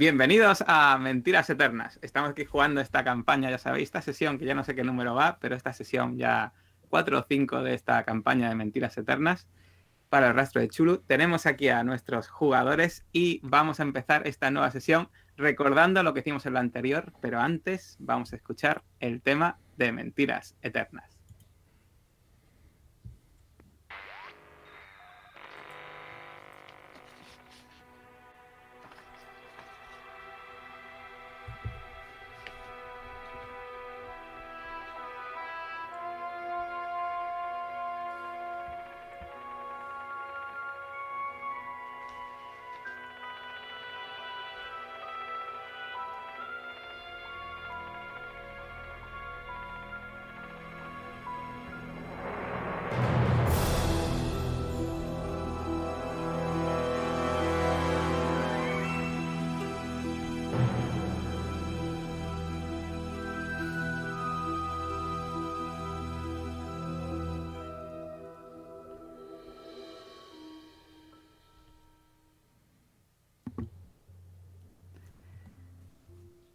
Bienvenidos a Mentiras Eternas. Estamos aquí jugando esta campaña, ya sabéis, esta sesión que ya no sé qué número va, pero esta sesión ya 4 o 5 de esta campaña de Mentiras Eternas para el rastro de Chulu. Tenemos aquí a nuestros jugadores y vamos a empezar esta nueva sesión recordando lo que hicimos en la anterior, pero antes vamos a escuchar el tema de Mentiras Eternas.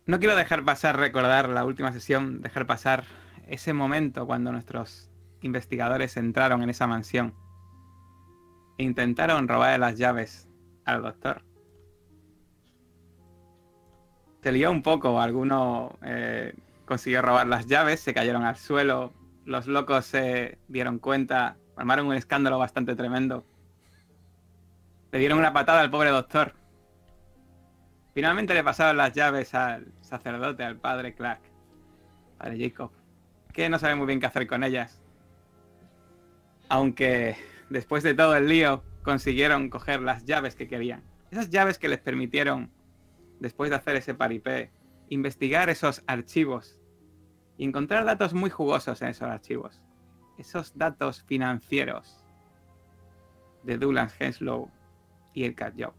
No quiero dejar pasar, recordar la última sesión, dejar pasar ese momento cuando nuestros investigadores entraron en esa mansión e intentaron robarle las llaves al doctor. Se lió un poco, alguno eh, consiguió robar las llaves, se cayeron al suelo, los locos se dieron cuenta, armaron un escándalo bastante tremendo. Le dieron una patada al pobre doctor Finalmente le pasaron las llaves al sacerdote, al padre Clark, padre Jacob, que no sabe muy bien qué hacer con ellas. Aunque después de todo el lío consiguieron coger las llaves que querían. Esas llaves que les permitieron, después de hacer ese paripé, investigar esos archivos y encontrar datos muy jugosos en esos archivos. Esos datos financieros de Douglas Henslow y el Cat Job.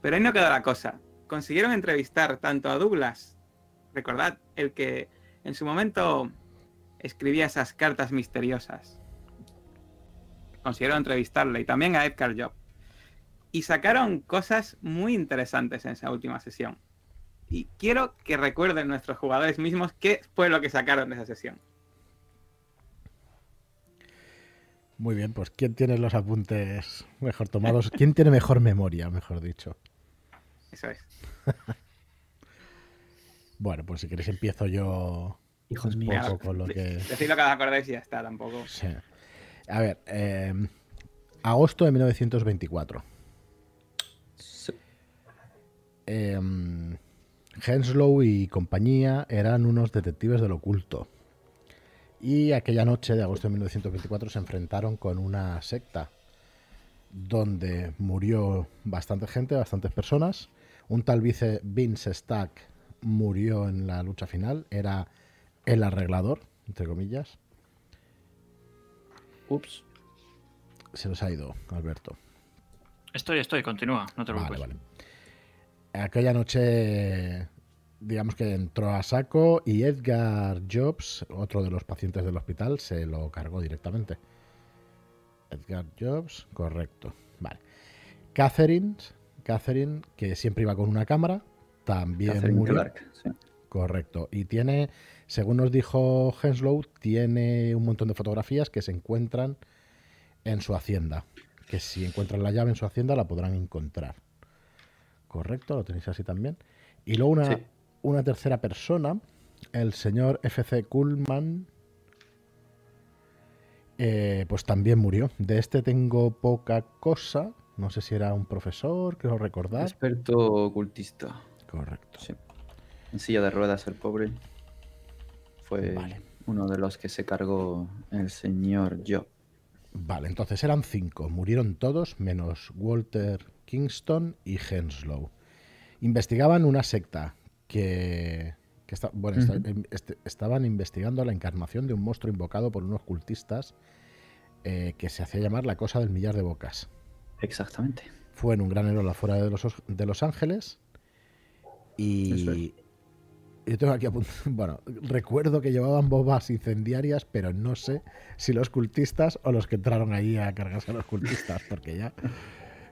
Pero ahí no quedó la cosa consiguieron entrevistar tanto a Douglas, recordad, el que en su momento escribía esas cartas misteriosas. Consiguieron entrevistarle y también a Edgar Job. Y sacaron cosas muy interesantes en esa última sesión. Y quiero que recuerden nuestros jugadores mismos qué fue lo que sacaron de esa sesión. Muy bien, pues ¿quién tiene los apuntes mejor tomados? ¿Quién tiene mejor memoria, mejor dicho? Eso es. bueno, pues si queréis empiezo yo Hijos un míos. poco con lo que... Decid lo que os acordáis y ya está, tampoco. Sí. A ver, eh, agosto de 1924. Sí. Eh, Henslow y compañía eran unos detectives del oculto. Y aquella noche de agosto de 1924 se enfrentaron con una secta donde murió bastante gente, bastantes personas. Un tal vice Vince Stack murió en la lucha final. Era el arreglador, entre comillas. Ups. Se nos ha ido, Alberto. Estoy, estoy, continúa, no te Vale, preocupes. vale. Aquella noche, digamos que entró a saco y Edgar Jobs, otro de los pacientes del hospital, se lo cargó directamente. Edgar Jobs, correcto. Vale. Catherine, Catherine, que siempre iba con una cámara, también Catherine murió. Clark. sí. Correcto. Y tiene, según nos dijo Henslow, tiene un montón de fotografías que se encuentran en su hacienda. Que si encuentran la llave en su hacienda la podrán encontrar. Correcto, lo tenéis así también. Y luego una, Sí. una tercera persona, el señor FC Kuhlman, eh, pues también murió. De este tengo poca cosa. No sé si era un profesor, creo recordar. Experto ocultista. Correcto. Sí. En silla de ruedas, el pobre. Fue Vale. uno de los que se cargó el señor Job. Vale, entonces eran cinco. Murieron todos menos Walter Kingston y Henslow. Investigaban una secta que, que está- bueno, em- este- estaban investigando la encarnación de un monstruo invocado por unos cultistas eh, que se hacía llamar la cosa del millar de bocas. Exactamente. Fue en un granero afuera de los, de Los Ángeles y yo tengo aquí apunt- bueno, recuerdo que llevaban bombas incendiarias, pero no sé si los cultistas o los que entraron ahí a cargarse a los cultistas, porque ya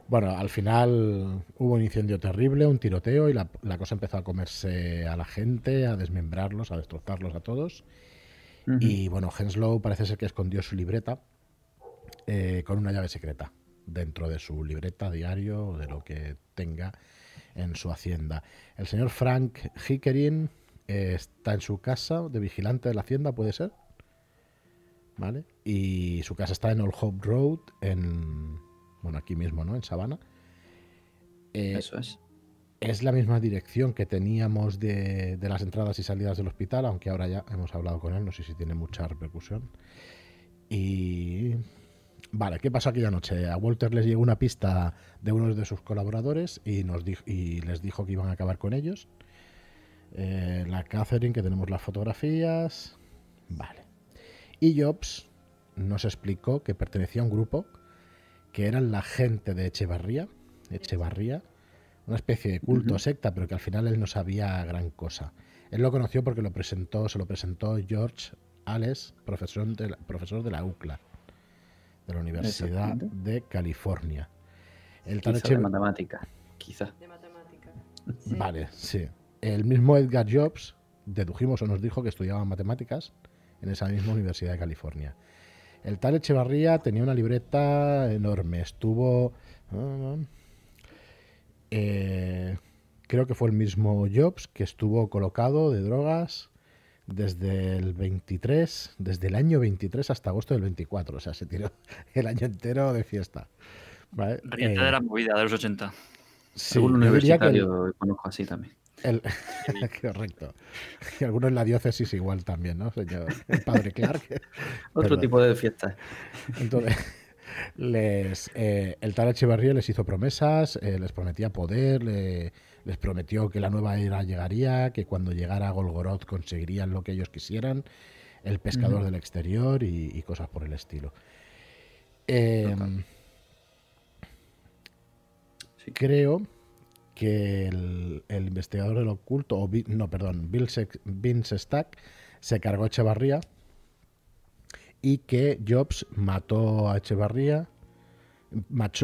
Bueno, al final hubo un incendio terrible, un tiroteo y la, la cosa empezó a comerse a la gente, a desmembrarlos, a destrozarlos a todos. Y bueno, Henslow parece ser que escondió su libreta eh, con una llave secreta dentro de su libreta diario o de lo que tenga en su hacienda. El señor Frank Hickering eh, está en su casa de vigilante de la hacienda, ¿puede ser? ¿Vale? Y su casa está en Old Hope Road, en. Bueno, aquí mismo, ¿no? En Savannah. Eh, Eso es. es la misma dirección que teníamos de, de las entradas y salidas del hospital, aunque ahora ya hemos hablado con él, no sé si tiene mucha repercusión. Y... Vale, ¿qué pasó aquella noche? A Walter les llegó una pista de uno de sus colaboradores y, nos dijo, y les dijo que iban a acabar con ellos. Eh, la Catherine, que tenemos las fotografías. Vale. Y Jobs nos explicó que pertenecía a un grupo que eran la gente de Echevarría. Echevarría una especie de culto secta, pero que al final él no sabía gran cosa. Él lo conoció porque lo presentó, se lo presentó George Ales, profesor de la, profesor de la UCLA, de la Universidad de California. El tal Quizá de matemática. Quizá. De matemática. Vale, sí. El mismo Edgar Jobs dedujimos o nos dijo que estudiaba matemáticas en esa misma Universidad de California. El tal Echevarría tenía una libreta enorme. Estuvo. eh, creo que fue el mismo Jobs que estuvo colocado de drogas desde el 23, desde el año 23 hasta agosto del 24. O sea, se tiró el año entero de fiesta. ¿Vale? Eh, de la movida de los 80. sí, Algún yo diría que el- universitario conozco así también. el- correcto. Y algunos en la diócesis igual también, ¿no, señor? El padre Clark. Otro Perdón. tipo de fiesta. Entonces, les, eh, el tal Echevarría les hizo promesas, eh, les prometía poder, le- les prometió que la nueva era llegaría, que cuando llegara Golgoroth conseguirían lo que ellos quisieran, el pescador del exterior y, y cosas por el estilo. Eh. Sí. creo que el, el investigador del oculto, o no, perdón, Vince Stack, se cargó a Echevarría y que Jobs mató a Echevarría,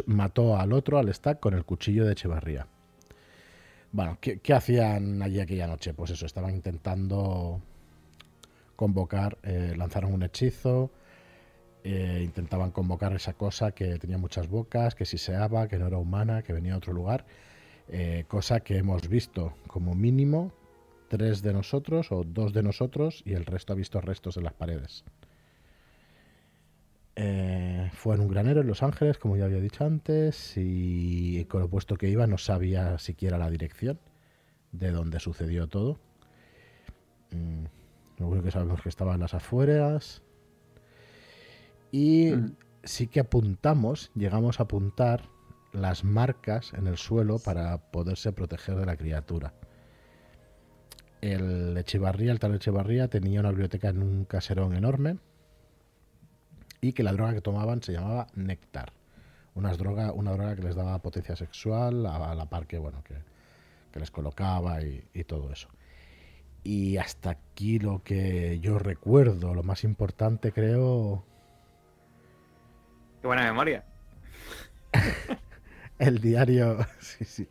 mató al otro, al Stack, con el cuchillo de Echevarría. Bueno, ¿qué, hacían allí aquella noche? Pues eso, estaban intentando convocar, eh, lanzaron un hechizo, eh, intentaban convocar esa cosa que tenía muchas bocas, que siseaba, que no era humana, que venía de otro lugar, eh, cosa que hemos visto como mínimo tres de nosotros o dos de nosotros y el resto ha visto restos en las paredes. Eh, fue en un granero en Los Ángeles, como ya había dicho antes, y con lo puesto que iba no sabía siquiera la dirección de donde sucedió todo. Mm, lo único que sabemos es que estaba en las afueras. Y Mm. sí que apuntamos, llegamos a apuntar las marcas en el suelo para poderse proteger de la criatura. El Echevarría, el tal Echevarría, tenía una biblioteca en un caserón enorme y que la droga que tomaban se llamaba néctar. Unas droga, una droga que les daba potencia sexual a, a la par que, bueno, que, que les colocaba y, y todo eso. Y hasta aquí lo que yo recuerdo, lo más importante creo, Qué buena memoria. el diario, sí, sí,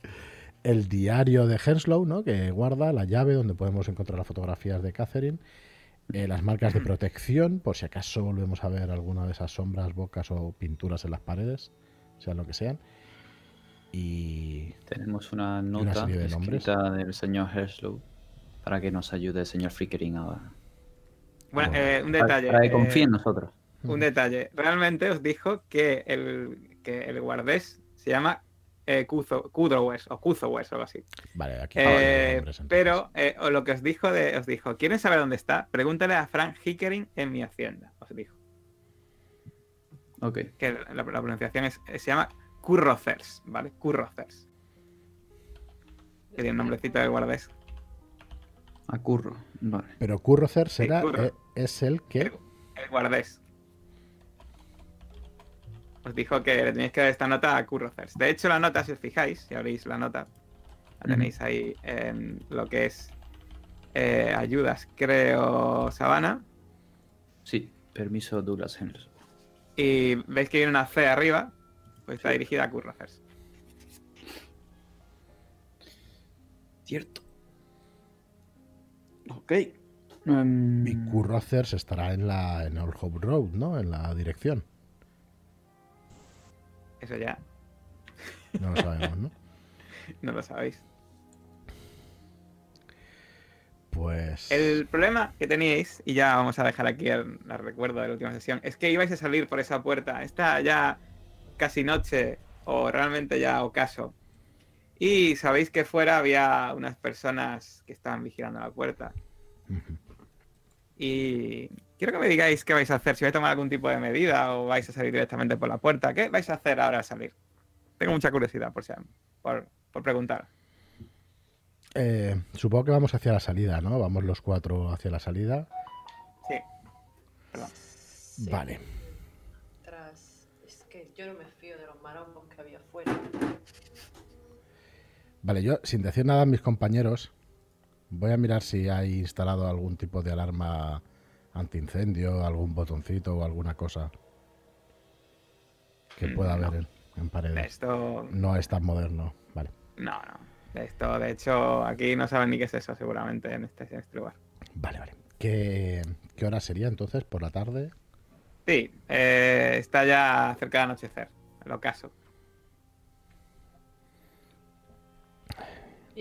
el diario de Henslow, ¿no? Que guarda la llave donde podemos encontrar las fotografías de Catherine, eh, las marcas de protección, por si acaso volvemos a ver alguna de esas sombras, bocas o pinturas en las paredes, sean lo que sean. Y Tenemos una nota serie de nombres. escrita del señor Herslow para que nos ayude el señor Frickering ahora. Bueno, Bueno, eh, un detalle. para que eh, confíe en nosotros. un detalle. Realmente os dijo que el, que el guardés se llama eh, Kudrowes o Kuzowes o algo así. vale, aquí Eh, nombres, pero eh, o lo que os dijo de, os dijo, ¿quieren saber dónde está? Pregúntale a Frank Hickering en mi hacienda, os dijo. Ok. Que la, la pronunciación es, se llama Currocers, ¿vale? Currocers. Que tiene un nombrecito de guardés. A curro. Vale. Pero Currocer será, Curro. eh, es el que... El, el guardés os dijo que le tenéis que dar esta nota a Currocers. De hecho, la nota, si os fijáis, si abrís la nota, la tenéis ahí en lo que es eh, ayudas, creo, Sabana. Sí, permiso Douglas Henderson. Y veis que hay una C arriba, pues está dirigida a Currocers. Cierto. Ok. Em, um... Y estará en la en Hope Road, ¿no? En la dirección. Eso ya No lo sabemos, ¿no? no lo sabéis. Pues. El problema que teníais, y ya vamos a dejar aquí el, el recuerdo de la última sesión, es que ibais a salir por esa puerta. Está ya casi noche, o realmente ya ocaso. Y sabéis que fuera había unas personas que estaban vigilando la puerta. Y quiero que me digáis qué vais a hacer, si vais a tomar algún tipo de medida o vais a salir directamente por la puerta. ¿Qué vais a hacer ahora al salir? Tengo mucha curiosidad por, si- por, por preguntar. Eh, supongo que vamos hacia la salida, ¿no? Vamos los cuatro hacia la salida. Sí. Sí. Vale. Tras... Es que yo no me fío de los marombos que había afuera. Vale, yo, sin decir nada a mis compañeros, voy a mirar si hay instalado algún tipo de alarma antiincendio, algún botoncito o alguna cosa que Mm, pueda no. haber en, en paredes. Esto No es tan moderno. Vale, No, no. Esto, de hecho, aquí no saben ni qué es eso, seguramente, en este, en este lugar. vale, vale. ¿Qué, ¿Qué hora sería entonces? ¿Por la tarde? Sí, eh, está ya cerca de anochecer, el ocaso.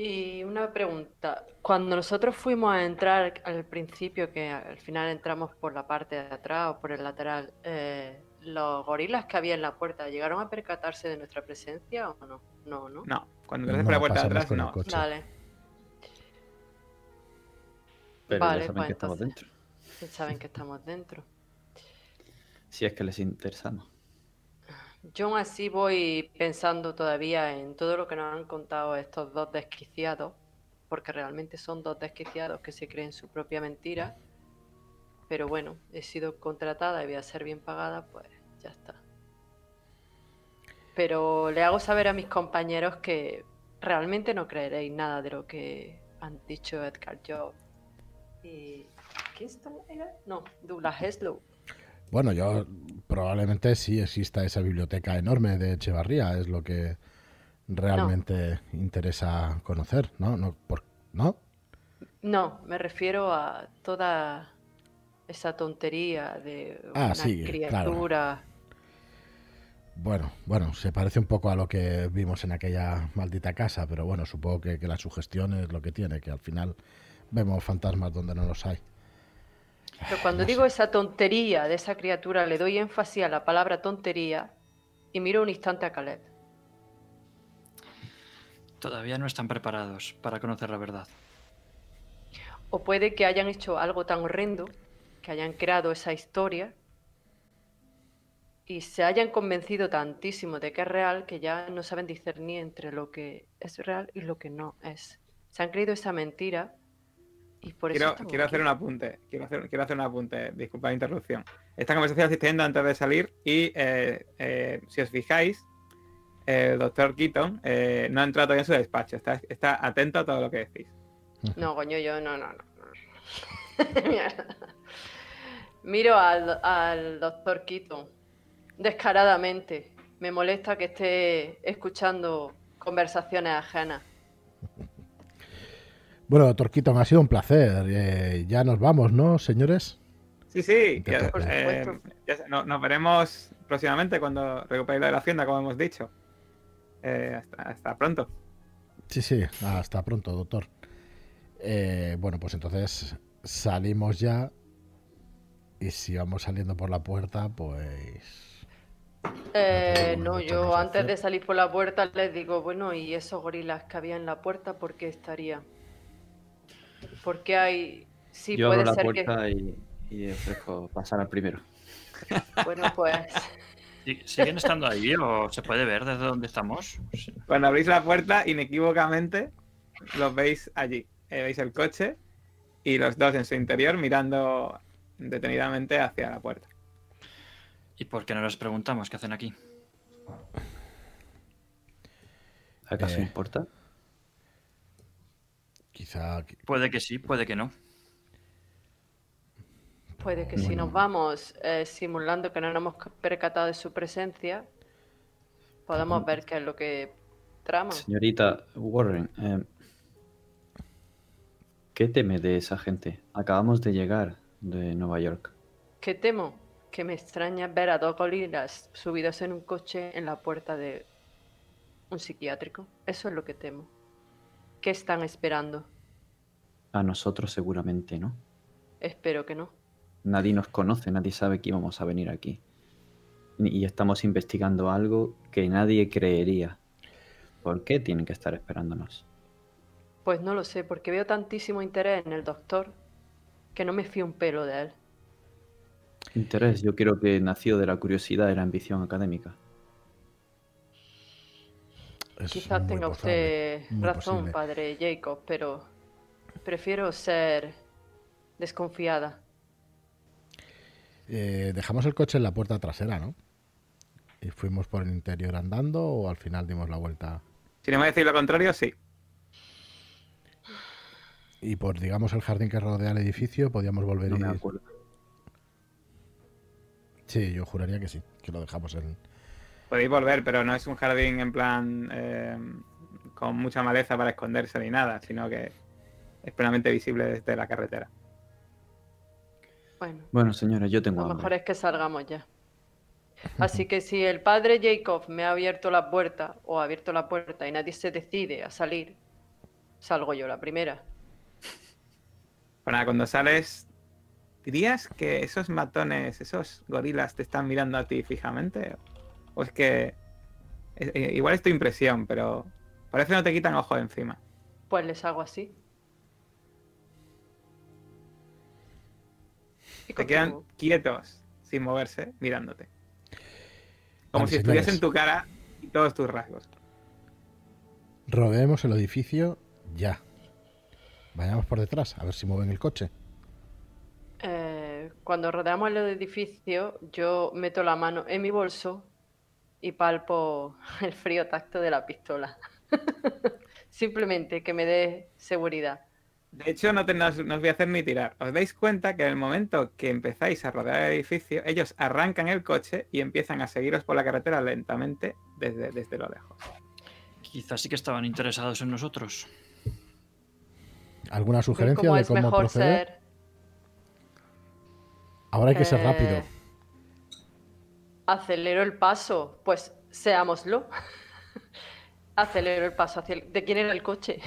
Y una pregunta. Cuando nosotros fuimos a entrar al principio, que al final entramos por la parte de atrás o por el lateral, eh, ¿los gorilas que había en la puerta llegaron a percatarse de nuestra presencia o no? No, ¿no? No, cuando entraste por la No, puerta de atrás, no. coche. Vale, pero vale, ya saben pues que estamos dentro. ya saben que estamos dentro. Si es que les interesamos. Yo así voy pensando todavía en todo lo que nos han contado estos dos desquiciados, porque realmente son dos desquiciados que se creen su propia mentira. Pero bueno, he sido contratada y voy a ser bien pagada, pues ya está. Pero le hago saber a mis compañeros que realmente no creeréis nada de lo que han dicho Edgar Job y... ¿Kingston era? No, Douglas Heslow. Bueno, yo probablemente sí exista esa biblioteca enorme de Echevarría, es lo que realmente interesa conocer, ¿no? ¿No? Por, ¿no? No, me refiero a toda esa tontería de Ah, una sí, claro. criatura. Bueno, bueno, se parece un poco a lo que vimos en aquella maldita casa, pero bueno, supongo que, que la sugestión es lo que tiene, que al final vemos fantasmas donde no los hay. Pero cuando no digo esa tontería de esa criatura, le doy énfasis a la palabra tontería y miro un instante a Caleb. Todavía no están preparados para conocer la verdad. O puede que hayan hecho algo tan horrendo, que hayan creado esa historia y se hayan convencido tantísimo de que es real que ya no saben discernir entre lo que es real y lo que no es. Se han creído esa mentira y por eso Quiero, hacer un apunte. Quiero hacer, quiero hacer un apunte. Disculpa la interrupción. Esta conversación teniendo antes de salir y eh, eh, si os fijáis, el doctor Keaton eh, no ha entrado todavía en su despacho. Está, está atento a todo lo que decís. No, coño, yo no, no, no. Miro al, al doctor Keaton descaradamente. Me molesta que esté escuchando conversaciones ajenas. Bueno, doctor Keaton, ha sido un placer. Eh, ya nos vamos, ¿no, señores? Sí, sí. Por ya- supuesto. eh, ya no- nos veremos próximamente cuando recuperéis de la hacienda, como hemos dicho. Eh, hasta, hasta pronto. Sí, sí, hasta pronto, doctor. Eh, bueno, pues entonces salimos ya. Y si vamos saliendo por la puerta, pues... Eh, no, yo antes hacer. de salir por la puerta les digo, bueno, ¿y esos gorilas que había en la puerta por qué estarían? ¿Por qué hay...? Sí, Yo puede abro la ser que... puerta y, y ofrezco pasar al primero. Bueno, pues... ¿Sí- ¿Siguen estando ahí o se puede ver desde donde estamos? Cuando abrís la puerta, inequívocamente los veis allí. Eh, veis el coche y los dos en su interior mirando detenidamente hacia la puerta. ¿Y por qué no les preguntamos qué hacen aquí? ¿Acaso Eh. importa? Quizá... Puede que sí, puede que no. Puede que si nos vamos eh, simulando que no nos hemos percatado de su presencia, podamos ver qué es lo que trama. Señorita Warren, eh, ¿Qué teme de esa gente? Acabamos de llegar de Nueva York. ¿Qué temo? Que me extraña ver a dos gorilas subidos en un coche en la puerta de un psiquiátrico. Eso es lo que temo. ¿Qué están esperando? A nosotros seguramente, ¿no? Espero que no. Nadie nos conoce, nadie sabe que íbamos a venir aquí. Y estamos investigando algo que nadie creería. ¿Por qué tienen que estar esperándonos? Pues no lo sé, porque veo tantísimo interés en el doctor que no me fío un pelo de él. Interés, yo creo que nació de la curiosidad y la ambición académica. Es Quizás muy tenga posible, usted muy razón, posible. padre Jacob, pero prefiero ser desconfiada. Eh, dejamos el coche en la puerta trasera, ¿no? Y fuimos por el interior andando o al final dimos la vuelta Si no me decís lo contrario, sí. y por, digamos, el jardín que rodea el edificio podíamos volver No y... me acuerdo. Sí, yo juraría que sí, que lo dejamos en... Podéis volver, pero no es un jardín en plan eh, con mucha maleza para esconderse ni nada, sino que es plenamente visible desde la carretera. Bueno, Bueno, señores, yo tengo lo mejor es que salgamos ya. Así que si el padre Jacob me ha abierto la puerta o ha abierto la puerta y nadie se decide a salir, salgo yo la primera. Pues nada, cuando sales, ¿dirías que esos matones, esos gorilas te están mirando a ti fijamente? ¿O es que... eh, eh, igual es tu impresión, pero parece que no te quitan ojos encima. Pues les hago así. Y Te quedan quietos, sin moverse, mirándote. Como Vale, si estuviesen tu cara y todos tus rasgos. Rodeemos el edificio ya. Vayamos por detrás, a ver si mueven el coche. Eh, cuando rodeamos el edificio, yo meto la mano en mi bolso y palpo el frío tacto de la pistola. Simplemente que me dé seguridad. De hecho, no, te, no, os, no os voy a hacer ni tirar. Os dais cuenta que en el momento que empezáis a rodear el edificio, ellos arrancan el coche y empiezan a seguiros por la carretera lentamente desde, desde lo lejos. Quizás sí que estaban interesados en nosotros. ¿Alguna ¿Ven sugerencia cómo de es cómo mejor proceder? ser? Ahora hay que ser Eh, rápido. Acelero el paso, pues seámoslo. Acelero el paso hacia el... ¿De quién era el coche?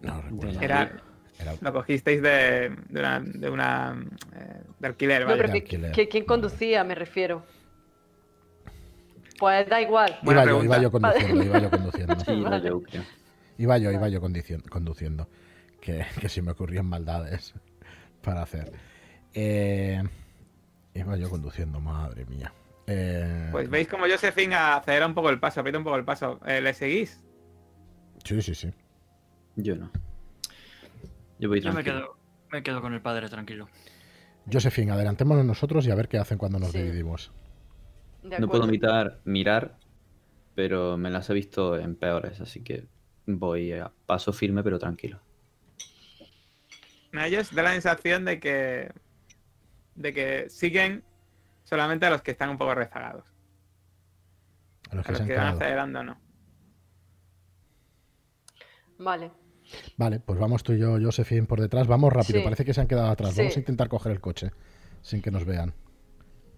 No recuerdo. Era, Era- lo cogisteis de, de una, de, una, eh, de alquiler, No, ¿vale? pero de que- alquiler. que- ¿quién conducía? Me refiero. Pues da igual. Buena Iba yo, iba conduciendo, iba yo conduciendo. Sí, Vale. yo, creo. Iba yo, iba conduciendo. Que, que si me ocurrían maldades para hacer. Eh, iba yo conduciendo, madre mía. Eh, Pues veis como Josephine acelera un poco el paso, aprieta un poco el paso. Eh, ¿Le seguís? Sí, sí, sí. Yo no. Yo voy Yo me quedo, me quedo con el padre tranquilo. Josephine, adelantémonos nosotros y a ver qué hacen cuando nos Sí. dividimos. No puedo evitar mirar, pero me las he visto en peores, así que voy a paso firme pero tranquilo. A ellos da la sensación de que de que siguen solamente a los que están un poco rezagados. A los A que los se han que van acelerando no. Vale. Vale, pues vamos tú y yo, Josephine, por detrás. Vamos rápido, Sí. parece que se han quedado atrás. Sí. Vamos a intentar coger el coche sin que nos vean.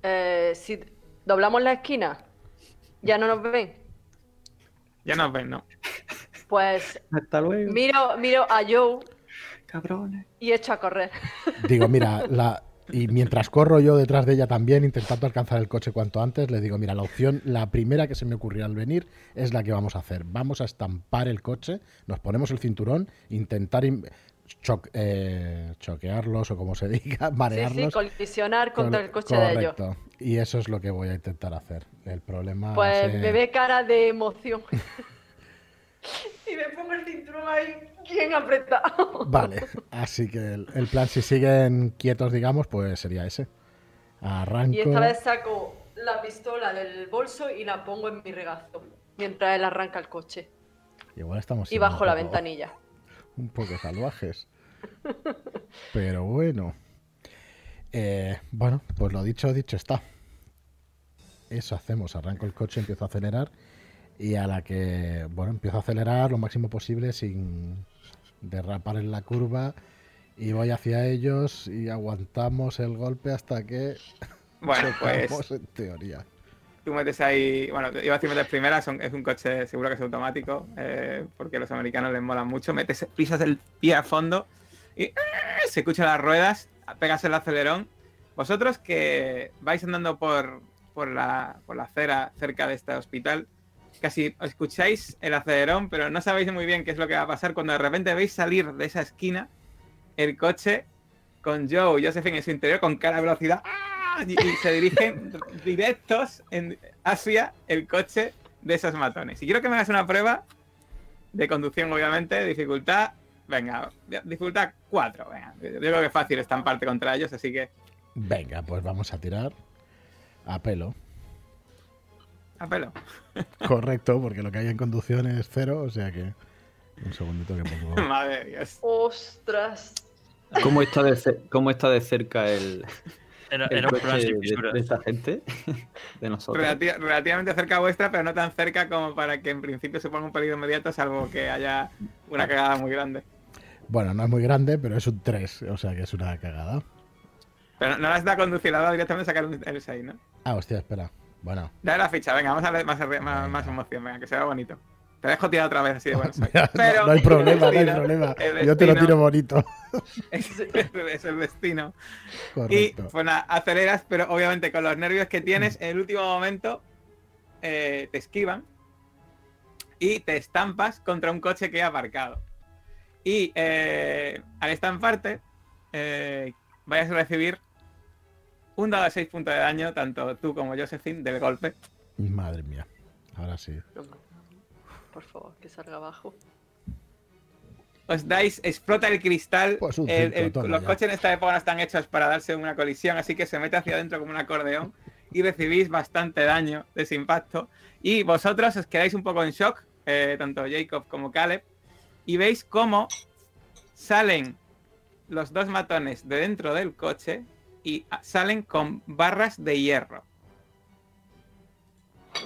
Eh, si doblamos la esquina, ya no nos ven. Ya nos ven, ¿no? Pues Hasta luego. miro, miro a Joe Cabrones. y echo a correr. Digo, mira, la... y mientras corro yo detrás de ella también, intentando alcanzar el coche cuanto antes, le digo, mira, la opción, la primera que se me ocurrió al venir es la que vamos a hacer. Vamos a estampar el coche, nos ponemos el cinturón, intentar cho- eh, choquearlos o como se diga, Sí, sí, marearlos. colisionar contra el coche de ellos. Y eso es lo que voy a intentar hacer. El problema Pues es, eh, me ve cara de emoción. y me pongo el cinturón ahí bien apretado. Vale, así que el, el plan, si siguen quietos, digamos, pues sería ese. Arranco. Y esta vez saco la pistola del bolso y la pongo en mi regazo. Mientras él arranca el coche. Igual estamos Y bajo la ventanilla. Un poco salvajes. Pero bueno. Eh, bueno, pues lo dicho, dicho está. Eso hacemos. Arranco el coche, empiezo a acelerar. Y a la que, bueno, empiezo a acelerar lo máximo posible sin derrapar en la curva y voy hacia ellos y aguantamos el golpe hasta que Bueno, pues en teoría. tú metes ahí, bueno, iba a decir metes primera, son- es un coche seguro que es automático, eh, porque a los americanos les mola mucho, metes, pisas el pie a fondo y ¡eh! se escuchan las ruedas, pegas el acelerón. Vosotros que vais andando por, por, la, por la acera cerca de este hospital, casi escucháis el acelerón, pero no sabéis muy bien qué es lo que va a pasar cuando de repente veis salir de esa esquina el coche con Joe y Josephine en su interior con cara de velocidad ¡ah! y, y se dirigen directos en, hacia el coche de esos matones. Y quiero que me hagas una prueba de conducción, obviamente, dificultad, venga, dificultad 4, venga. Yo creo que es fácil estamparte contra ellos, así que Venga, pues vamos a tirar a pelo. A pelo. Correcto, porque lo que hay en conducción es cero, o sea que... Un segundito que pongo... Madre Dios. Ostras. ¿Cómo está de, ce- cómo está de cerca el, Era, el era un plan de, esta gente? De nosotros. Relati- relativamente cerca vuestra, pero no tan cerca como para que en principio suponga un peligro inmediato, salvo que haya una cagada muy grande. Bueno, no es muy grande, pero es un 3, o sea que es una cagada. Pero no las da conducir, las da directamente sacar un- el 6, ¿no? Ah, hostia, espera. Bueno, Dale la ficha, venga, vamos a ver más, más, más emoción, venga, que sea bonito. Te dejo tirar otra vez así de bueno no, Pero no hay problema, no hay problema. Yo te lo tiro bonito. Es, es el destino. Y pues nada, aceleras, pero obviamente con los nervios que tienes, en el último momento eh, te esquivan y te estampas contra un coche que ha aparcado. Y eh, al estamparte, eh, vayas a recibir un dado de 6 puntos de daño, tanto tú como Josephine, del golpe. Madre mía. Ahora sí. No, no, no. Por favor, que salga abajo. os dais, explota el cristal. Pues un el- cinco, el- toma los ya. coches en esta época no están hechos para darse una colisión, así que se mete hacia adentro como un acordeón y recibís bastante daño de ese impacto. Y vosotros os quedáis un poco en shock, eh, tanto Jacob como Caleb, y veis cómo salen los dos matones de dentro del coche y salen con barras de hierro.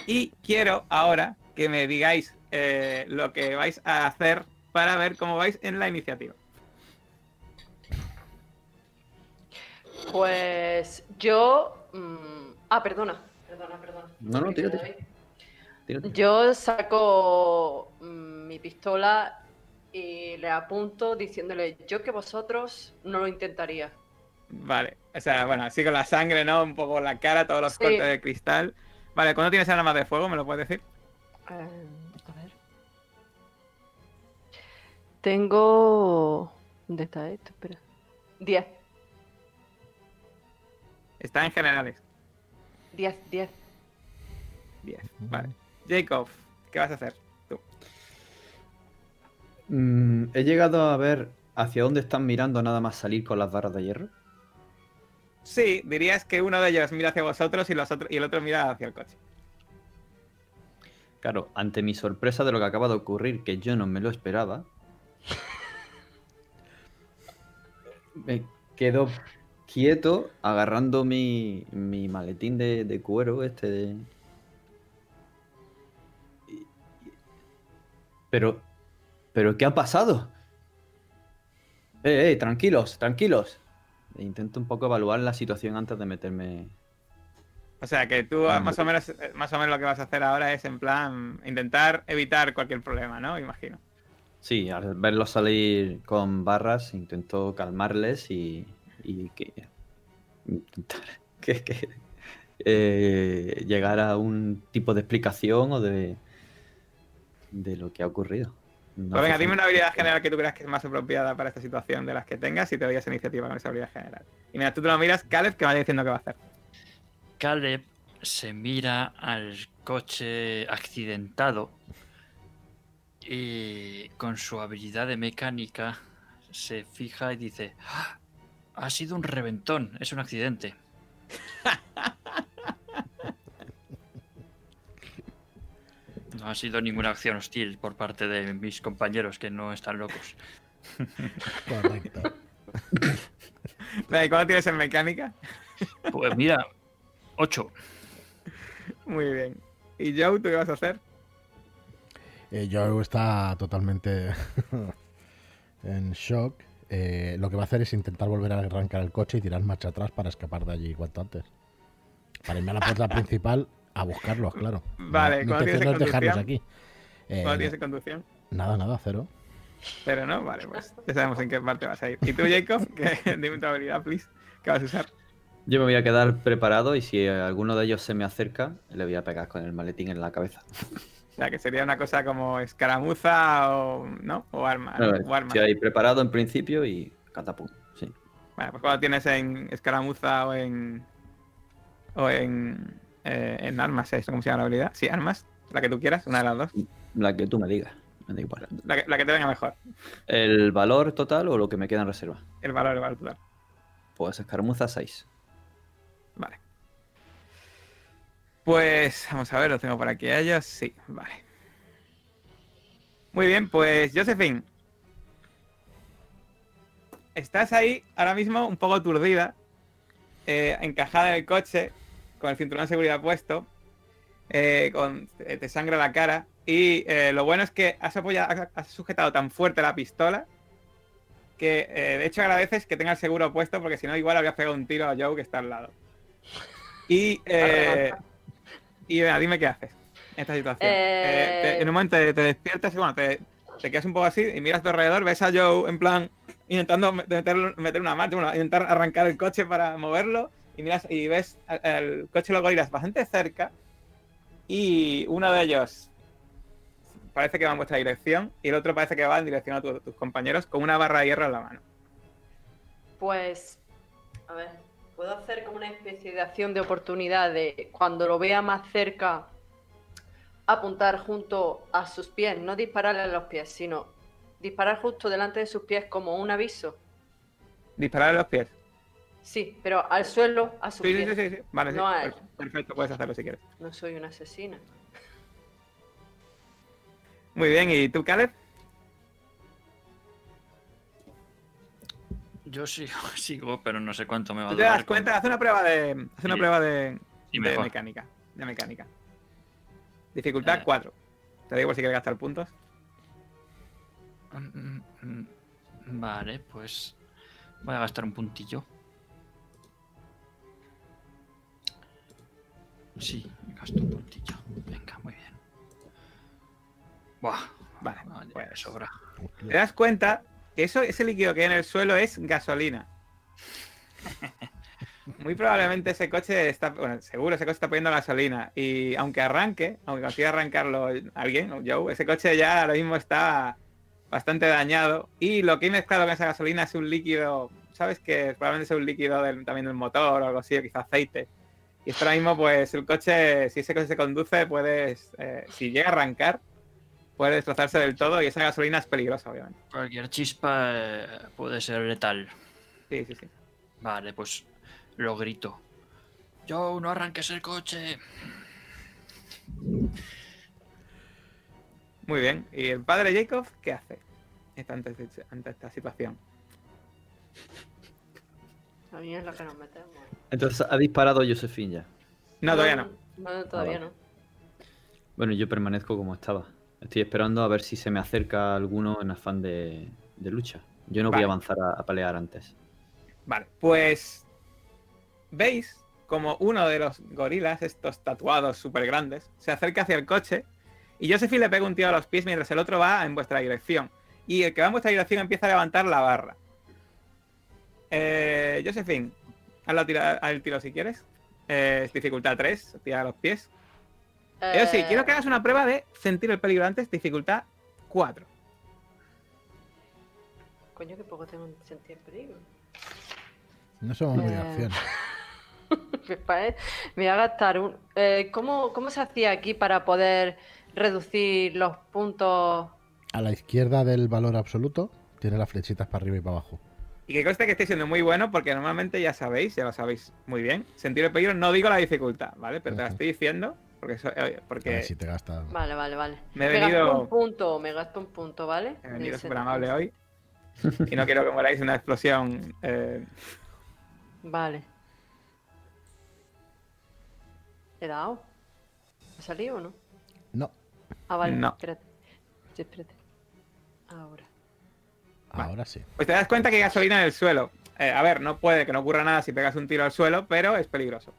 Y quiero ahora que me digáis eh, lo que vais a hacer para ver cómo vais en la iniciativa. Pues yo. mm, ah, perdona. Perdona, perdona. No, no, tírate. Tírate. Yo saco mm, mi pistola y le apunto diciéndole yo que vosotros no lo intentaría. Vale, o sea, bueno, así con la sangre, ¿no? Un poco la cara, todos los Sí. cortes de cristal. Vale, ¿cuándo tienes armas de fuego? ¿Me lo puedes decir? Eh, a ver. Tengo. ¿Dónde está esto? Espera. 10. Está en generales. 10, 10. 10. Vale. Jacob, ¿qué vas a hacer? Tú. Mm, he llegado a ver hacia dónde están mirando nada más salir con las barras de hierro. Sí, dirías que uno de ellos mira hacia vosotros y, los otros, y el otro mira hacia el coche. Claro, ante mi sorpresa de lo que acaba de ocurrir, que yo no me lo esperaba, me quedo quieto agarrando mi, mi maletín de, de cuero, este de... Pero, pero, ¿qué ha pasado? Eh, eh, tranquilos, tranquilos. Intento un poco evaluar la situación antes de meterme O sea, que tú Ah, más o menos eh, más o menos lo que vas a hacer ahora es en plan intentar evitar cualquier problema, ¿no? Imagino. Sí, al verlos salir con barras, intento calmarles y, y que intentar que, que, eh, llegar a un tipo de explicación o de, de lo que ha ocurrido. No Pues venga, dime una habilidad general que tú creas que es más apropiada para esta situación de las que tengas y te doy esa iniciativa con esa habilidad general. Y mira, tú te lo miras, Caleb, que vaya diciendo qué va a hacer. Caleb se mira al coche accidentado y con su habilidad de mecánica se fija y dice, "Ah, ha sido un reventón, es un accidente. No ha sido ninguna acción hostil por parte de mis compañeros que no están locos. Correcto. Venga, ¿y cuándo tienes en mecánica? Pues mira, 8. Muy bien. ¿Y Joe, tú qué vas a hacer? Eh, Joe está totalmente en shock. Eh, lo que va a hacer es intentar volver a arrancar el coche y tirar marcha atrás para escapar de allí cuanto antes. Para irme a la puerta principal a buscarlos, claro. Vale, Mi ¿cuándo tienes intención no es dejarlos conducción? aquí. Eh, ¿Cuándo tienes en conducción? nada, nada, cero. Pero no, vale, pues ya sabemos en qué parte vas a ir. ¿Y tú, Jacob? Que, dime tu habilidad, please. ¿Qué vas a usar? Yo me voy a quedar preparado y si alguno de ellos se me acerca, le voy a pegar con el maletín en la cabeza. O sea, que sería una cosa como escaramuza o, ¿no? O arma. Ver, o arma. Estoy ahí preparado en principio y catapum. Sí. Vale, pues cuando tienes en escaramuza o en. O en. Eh, en armas, ¿eh? ¿cómo se llama la habilidad? Sí, armas. La que tú quieras, una de las dos. La que tú me digas. Me da igual. La que, la que te venga mejor. ¿El valor total o lo que me queda en reserva? El valor, el valor total. Pues escaramuza 6. Vale. Pues vamos a ver, lo tengo por aquí a ellos. Sí, vale. Muy bien, pues Josephine. Estás ahí ahora mismo un poco aturdida, eh, encajada en el coche, con el cinturón de seguridad puesto, eh, con, eh, te sangra la cara. Y eh, lo bueno es que has, apoyado, has- sujetado tan fuerte la pistola que eh, de hecho agradeces que tenga el seguro puesto porque si no igual habrías pegado un tiro a Joe que está al lado. Y, y dime qué haces en esta situación. Te- en un momento te, te despiertas y bueno, te, te quedas un poco así y miras a tu alrededor, ves a Joe en plan intentando meter, meter una marcha, bueno, intentar arrancar el coche para moverlo y miras y ves el coche de los gorilas bastante cerca y uno de ellos parece que va en vuestra dirección y el otro parece que va en dirección a tu- tus compañeros con una barra de hierro en la mano. Pues, a ver, puedo hacer como una especie de acción de oportunidad de cuando lo vea más cerca, apuntar junto a sus pies, no dispararle a los pies, sino disparar justo delante de sus pies como un aviso. Disparar a los pies. Sí, pero al suelo, a sus Sí, sí, sí, sí, sí. Vale, sí. No. Per- Perfecto, puedes hacerlo si quieres. No soy una asesina. Muy bien, ¿y tú, Caleb? Yo sigo, sigo, pero no sé cuánto me va a ¿Tú te durar. das cuenta? Haz una prueba de. Haz una Sí. prueba de, Sí, de mecánica. De mecánica. Dificultad Eh. 4. Te digo por si quieres gastar puntos. Mm, mm, mm. Vale, pues voy a gastar un puntillo. Sí, gasto un puntillo. Venga, muy bien. Buah, Vale, vale, pues. me sobra. Te das cuenta que eso, ese líquido que hay en el suelo es gasolina. Muy probablemente ese coche está, bueno, seguro ese coche está poniendo gasolina. Y aunque arranque, aunque consiga arrancarlo alguien, Joe, ese coche ya ahora mismo está bastante dañado. Y lo que hay mezclado con esa gasolina es un líquido, ¿sabes? Que probablemente es un líquido del- también del motor o algo así, o quizá aceite. Y ahora mismo, pues el coche, si ese coche se conduce, puedes, eh, si llega a arrancar, puede destrozarse del todo y esa gasolina es peligrosa, obviamente. Cualquier chispa eh, puede ser letal. Sí, sí, sí. Vale, pues lo grito. Joe, no arranques el coche. Muy bien. ¿Y el padre Jacob qué hace ante esta situación? A mí es lo que nos metemos. Entonces ha disparado Josephine ya. No, todavía no. No, todavía Ah, vale. no. Bueno, yo permanezco como estaba. Estoy esperando a ver si se me acerca alguno en afán de, de lucha. Yo no voy a avanzar a, a pelear antes. Vale, pues veis como uno de los gorilas, estos tatuados súper grandes, se acerca hacia el coche y Josephine le pega un tiro a los pies mientras el otro va en vuestra dirección. Y el que va en vuestra dirección empieza a levantar la barra. Eh, Josephine, hazlo tira- haz el tiro si quieres. Eh, es dificultad 3, tira a los pies. Eso sí, Eh, quiero que hagas una prueba de sentir el peligro antes, dificultad 4. Coño, que poco tengo en sentir peligro. No somos muy Eh. acción. Eh, Me voy a gastar un. eh, ¿cómo, ¿Cómo se hacía aquí para poder reducir los puntos? A la izquierda del valor absoluto tiene las flechitas para arriba y para abajo. Y que conste que estáis siendo muy bueno porque normalmente ya sabéis, ya lo sabéis muy bien. Sentir el peligro, no digo la dificultad, ¿vale? Pero te la estoy diciendo porque, so- eh, A porque ver si te gasta. Vale, vale, vale. Me he gasto venido- un punto, me gasto un punto, ¿vale? he venido súper amable hoy. Y no quiero que muráis en una explosión. eh, Vale. ¿He dado? ¿Ha salido o no? No, Ah, vale. No. espérate. Sí, espérate. Ahora. Ahora sí. Pues te das cuenta que hay gasolina en el suelo. Eh, a ver, no puede que no ocurra nada si pegas un tiro al suelo, pero es peligroso.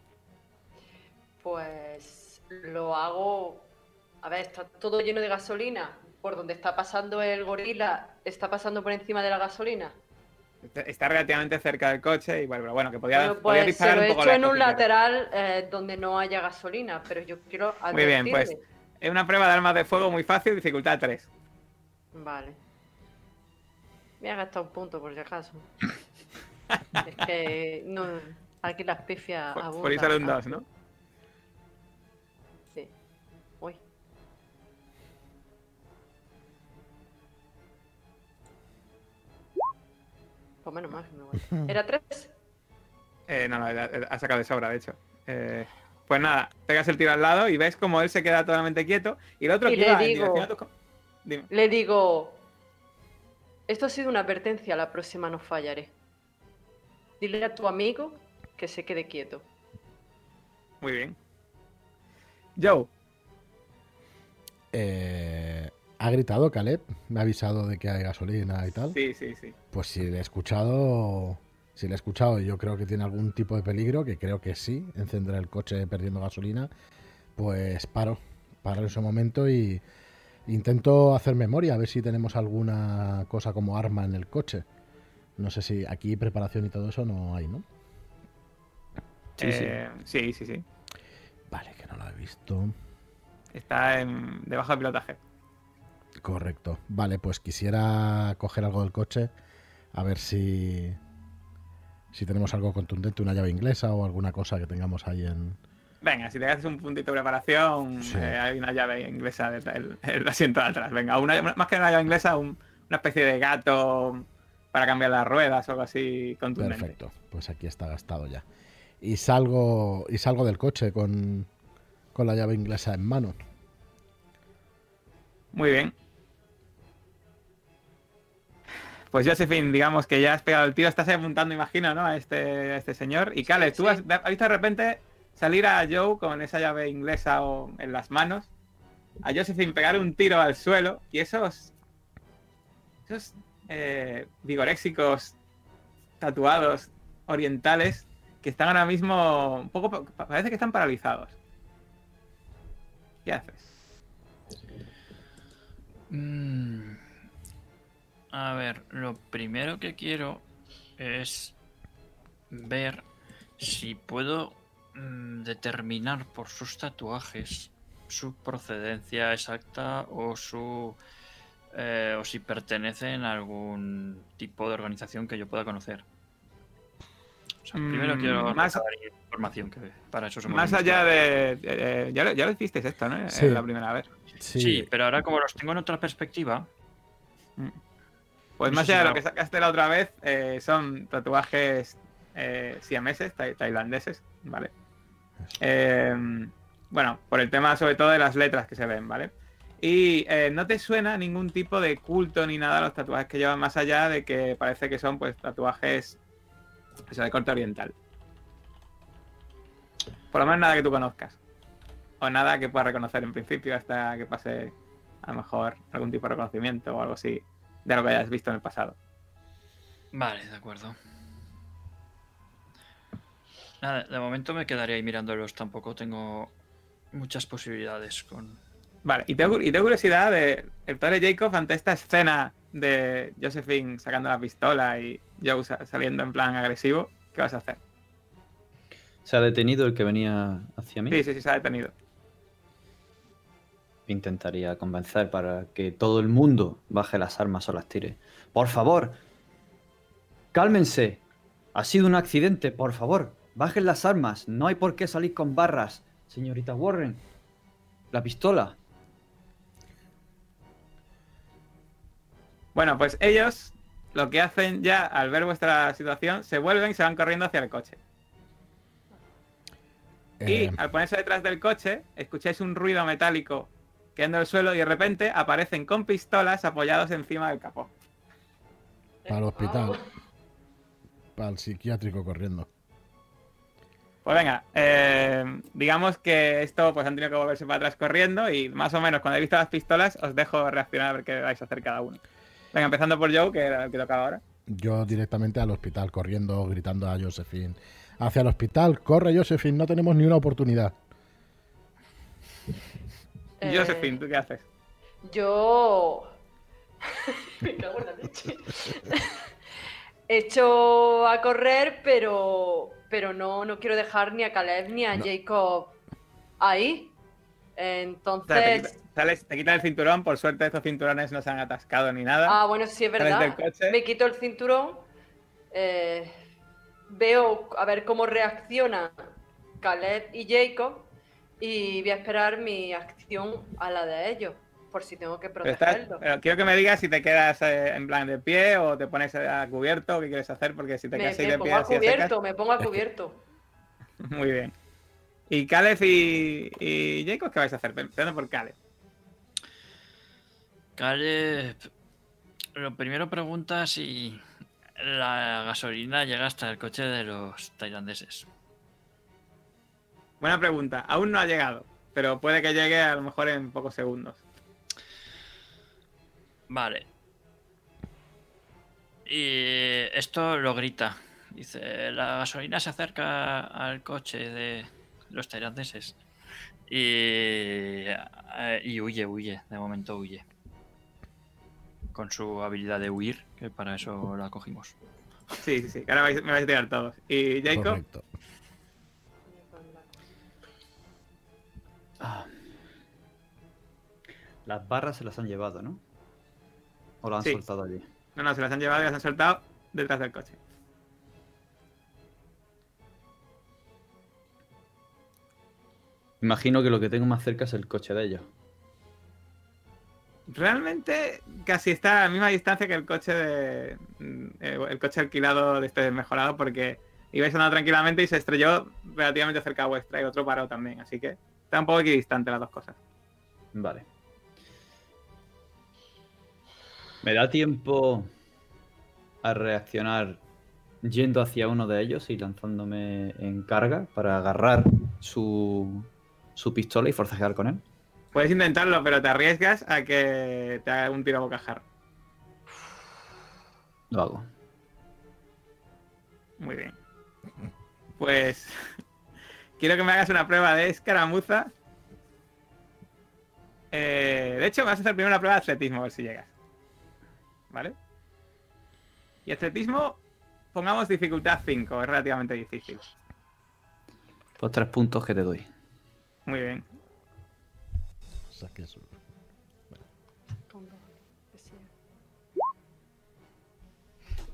Pues lo hago. A ver, está todo lleno de gasolina. Por donde está pasando el gorila, está pasando por encima de la gasolina. Está- Está relativamente cerca del coche y bueno, pero bueno, que podía, Bueno, podía pues se disparar lo un he poco hecho en un lateral eh, donde no haya gasolina, pero yo quiero Muy bien, pues advertirle. es una prueba de armas de fuego muy fácil, dificultad 3. Vale. Me ha gastado un punto por si acaso. es que no, aquí las pifias Por, abundan. por ahí sale un Ah, 2, ¿no? Sí. Uy. Pues menos mal que me voy. ¿Era tres? Eh, no, no, ha- sacado de sobra, de hecho. Eh, pues nada, pegas el tiro al lado y ves como él se queda totalmente quieto y el otro Y que le en digo- dirección a tus co- Dime. Le digo... Esto ha sido una advertencia, la próxima no fallaré. Dile a tu amigo que se quede quieto. Muy bien. Joe, Eh, ha gritado Caleb, me ha avisado de que hay gasolina y tal. sí, sí, sí. Pues si le he escuchado, si le he escuchado y yo creo que tiene algún tipo de peligro, que creo que sí, encender el coche perdiendo gasolina, pues paro, paro en ese momento y intento hacer memoria, a ver si tenemos alguna cosa como arma en el coche. No sé si aquí preparación y todo eso no hay, ¿no? Sí, sí. Eh, sí, sí, sí. Vale, que no lo he visto. Está en- debajo del pilotaje. Correcto. Vale, pues quisiera coger algo del coche, a ver si si tenemos algo contundente, una llave inglesa o alguna cosa que tengamos ahí en, Venga, si te haces un puntito de preparación, Sí. eh, hay una llave inglesa del el asiento de atrás. Venga, una, más que una llave inglesa, un- una especie de gato para cambiar las ruedas o algo así contundente. Perfecto, pues aquí está gastado ya. Y salgo y salgo del coche con, con la llave inglesa en mano. Muy bien. Pues Josephine, digamos que ya has pegado el tiro, estás apuntando, imagino, ¿no? A este, a este señor. Y Cale, tú sí. has, has visto de repente salir a Joe con esa llave inglesa en las manos, a Josephine pegar un tiro al suelo y esos, esos eh, vigoréxicos tatuados orientales que están ahora mismo un poco, pa- parece que están paralizados. ¿Qué haces? Mm. A ver, lo primero que quiero es ver si puedo determinar por sus tatuajes su procedencia exacta o su eh, o si pertenecen a algún tipo de organización que yo pueda conocer. O sea, primero Mm, quiero más- información que para eso somos Más allá de... de- de- ya, lo, ya lo hicisteis esto, ¿no? Sí. La primera vez. Sí, Sí, pero ahora como los tengo en otra perspectiva, Pues No más allá de lo que sacaste la otra vez, eh, son tatuajes eh, siameses, tai- tailandeses, ¿vale? Eh, bueno, por el tema sobre todo de las letras que se ven, ¿vale? Y eh, no te suena ningún tipo de culto ni nada a los tatuajes que llevan más allá de que parece que son pues tatuajes de corte oriental. Por lo menos nada que tú conozcas. O nada que puedas reconocer en principio hasta que pase a lo mejor algún tipo de reconocimiento o algo así de lo que hayas visto en el pasado. Vale, de acuerdo. Nada, de momento me quedaría ahí mirándolos. Tampoco tengo muchas posibilidades con. Vale, y tengo, y tengo curiosidad de el padre Jacob ante esta escena de Josephine sacando la pistola y Joe sa- saliendo en plan agresivo, ¿qué vas a hacer? ¿Se ha detenido el que venía hacia mí? Sí, sí, sí, se ha detenido. Intentaría convencer para que todo el mundo baje las armas o las tire. Por favor, cálmense. Ha sido un accidente, por favor. Bajen las armas. No hay por qué salir con barras. Señorita Warren. La pistola. Bueno, pues ellos lo que hacen ya al ver vuestra situación, se vuelven y se van corriendo hacia el coche. eh, Y al ponerse detrás del coche, escucháis un ruido metálico cayendo el suelo y de repente aparecen con pistolas apoyados encima del capó. para el hospital, para el psiquiátrico corriendo. Pues venga, eh, digamos que esto pues han tenido que volverse para atrás corriendo y más o menos cuando he visto las pistolas os dejo reaccionar a ver qué vais a hacer cada uno. Venga, empezando por Joe, que era el que tocaba ahora. Yo directamente al hospital, corriendo, gritando a Josephine. Hacia el hospital, corre Josephine, no tenemos ni una oportunidad. Eh, Josephine, ¿tú qué haces? Yo. Me cago en la leche. Echo a correr, pero. Pero no, no quiero dejar ni a Caleb ni a No. Jacob ahí. O sea, te, Entonces. quita- sales- te quitan el cinturón, por suerte estos cinturones no se han atascado ni nada. Ah, bueno, sí es verdad. Me quito el cinturón. eh, veo a ver cómo reacciona Caleb y Jacob. Y voy a esperar mi acción a la de ellos. Por si tengo que pero, estás- pero quiero que me digas si te quedas eh, en plan de pie o te pones a cubierto, qué quieres hacer, porque si te Me, quedas ahí me de pie pongo a cubierto, me pongo a cubierto. Muy bien. ¿Y Caleb y, y Jacob qué vais a hacer? Empezando por Caleb. Caleb, lo primero pregunta si la gasolina llega hasta el coche de los tailandeses. Buena pregunta. Aún no ha llegado, pero puede que llegue a lo mejor en pocos segundos. Vale. Y esto lo grita. Dice, la gasolina se acerca al coche de los tailandeses. Y, eh, y huye, huye. De momento huye. Con su habilidad de huir, que para eso la cogimos. Sí, sí, sí. que Ahora vais- me vais a tirar todos. ¿Y Jacob? Correcto. Ah. Las barras se las han llevado, ¿no? ¿O lo han Sí. soltado allí? No, no, se las han llevado y las han soltado detrás del coche. Imagino que lo que tengo más cerca es el coche de ellos. Realmente casi está a la misma distancia que el coche de. mm, eh, el coche alquilado de este mejorado porque ibais andando tranquilamente y se estrelló relativamente cerca a vuestra y otro paró también. Así que está un poco equidistante las dos cosas. Vale. ¿Me da tiempo a reaccionar yendo hacia uno de ellos y lanzándome en carga para agarrar su, su pistola y forcejear con él? Puedes intentarlo, pero te arriesgas a que te haga un tiro a bocajarro. Lo hago. Muy bien. Pues quiero que me hagas una prueba de escaramuza. Eh, de hecho, me vas a hacer primero una prueba de atletismo, a ver si llegas. ¿Vale? Y atletismo, pongamos dificultad 5, es relativamente difícil. Pues tres puntos que te doy. Muy bien.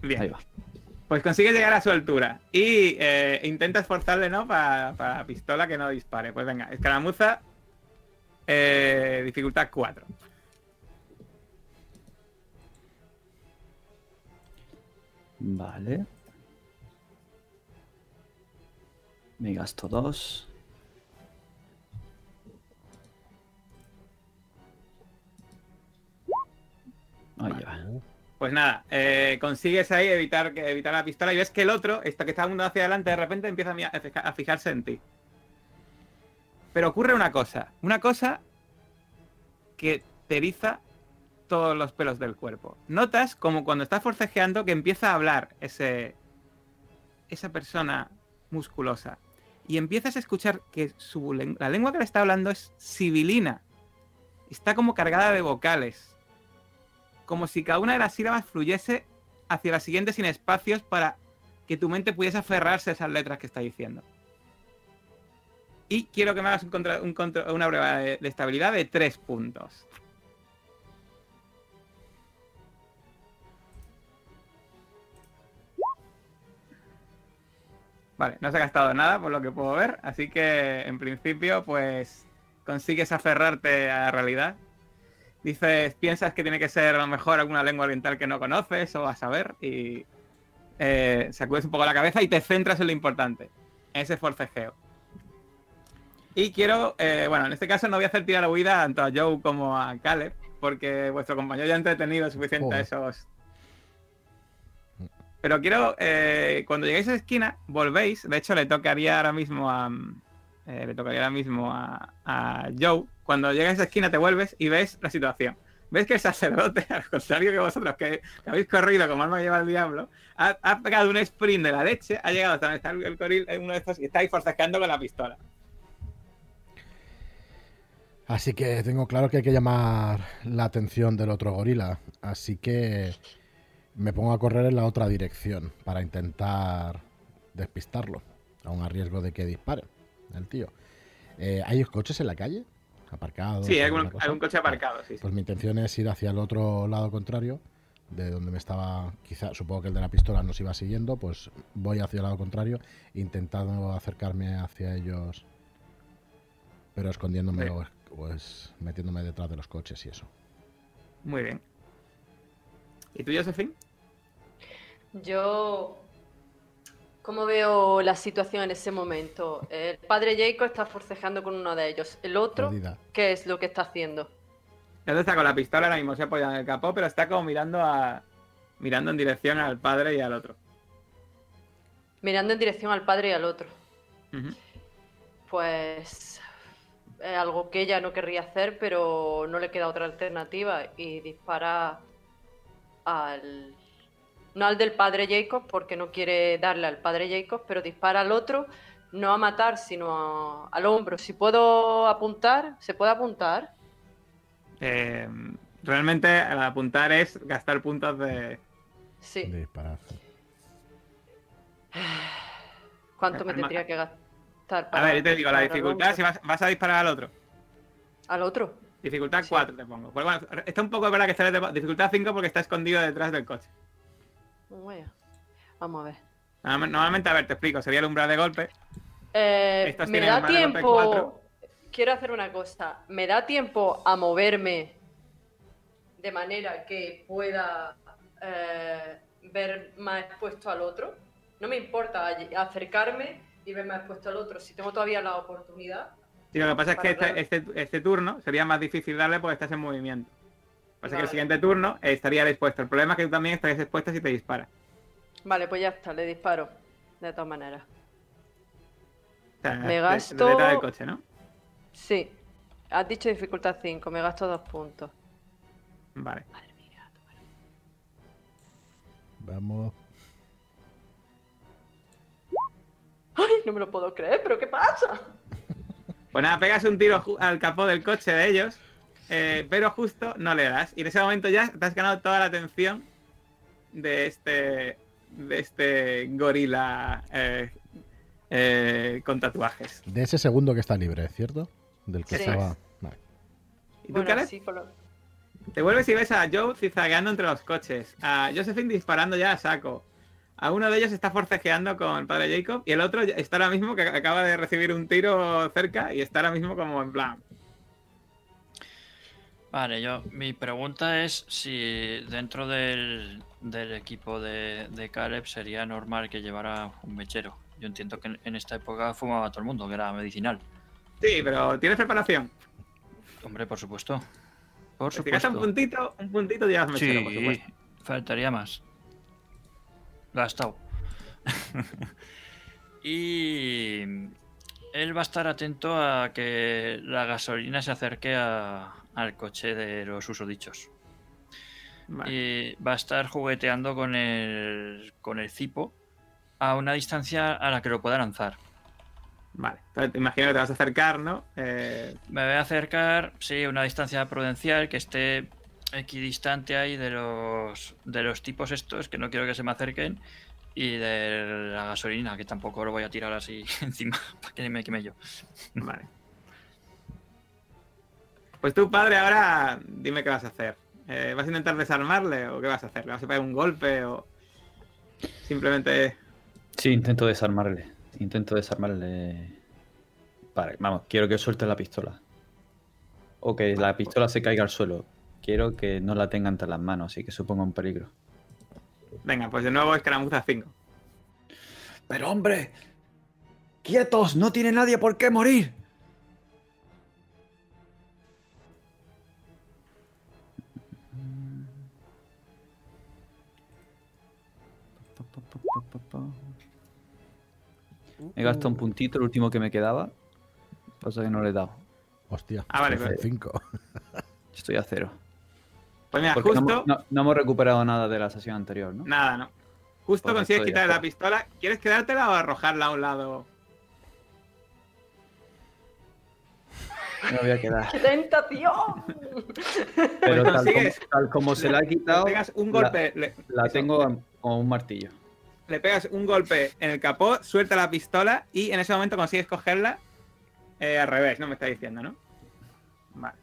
Bien. Ahí va. Pues consigues llegar a su altura y eh, intenta esforzarle, ¿no? Para, para la pistola que no dispare. Pues venga, escaramuza, eh, dificultad 4. Vale. Me gasto dos. Ahí va. Pues nada, eh, consigues ahí evitar, que- evitar la pistola y ves que el otro, este que está andando hacia adelante, de repente empieza a fijarse en ti. Pero ocurre una cosa, una cosa que te eriza todos los pelos del cuerpo. Notas como cuando estás forcejeando que empieza a hablar ese, esa persona musculosa. Y empiezas a escuchar que su, la lengua que le está hablando es sibilina. Está como cargada de vocales como si cada una de las sílabas fluyese hacia la siguiente sin espacios para que tu mente pudiese aferrarse a esas letras que está diciendo. Y quiero que me hagas un una prueba de estabilidad de tres puntos. Vale, no se ha gastado nada por lo que puedo ver, así que en principio pues consigues aferrarte a la realidad dices, piensas que tiene que ser a lo mejor alguna lengua oriental que no conoces o a saber y eh, sacudes un poco la cabeza y te centras en lo importante, en ese forcejeo. Y quiero, eh, bueno, en este caso no voy a hacer tirar a huida tanto a Joe como a Caleb, porque vuestro compañero ya ha entretenido suficiente a Joder. esos Pero quiero, eh, cuando lleguéis a esa esquina, volvéis. De hecho, le tocaría ahora mismo a. eh, le tocaría ahora mismo a, a Joe. Cuando llegas a esa esquina, te vuelves y ves la situación. Ves que el sacerdote, al contrario que vosotros, que, habéis corrido como alma lleva el diablo, ha, pegado un sprint de la leche, ha llegado hasta donde el, el goril, en uno de estos, y está ahí forcejeando con la pistola. Así que tengo claro que hay que llamar la atención del otro gorila. Así que me pongo a correr en la otra dirección para intentar despistarlo, aun a riesgo de que dispare el tío. Eh, ¿Hay coches en la calle? ¿Aparcados? Sí, hay algún, coche aparcado, sí. sí. Pues mi intención es ir hacia el otro lado contrario, de donde me estaba, quizá, supongo que el de la pistola nos iba siguiendo, pues voy hacia el lado contrario, intentando acercarme hacia ellos, pero escondiéndome Sí. o, o es- metiéndome detrás de los coches y eso. Muy bien. ¿Y tú, Josephine? Yo. ¿Cómo veo la situación en ese momento? El padre Jacob está forcejeando con uno de ellos. El otro, Perdida. ¿qué es lo que está haciendo? Él está con la pistola ahora mismo, se apoya en el capó, pero está como mirando a. mirando en dirección al padre y al otro. Mirando en dirección al padre y al otro. Pues. Es algo que ella no querría hacer, pero no le queda otra alternativa. Y dispara al. No al del padre Jacob, porque no quiere darle al padre Jacob, pero dispara al otro, no a matar, sino a- al hombro. Si puedo apuntar, ¿se puede apuntar? Eh, realmente al apuntar es gastar puntos de. Sí. de. ¿Cuánto me tendría que gastar A ver, yo te digo, la dificultad, si vas, vas a disparar al otro. ¿Al otro? Dificultad Sí. 4 te pongo. Bueno, está un poco verdad que está de- dificultad 5 porque está escondido detrás del coche. Vaya. Vamos a ver. Normal- Normalmente, a ver, te explico, sería el umbral de golpe. Eh, me da tiempo. Quiero hacer una cosa. ¿Me da tiempo a moverme de manera que pueda eh, ver más expuesto al otro? No me importa acercarme y ver más expuesto al otro. Si tengo todavía la oportunidad. Sí, lo que pasa es que este, este, este turno sería más difícil darle porque estás en movimiento. Lo que pasa es que el siguiente turno estaría dispuesto. El problema es que tú también estarías expuesto si te dispara. Vale, pues ya está, le disparo. De todas maneras. O sea, Me de- de gasto- detrás del coche, ¿no? Sí. Has dicho dificultad 5, me gasto dos puntos. Vale. Vamos. ¡Ay! No me lo puedo creer, pero ¿qué pasa? Pues nada, pegas un tiro al capó del coche de ellos, eh, pero justo no le das. Y en ese momento ya te has ganado toda la atención de este de este gorila eh, eh, con tatuajes. De ese segundo que está libre, ¿cierto? Del que Sí. estaba. Vale. ¿Y tú, Bueno, Caleb? sí, con lo- Te vuelves y ves a Joe zigzagueando entre los coches, a Josephine disparando ya a saco. A uno de ellos está forcejeando con el padre Jacob y el otro está ahora mismo que acaba de recibir un tiro cerca y está ahora mismo como en plan. Vale, yo, mi pregunta es si dentro del, del equipo de, de Caleb sería normal que llevara un mechero. Yo entiendo que en, en esta época fumaba todo el mundo, que era medicinal. Sí, pero ¿tienes preparación? Hombre, por supuesto. Por Si un puntito, un puntito llevas mechero, por Sí, supuesto. faltaría más. Gastado. y él va a estar atento a que la gasolina se acerque a- al coche de los usodichos. Vale. Y va a estar jugueteando con el, con el cipo a una distancia a la que lo pueda lanzar. Vale. Entonces te imagino que te vas a acercar, ¿no? Eh, Me voy a acercar, sí, a una distancia prudencial que esté equidistante ahí de los de los tipos estos que no quiero que se me acerquen y de la gasolina que tampoco lo voy a tirar así encima para que me queme yo. vale. Pues tú, padre, ahora dime qué vas a hacer. Eh, ¿Vas a intentar desarmarle o qué vas a hacer? ¿Le vas a pegar un golpe o simplemente... Sí, intento desarmarle. Intento desarmarle. Vale, vamos, quiero que suelte la pistola. O que la pistola se caiga al suelo. Quiero que no la tenga entre las manos y que suponga un peligro. Venga, pues de nuevo escaramuza 5. Pero hombre, quietos, no tiene nadie por qué morir. He gastado un puntito, el último que me quedaba. Pasa que no le he dado. Hostia. Ah, vale, pues vale. cinco. Estoy a cero. Pues mira, Porque justo. hemos- no- no hemos recuperado nada de la sesión anterior, ¿no? Nada, no. Justo Pues consigues quitarle la pistola. ¿Quieres quedártela o arrojarla a un lado? Me voy a quedar. ¡Qué tentación! Pero tal como, tal como se la ha Le quitado, pegas un la- golpe. le- la eso, tengo con un martillo. Le pegas un golpe en el capó, suelta la pistola y en ese momento consigues cogerla eh, al revés, ¿no? Me está diciendo, ¿no? Vale.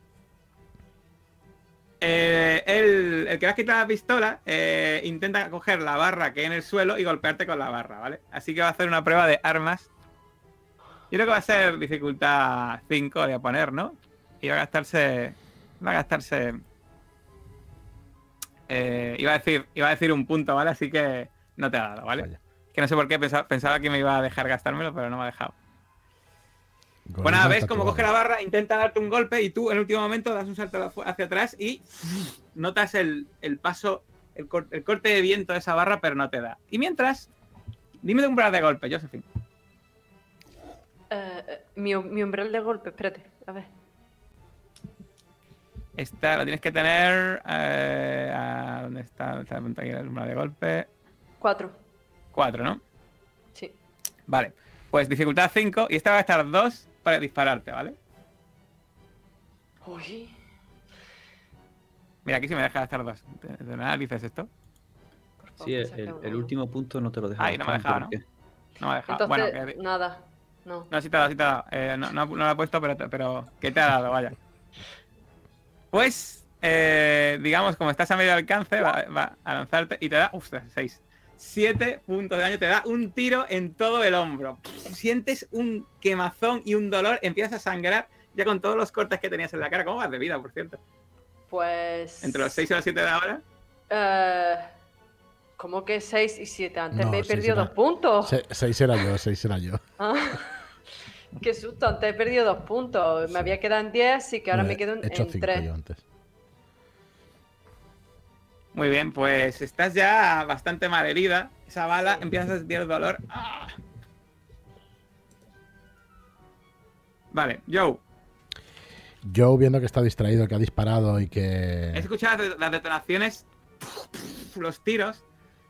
Eh, el, el que le has quitado la pistola eh, intenta coger la barra que hay en el suelo y golpearte con la barra, ¿vale? Así que va a hacer una prueba de armas. Yo creo que va a ser dificultad 5, voy a poner, ¿no? Y va a gastarse. Va a gastarse. eh, iba, a decir, iba a decir un punto, ¿vale? Así que no te ha dado, ¿vale? Vaya. Que no sé por qué pensaba, pensaba que me iba a dejar gastármelo, pero no me ha dejado. Esa ves cómo coge la barra, intenta darte un golpe y tú en el último momento das un salto hacia atrás y notas el, el paso, el, cor- el corte de viento de esa barra, pero no te da. Y mientras, dime de umbral de golpe, Josephine. Eh, mi, mi umbral de golpe, espérate, a ver. Esta lo tienes que tener. eh, a- ¿Dónde está? ¿Dónde está la punta aquí del umbral de golpe? Cuatro, 4, ¿no? sí. Vale. Pues dificultad 5 y esta va a estar 2 para dispararte, ¿vale? Uy, Mira, aquí sí me deja gastar 2. ¿De, nada dices esto? Sí, el, el- último punto no te lo deja. Ay, no me ha dejado, ¿no? No me ha dejado. Entonces, bueno, que- nada, no. No, sí te ha dado, sí te ha dado. Eh, no, no, no lo ha puesto, pero, pero que te ha dado, vaya. Pues, eh, digamos, como estás a medio alcance, va, va a lanzarte y te da, uff, 6. 7 puntos de daño, te da un tiro en todo el hombro. Sientes un quemazón y un dolor, empiezas a sangrar ya con todos los cortes que tenías en la cara. ¿Cómo vas de vida, por cierto? Pues. Entre los 6 y los 7 de ahora. Eh, ¿Cómo que 6 y 7? Antes No, me he perdido era- dos puntos. Se- seis era yo, seis era yo. Ah, Qué susto, antes he perdido dos puntos. Me había quedado en 10, así que ahora No, me quedo en, He hecho en cinco 3. Muy bien, pues estás ya bastante mal herida. Esa bala empiezas a sentir el dolor. ¡Ah! Vale, Joe, Joe, viendo que está distraído, que ha disparado y he que. escuchado las de- las detonaciones, los tiros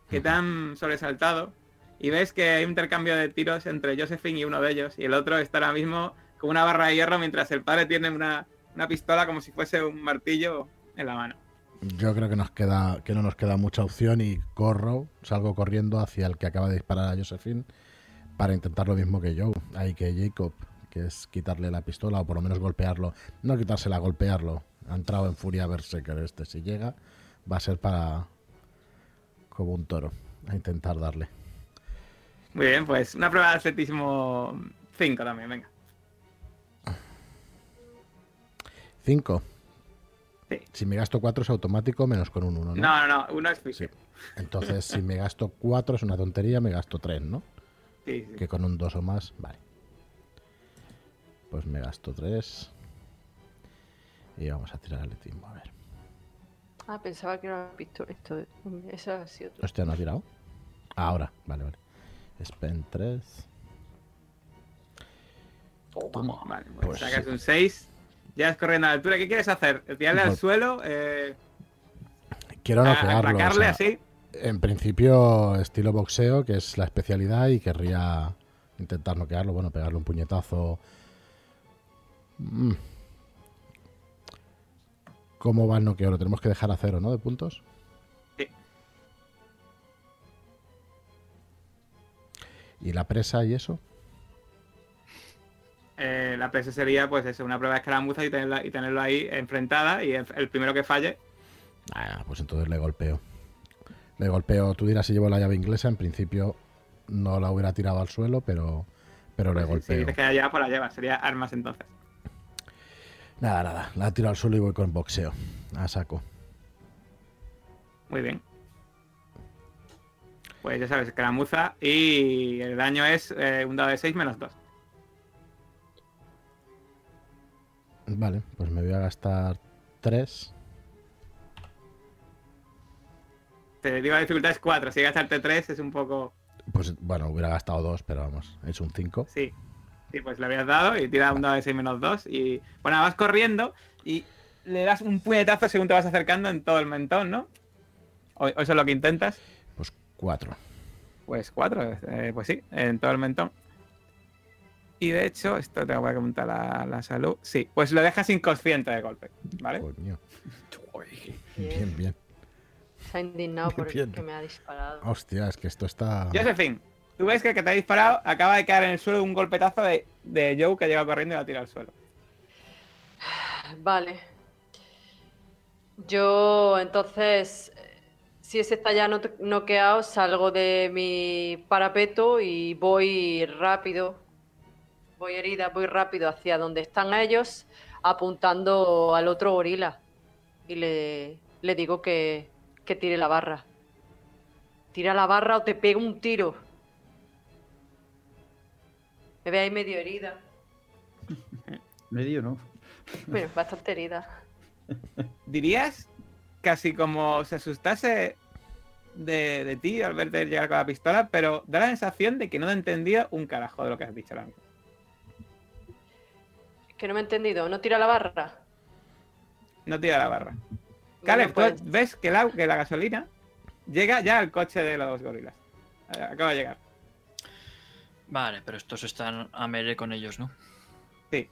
que te han sobresaltado y ves que hay un intercambio de tiros entre Josephine y uno de ellos y el otro está ahora mismo con una barra de hierro mientras el padre tiene una, una pistola como si fuese un martillo en la mano. Yo creo que nos queda, que no nos queda mucha opción y corro, salgo corriendo hacia el que acaba de disparar a Josephine para intentar lo mismo que Joe, ahí que Jacob, que es quitarle la pistola o por lo menos golpearlo. No quitársela, golpearlo. Ha entrado en furia Berserker este. Si llega, va a ser para como un toro, a intentar darle. Muy bien, pues una prueba de atletismo 5 también, venga. 5. Sí. Si me gasto 4 es automático, menos con un 1, ¿no? No, no, no, uno es Sí. físico. Entonces, si me gasto 4 es una tontería, me gasto 3, ¿no? Sí, sí. Que con un 2 o más, vale. Pues me gasto 3. Y vamos a tirar atletismo, a ver. Ah, pensaba que era visto esto. Eso ha sido todo. Hostia, ¿no ha tirado? Ahora, vale, vale. Spend 3. Toma. Vale, pues, Pues sacas sí. un 6. Ya es corriendo a la altura. ¿Qué quieres hacer? ¿Tirarle al suelo? Eh, Quiero noquearlo. o ¿Atracarle sea, así? En principio, estilo boxeo, que es la especialidad, y querría intentar noquearlo, bueno, pegarle un puñetazo. Mm. ¿Cómo va el noqueo? Lo tenemos que dejar a cero, ¿no? De puntos. Sí. ¿Y la presa y eso? Eh, la presa sería, pues eso, una prueba de escaramuza y, tenerla- y tenerlo ahí enfrentada. Y el, el primero que falle, Ah, pues entonces le golpeo. Le golpeo, tú dirás si llevo la llave inglesa, en principio no la hubiera tirado al suelo, pero, pero le pues, si- si golpeo. dices que la lleva, pues la lleva. Sería armas entonces. Nada, nada, la tiro al suelo y voy con boxeo. A saco. Muy bien. Pues ya sabes, escaramuza y el daño es eh, un dado de 6 menos 2. Vale, pues me voy a gastar 3. Te digo la dificultad es 4. Si gastarte 3 es un poco... Pues bueno, hubiera gastado dos, pero vamos, es un 5. Sí. Sí, pues le habías dado y tira un dado de 6 menos 2 y bueno, vas corriendo y le das un puñetazo según te vas acercando en todo el mentón, ¿no? ¿O, o eso es lo que intentas? Pues 4. Pues 4, pues sí, en todo el mentón. Y de hecho, esto te voy a comentar la, la salud. Sí, pues lo dejas inconsciente de golpe, ¿vale? Coño. Bien. Bien, bien. Se ha indignado por Bien. el que me ha disparado. Hostia, es que esto está. Josephine, tú ves que el que te ha disparado acaba de caer en el suelo de un golpetazo de, de Joe que llega corriendo y la tira al suelo. Vale. Yo entonces, si ese está ya no- noqueado, salgo de mi parapeto y voy rápido. Voy herida, voy rápido hacia donde están ellos, apuntando al otro gorila. Y le, le digo que, que tire la barra. Tira la barra o te pego un tiro. Me ve ahí medio herida. Medio, ¿no? Bueno, bastante herida. ¿Dirías casi como se asustase de, de ti al verte llegar con la pistola, pero da la sensación de que no te entendía un carajo de lo que has dicho ahora mismo? Que no me he entendido. ¿No tira la barra? No tira la barra. Bueno, Caleb, tú pues, ves que la, que la gasolina llega ya al coche de los dos gorilas. Eh, Acaba de llegar. Vale, pero estos están a melee con ellos, ¿no? Sí.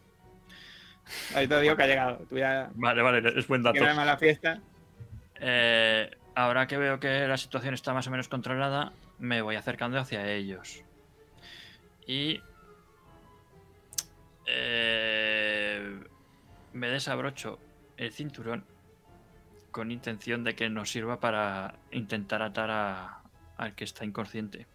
Ahí te digo que ha llegado. Tú ya Vale, vale, es buen dato. mala fiesta. Eh, ahora que veo que la situación está más o menos controlada, me voy acercando hacia ellos. Y eh, me desabrocho el cinturón con intención de que nos sirva para intentar atar a- al que está inconsciente.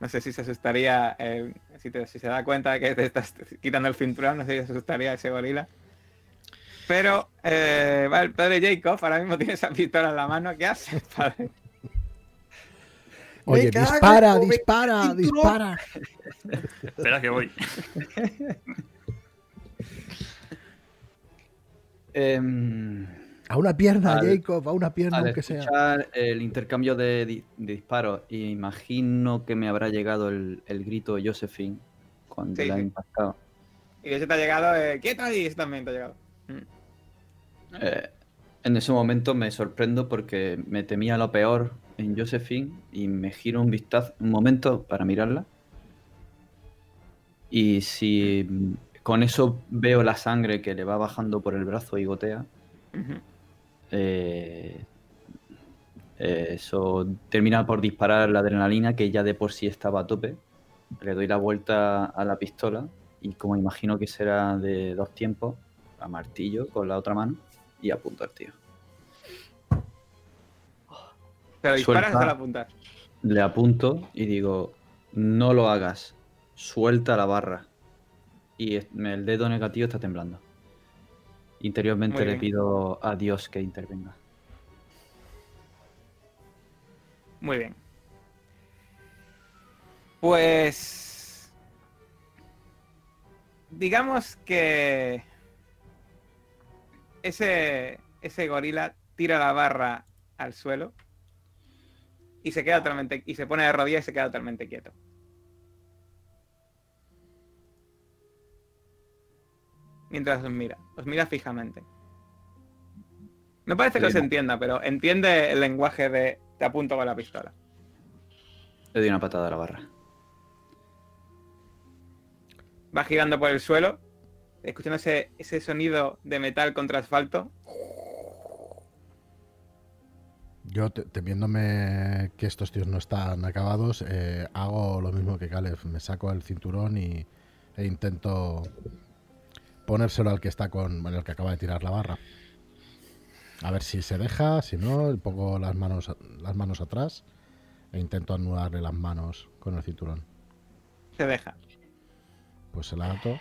No sé si se asustaría, eh, si, se da cuenta de que te estás quitando el cinturón, no sé si se asustaría ese gorila. Pero, eh, el padre Jacob ahora mismo tiene esa pistola en la mano. ¿Qué hace, padre? Oye, dispara, dispara, dispara. Espera que voy. Em, A una pierna, Al- Jacob, a una pierna, al aunque sea. escuchar el intercambio de, di- de disparos, imagino que me habrá llegado el, el grito de Josephine cuando Sí, la ha sí. impactado. Y ese te ha llegado, eh, quieto ahí, ese también te ha llegado. Mm. Eh, en ese momento me sorprendo porque me temía lo peor en Josephine y me giro un vistazo, un momento para mirarla. Y si con eso veo la sangre que le va bajando por el brazo y gotea, eh, eh, eso termina por disparar la adrenalina que ya de por sí estaba a tope. Le doy la vuelta a la pistola y como imagino que será de dos tiempos, a martillo con la otra mano y apunto al tío. Pero disparas Suelta. apuntar. Le apunto y digo, no lo hagas, suelta la barra. Y el dedo negativo está temblando. Interiormente le pido a Dios que intervenga. Muy bien. Pues. Digamos que. Ese, ese gorila tira la barra al suelo. Y se queda totalmente. Y se pone de rodillas y se queda totalmente quieto. Mientras os mira. Os mira fijamente. No parece que os entienda, pero entiende el lenguaje de te apunto con la pistola. Le doy una patada a la barra. va girando por el suelo, escuchando ese, ese sonido de metal contra asfalto. Yo, te- temiéndome que estos tíos no están acabados, eh, hago lo mismo que Caleb. Me saco el cinturón y, e intento ponérselo al que está con. Bueno, el que acaba de tirar la barra. A ver si se deja, si no, pongo las manos, las manos atrás e intento anularle las manos con el cinturón. Se deja. Pues se la ato.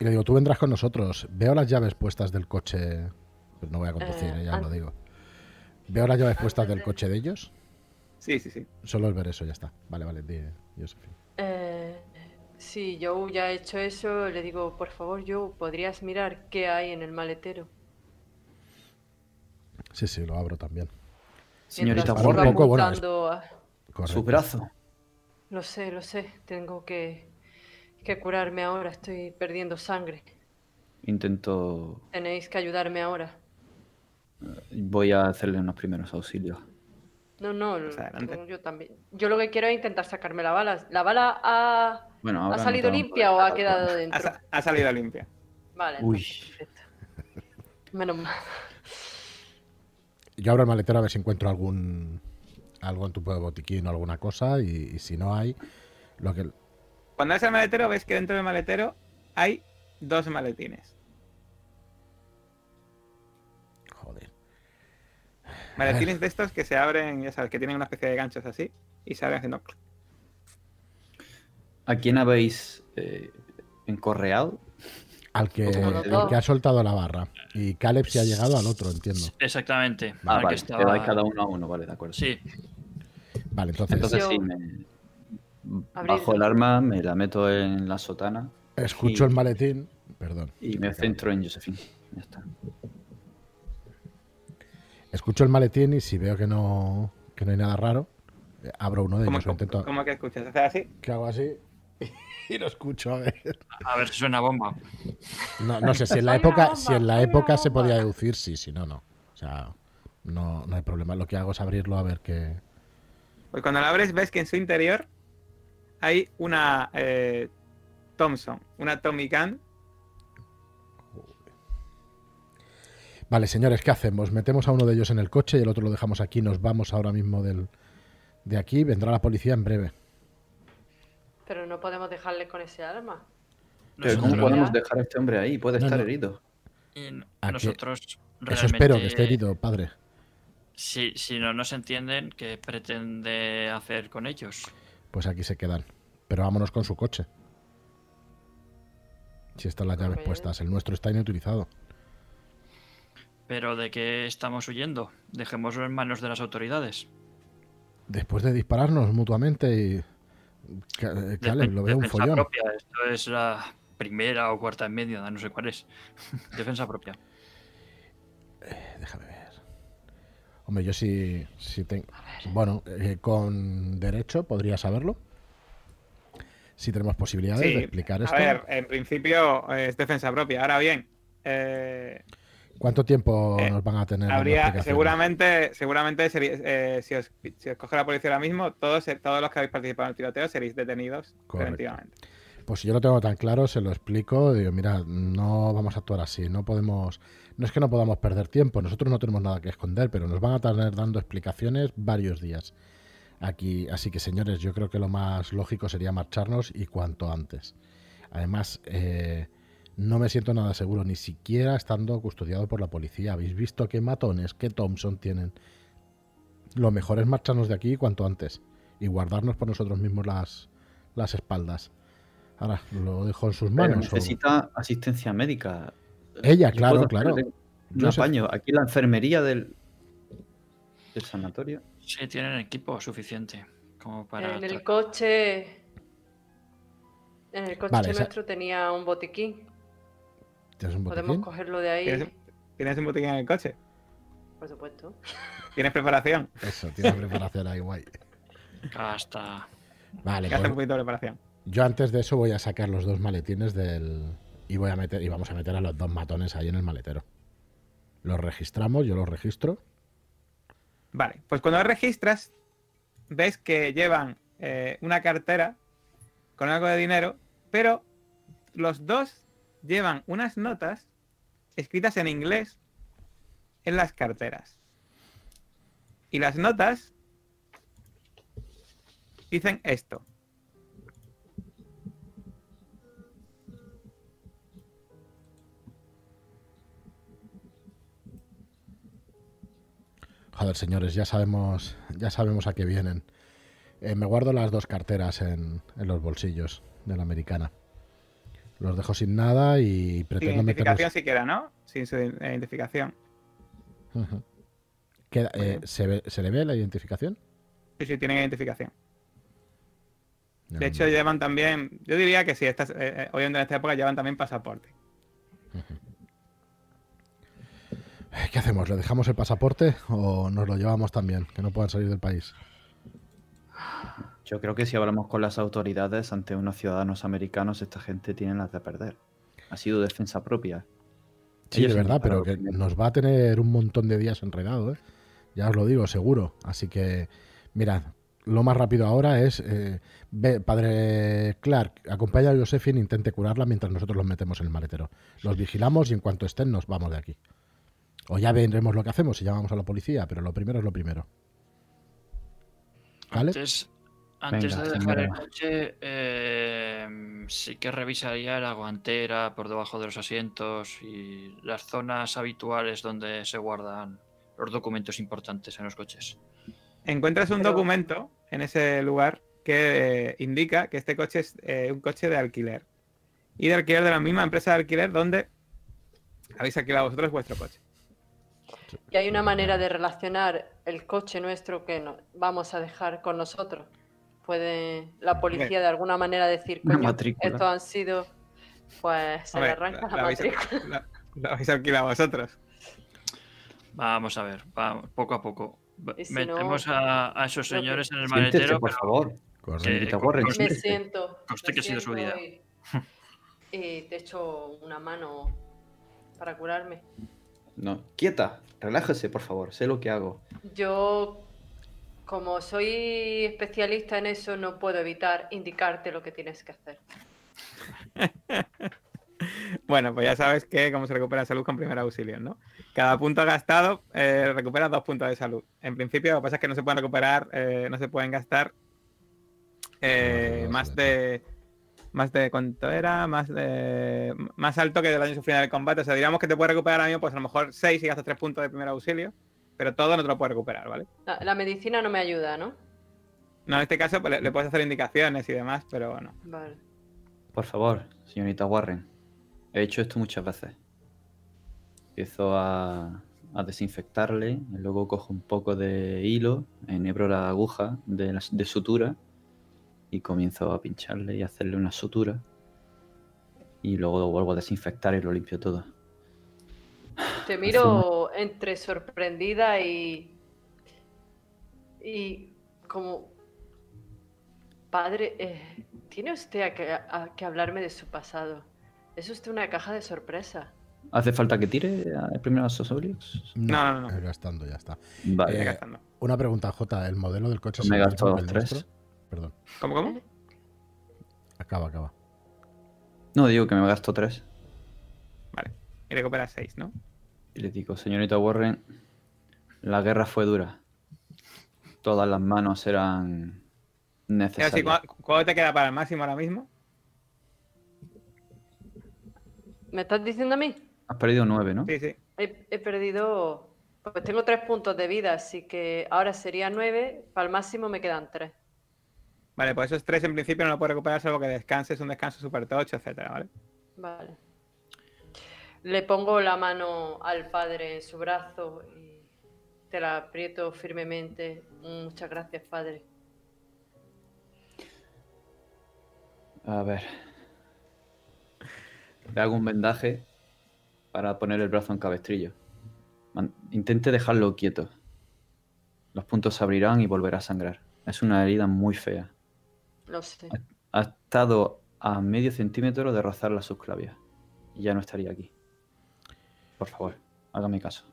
Y le digo, tú vendrás con nosotros. Veo las llaves puestas del coche. Pues no voy a conducir, Eh, eh, ya an- lo digo. Veo las llaves puestas del coche de ellos. Sí, sí, sí. Solo el ver eso ya está. Vale, vale, di, Josephine. Eh, sí, yo ya he hecho eso. Le digo, por favor, yo ¿podrías mirar qué hay en el maletero? Sí, sí, lo abro también. Señorita Por poco, bueno, apuntando a- su brazo. Lo sé, lo sé. Tengo que, que curarme ahora. Estoy perdiendo sangre. Intento. Tenéis que ayudarme ahora. Voy a hacerle unos primeros auxilios. No, no, yo, también. Yo lo que quiero es intentar sacarme la bala. ¿La bala ha, Bueno, ha no salido limpia o ha quedado dentro? sa- ha salido limpia. Vale, Uy. entonces, perfecto. Menos mal. Yo abro el maletero a ver si encuentro algún algo en tu botiquín o alguna cosa y, y si no hay, lo que Cuando vas al maletero, ves que dentro del maletero hay dos maletines. Maletines de estos que se abren, ya sabes, que tienen una especie de ganchos así y se abren haciendo. ¿A quién habéis eh, encorreado? Al que, el que ha soltado la barra. Y Caleb se ha llegado al otro, entiendo. Exactamente. Ah, al que vale. estaba- Te dais cada uno a uno, vale, de acuerdo. Sí, Vale, entonces, Entonces sí, me... Bajo el arma, me la meto en la sotana escucho y- el maletín. Perdón. y me centro en Josephine. Ya está. Escucho el maletín y si veo que no, que no hay nada raro, abro uno de ¿Cómo, ellos. o intento. cómo que escuchas? ¿Hacer así? que hago así? y lo escucho, a ver. a ver si suena bomba. No, no sé si en la época, bomba, si en la época se podía deducir, sí, si no, no. O sea, no, no hay problema. Lo que hago es abrirlo a ver qué. Pues cuando lo abres, ves que en su interior hay una eh, Thompson, una Tommy Gun. Vale, señores, ¿qué hacemos? Metemos a uno de ellos en el coche y el otro lo dejamos aquí. Nos vamos ahora mismo del, de aquí. Vendrá la policía en breve. Pero no podemos dejarle con ese arma. Pero ¿cómo podemos dejar a este hombre ahí? Puede No, estar no. herido. y n- ¿A qué? nosotros Eso espero, que esté herido, padre. Si, si no nos entienden, ¿qué pretende hacer con ellos? Pues aquí se quedan. Pero vámonos con su coche. Si están las llaves Pues- puestas. El nuestro está inutilizado. ¿Pero de qué estamos huyendo? Dejémoslo en manos de las autoridades. Después de dispararnos mutuamente y... Eh, Caleb, lo veo un defensa follón. propia. Esto es la primera o cuarta en medio, no sé cuál es. defensa propia. Déjame ver. Hombre, yo sí, sí tengo... Bueno, eh, con derecho podría saberlo. Si tenemos posibilidades Sí, de explicar esto. a ver, en principio eh, es defensa propia. Ahora bien, eh, ¿Cuánto tiempo Eh, nos van a tener? habría, seguramente, seguramente sería- eh, si, os, si os coge la policía ahora mismo, todos, eh, todos los que habéis participado en el tiroteo seréis detenidos preventivamente. Pues si yo lo tengo tan claro, se lo explico. Digo, mira, no vamos a actuar así. No podemos. No es que no podamos perder tiempo. Nosotros no tenemos nada que esconder, pero nos van a tener dando explicaciones varios días aquí. Así que, señores, yo creo que lo más lógico sería marcharnos y cuanto antes. Además, eh, no me siento nada seguro, ni siquiera estando custodiado por la policía. Habéis visto qué matones, qué Thompson tienen. Lo mejor es marcharnos de aquí cuanto antes y guardarnos por nosotros mismos las, las espaldas. Ahora, lo dejo en sus Pero manos. o- necesita asistencia médica. Ella, claro, claro. Yo sé- apaño. Aquí la enfermería del, del sanatorio. Sí, tienen equipo suficiente como para... En el coche. En el coche Vale, esa- nuestro tenía un botiquín. ¿Tienes un Podemos botiquín? cogerlo de ahí. ¿Tienes, tienes un botiquín en el coche? Por supuesto. ¿Tienes preparación? Eso, tiene preparación ahí, guay. Hasta... Vale, Que hace un pues poquito de preparación. yo antes de eso voy a sacar los dos maletines del. Y voy a meter, y vamos a meter a los dos matones ahí en el maletero. Los registramos, yo los registro. Vale, pues cuando registras, ves que llevan eh, una cartera con algo de dinero, pero los dos llevan unas notas escritas en inglés en las carteras. Y las notas dicen esto. Joder, señores, ya sabemos, ya sabemos a qué vienen. Eh, me guardo las dos carteras en, en los bolsillos de la americana. Los dejo sin nada y Sin pretendo identificación meterlos. siquiera, ¿no? Sin su identificación. Ujú. Queda- eh, ¿se, ve- ¿Se le ve la identificación? Sí, sí, tienen identificación. No, De hecho, no. llevan también, yo diría que sí, estas, eh, eh, obviamente en esta época llevan también pasaporte. ¿Qué hacemos? ¿Le dejamos el pasaporte o nos lo llevamos también? Que no puedan salir del país. Yo creo que si hablamos con las autoridades ante unos ciudadanos americanos, esta gente tiene las de perder. Ha sido defensa propia. Sí, Ellos de verdad, pero que nos va a tener un montón de días enredado, ¿eh? Ya os lo digo, seguro. Así que, mirad, lo más rápido ahora es, eh, ve, padre Clark, acompaña a Josephine, intente curarla mientras nosotros los metemos en el maletero. Los vigilamos y en cuanto estén nos vamos de aquí. O ya veremos lo que hacemos si llamamos a la policía, pero lo primero es lo primero. ¿Vale? Antes, antes Venga, de dejar el coche, eh, sí que revisaría la guantera por debajo de los asientos y las zonas habituales donde se guardan los documentos importantes en los coches. Encuentras un Pero- documento en ese lugar que eh, indica que este coche es eh, un coche de alquiler. Y de alquiler de la misma empresa de alquiler donde habéis alquilado vosotros vuestro coche. Y hay una manera de relacionar el coche nuestro que no- vamos a dejar con nosotros. Puede la policía de alguna manera decir, coño, estos han sido, pues se le Hombre, arranca la, la matrícula. la- la habéis alquilado vosotros. Vamos a ver, vamos, poco a poco. Si Metemos no, a, a esos creo que- señores en el Siéntese, maletero, por pero favor. Eh, Warren, con- Me siéntese. siento. Conste me que ha sido su vida. Y, y te echo una mano para curarme. No, quieta, relájese, por favor. Sé lo que hago. Yo, como soy especialista en eso, no puedo evitar indicarte lo que tienes que hacer. Bueno, pues ya sabes que cómo se recupera salud con primer auxilio, ¿no? Cada punto gastado eh, recupera dos puntos de salud. En principio, lo que pasa es que no se pueden recuperar, eh, no se pueden gastar eh, más de más de cuánto era, más de más alto que el daño sufrido en el combate. O sea, diríamos que te puede recuperar ahora mismo, pues a lo mejor 6 y gastas 3 puntos de primer auxilio, pero todo no te lo puedes recuperar, ¿vale? La, la medicina no me ayuda, ¿no? No, en este caso pues, le, le puedes hacer indicaciones y demás, pero no. Vale. Por favor, señorita Warren. He hecho esto muchas veces. Empiezo a, a desinfectarle, y luego cojo un poco de hilo, enhebro la aguja de, la- de sutura y comienzo a pincharle y hacerle una sutura. Y luego lo vuelvo a desinfectar y lo limpio todo. Te miro entre sorprendida y. y como. Padre, eh, ¿tiene usted a que, a que hablarme de su pasado? ¿Es usted una caja de sorpresa? ¿Hace falta que tire el primer accesorios? No, no, no. eh, Gastando, ya está. Vale. Estoy Eh, gastando. Una pregunta, J. ¿El modelo del coche Me que el tres. nuestro? Perdón, ¿Cómo, cómo? acaba, acaba. No, digo que me gasto tres. Vale. Y recuperas 6, ¿no? Y le digo, señorita Warren, la guerra fue dura. Todas las manos eran Es necesarias. así, ¿cu- ¿cuánto te queda para el máximo ahora mismo? ¿Me estás diciendo a mí? Has perdido nueve, ¿no? Sí, sí. He, he perdido. Pues tengo tres puntos de vida, así que ahora sería nueve. Para el máximo me quedan tres. Vale, pues esos tres en principio no lo puedes recuperar salvo que descanses, un descanso super tocho, etcétera, ¿vale? Vale. Le pongo la mano al padre en su brazo y te la aprieto firmemente. Muchas gracias, padre. A ver. Le hago un vendaje para poner el brazo en cabestrillo. Intente dejarlo quieto. Los puntos se abrirán y volverá a sangrar. Es una herida muy fea. Lo sé. Ha estado a medio centímetro de rozar la subclavia. Y ya no estaría aquí. Por favor, hágame caso.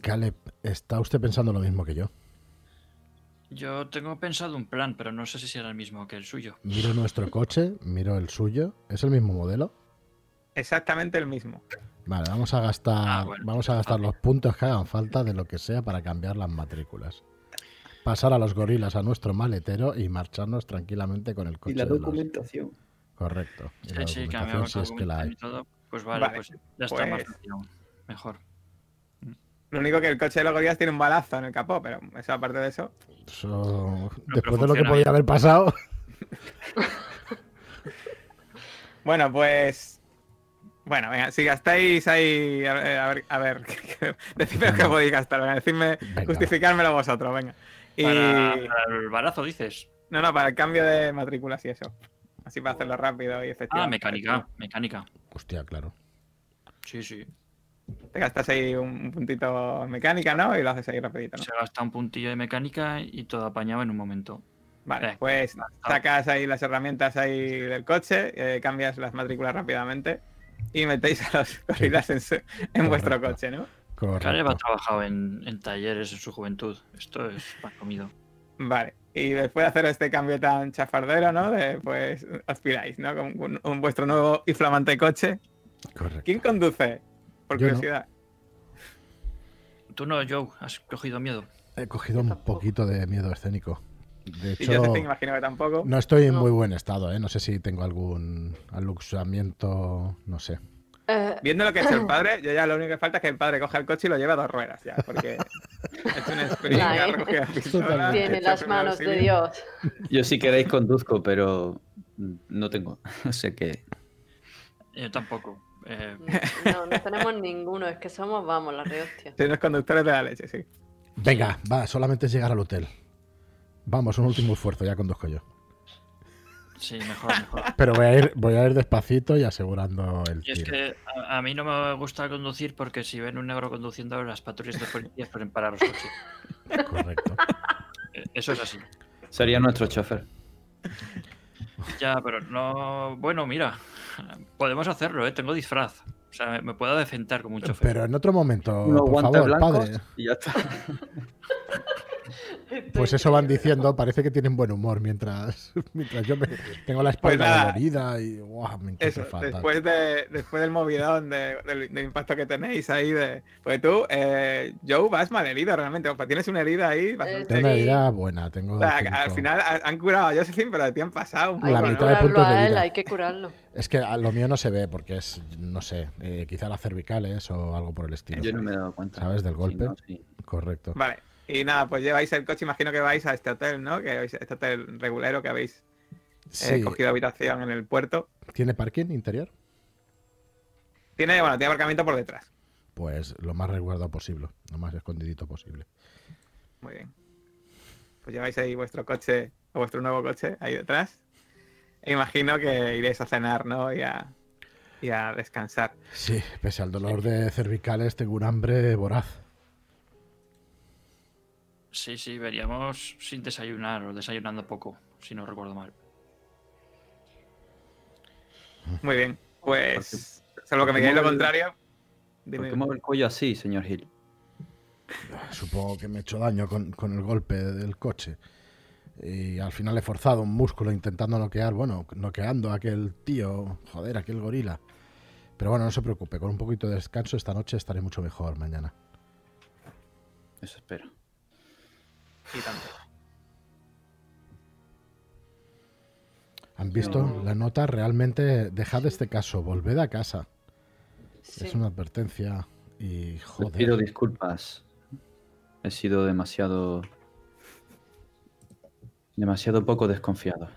Caleb, ¿está usted pensando lo mismo que yo? Yo tengo pensado un plan, pero no sé si será el mismo que el suyo. Miro nuestro coche, miro el suyo. ¿Es el mismo modelo? Exactamente el mismo. Vale, vamos a gastar, Ah, bueno, vamos a gastar los puntos que hagan falta de lo que sea para cambiar las matrículas. Pasar a los gorilas a nuestro maletero y marcharnos tranquilamente con el coche. de los- Correcto. Y la Sí, sí, documentación, cambiamos si es que la hay. y todo. Pues vale, Vale, pues ya está más pues- fácil aún. Mejor. Lo único que el coche de los gorilas tiene un balazo en el capó, pero eso aparte de eso. Eso, después de lo que podía haber pasado. Bueno, pues. Bueno, venga, si gastáis ahí. A ver, a ver, a ver decidme lo que podéis gastar, venga, decidme, Venga. justificármelo vosotros, venga. Y. Para, para el barazo dices. No, no, para el cambio de matrículas y eso. Así para hacerlo rápido y efectivo. Ah, mecánica, mecánica. Hostia, claro. Sí, sí. Te gastas ahí un puntito en mecánica, ¿no? Y lo haces ahí rapidito, ¿no? Se gasta un puntillo de mecánica y todo apañado en un momento. Vale, Eh, pues sacas ahí las herramientas ahí del coche, eh, cambias las matrículas rápidamente y metéis a los gorilas en, su- en vuestro Correcto. coche, ¿no? Caleb ha Correcto. trabajado en, en talleres en su juventud. Esto es pan comido. Vale. Y después de hacer este cambio tan chafardero, ¿no? De, pues os piráis, ¿no? Con un- un- vuestro nuevo y flamante coche. Correcto. ¿Quién conduce? Por Yo no. curiosidad. Tú no, Joe, has cogido miedo. He cogido un poquito de miedo escénico. De Y hecho, yo te imagino que tampoco. no estoy en No. muy buen estado, ¿eh? No sé si tengo algún aluxamiento, no sé. Eh, Viendo lo que ha hecho el padre, yo ya lo único que falta es que el padre coja el coche y lo lleve a dos ruedas ya, porque ha hecho un sprint, la tiene las manos de. Dios. Yo si queréis conduzco, pero no tengo. O sea que Yo tampoco. Eh, No, no tenemos ninguno, es que somos, vamos, la rehostia. Sois los conductores de la leche, sí. Venga, va, solamente es llegar al hotel. Vamos, un último esfuerzo, ya conduzco yo. Sí, mejor, mejor. Pero voy a ir, voy a ir despacito y asegurando el Y es tiro. que a, a mí no me gusta conducir porque si ven un negro conduciendo, las patrullas de policías pueden parar los coches. Correcto. Eh, Eso es así. sería nuestro chofer. Ya, pero no. Bueno, mira, podemos hacerlo, ¿eh? Tengo disfraz. O sea, me, me puedo defender como un chofer. Pero en otro momento, Unos por guantes favor, blancos padre. y ya está. Pues eso van diciendo, parece que tienen buen humor mientras, mientras yo me, tengo la espalda Pues dolorida y guau, me Eso, después, de, después del movidón, de- del, del impacto que tenéis ahí, de, pues tú, eh, Joe, vas mal herido realmente. Opa, Tienes una herida ahí bastante. Tengo una herida buena, tengo O sea, cinco. al final ha- han curado a Josephine, pero te han pasado un Hay La poco, que mitad ¿no? de curarlo puntos de a él, vida. hay que curarlo. Es que a lo mío no se ve porque es, no sé, eh, quizá las cervicales o algo por el estilo. Yo no me he dado cuenta. ¿Sabes del Sí, golpe? no, sí. Correcto. Vale. Y nada, pues lleváis el coche, imagino que vais a este hotel, ¿no? Que este hotel regulero que habéis eh, cogido habitación en el puerto. ¿Tiene parking interior? Tiene, bueno, tiene aparcamiento por detrás. Pues lo más resguardado posible, lo más escondidito posible. Muy bien. Pues lleváis ahí vuestro coche, o vuestro nuevo coche, ahí detrás. E imagino que iréis a cenar, ¿no? Y a, y a descansar. Sí, pese al dolor de cervicales, tengo un hambre voraz. Sí, sí, veríamos sin desayunar o desayunando poco, si no recuerdo mal. Muy bien. Pues, salvo que me digáis lo contrario. ¿Por Dime. qué mueve el cuello así, señor Hill? Supongo que me he hecho daño con, con el golpe del coche. Y al final he forzado un músculo intentando noquear, bueno, noqueando a aquel tío, joder, aquel gorila. Pero bueno, no se preocupe, con un poquito de descanso esta noche estaré mucho mejor mañana. Eso espero. Y tanto. ¿Han visto la nota? Realmente dejad este caso, volved a casa. Sí. Es una advertencia y joder. pido disculpas. He sido demasiado. demasiado poco desconfiado.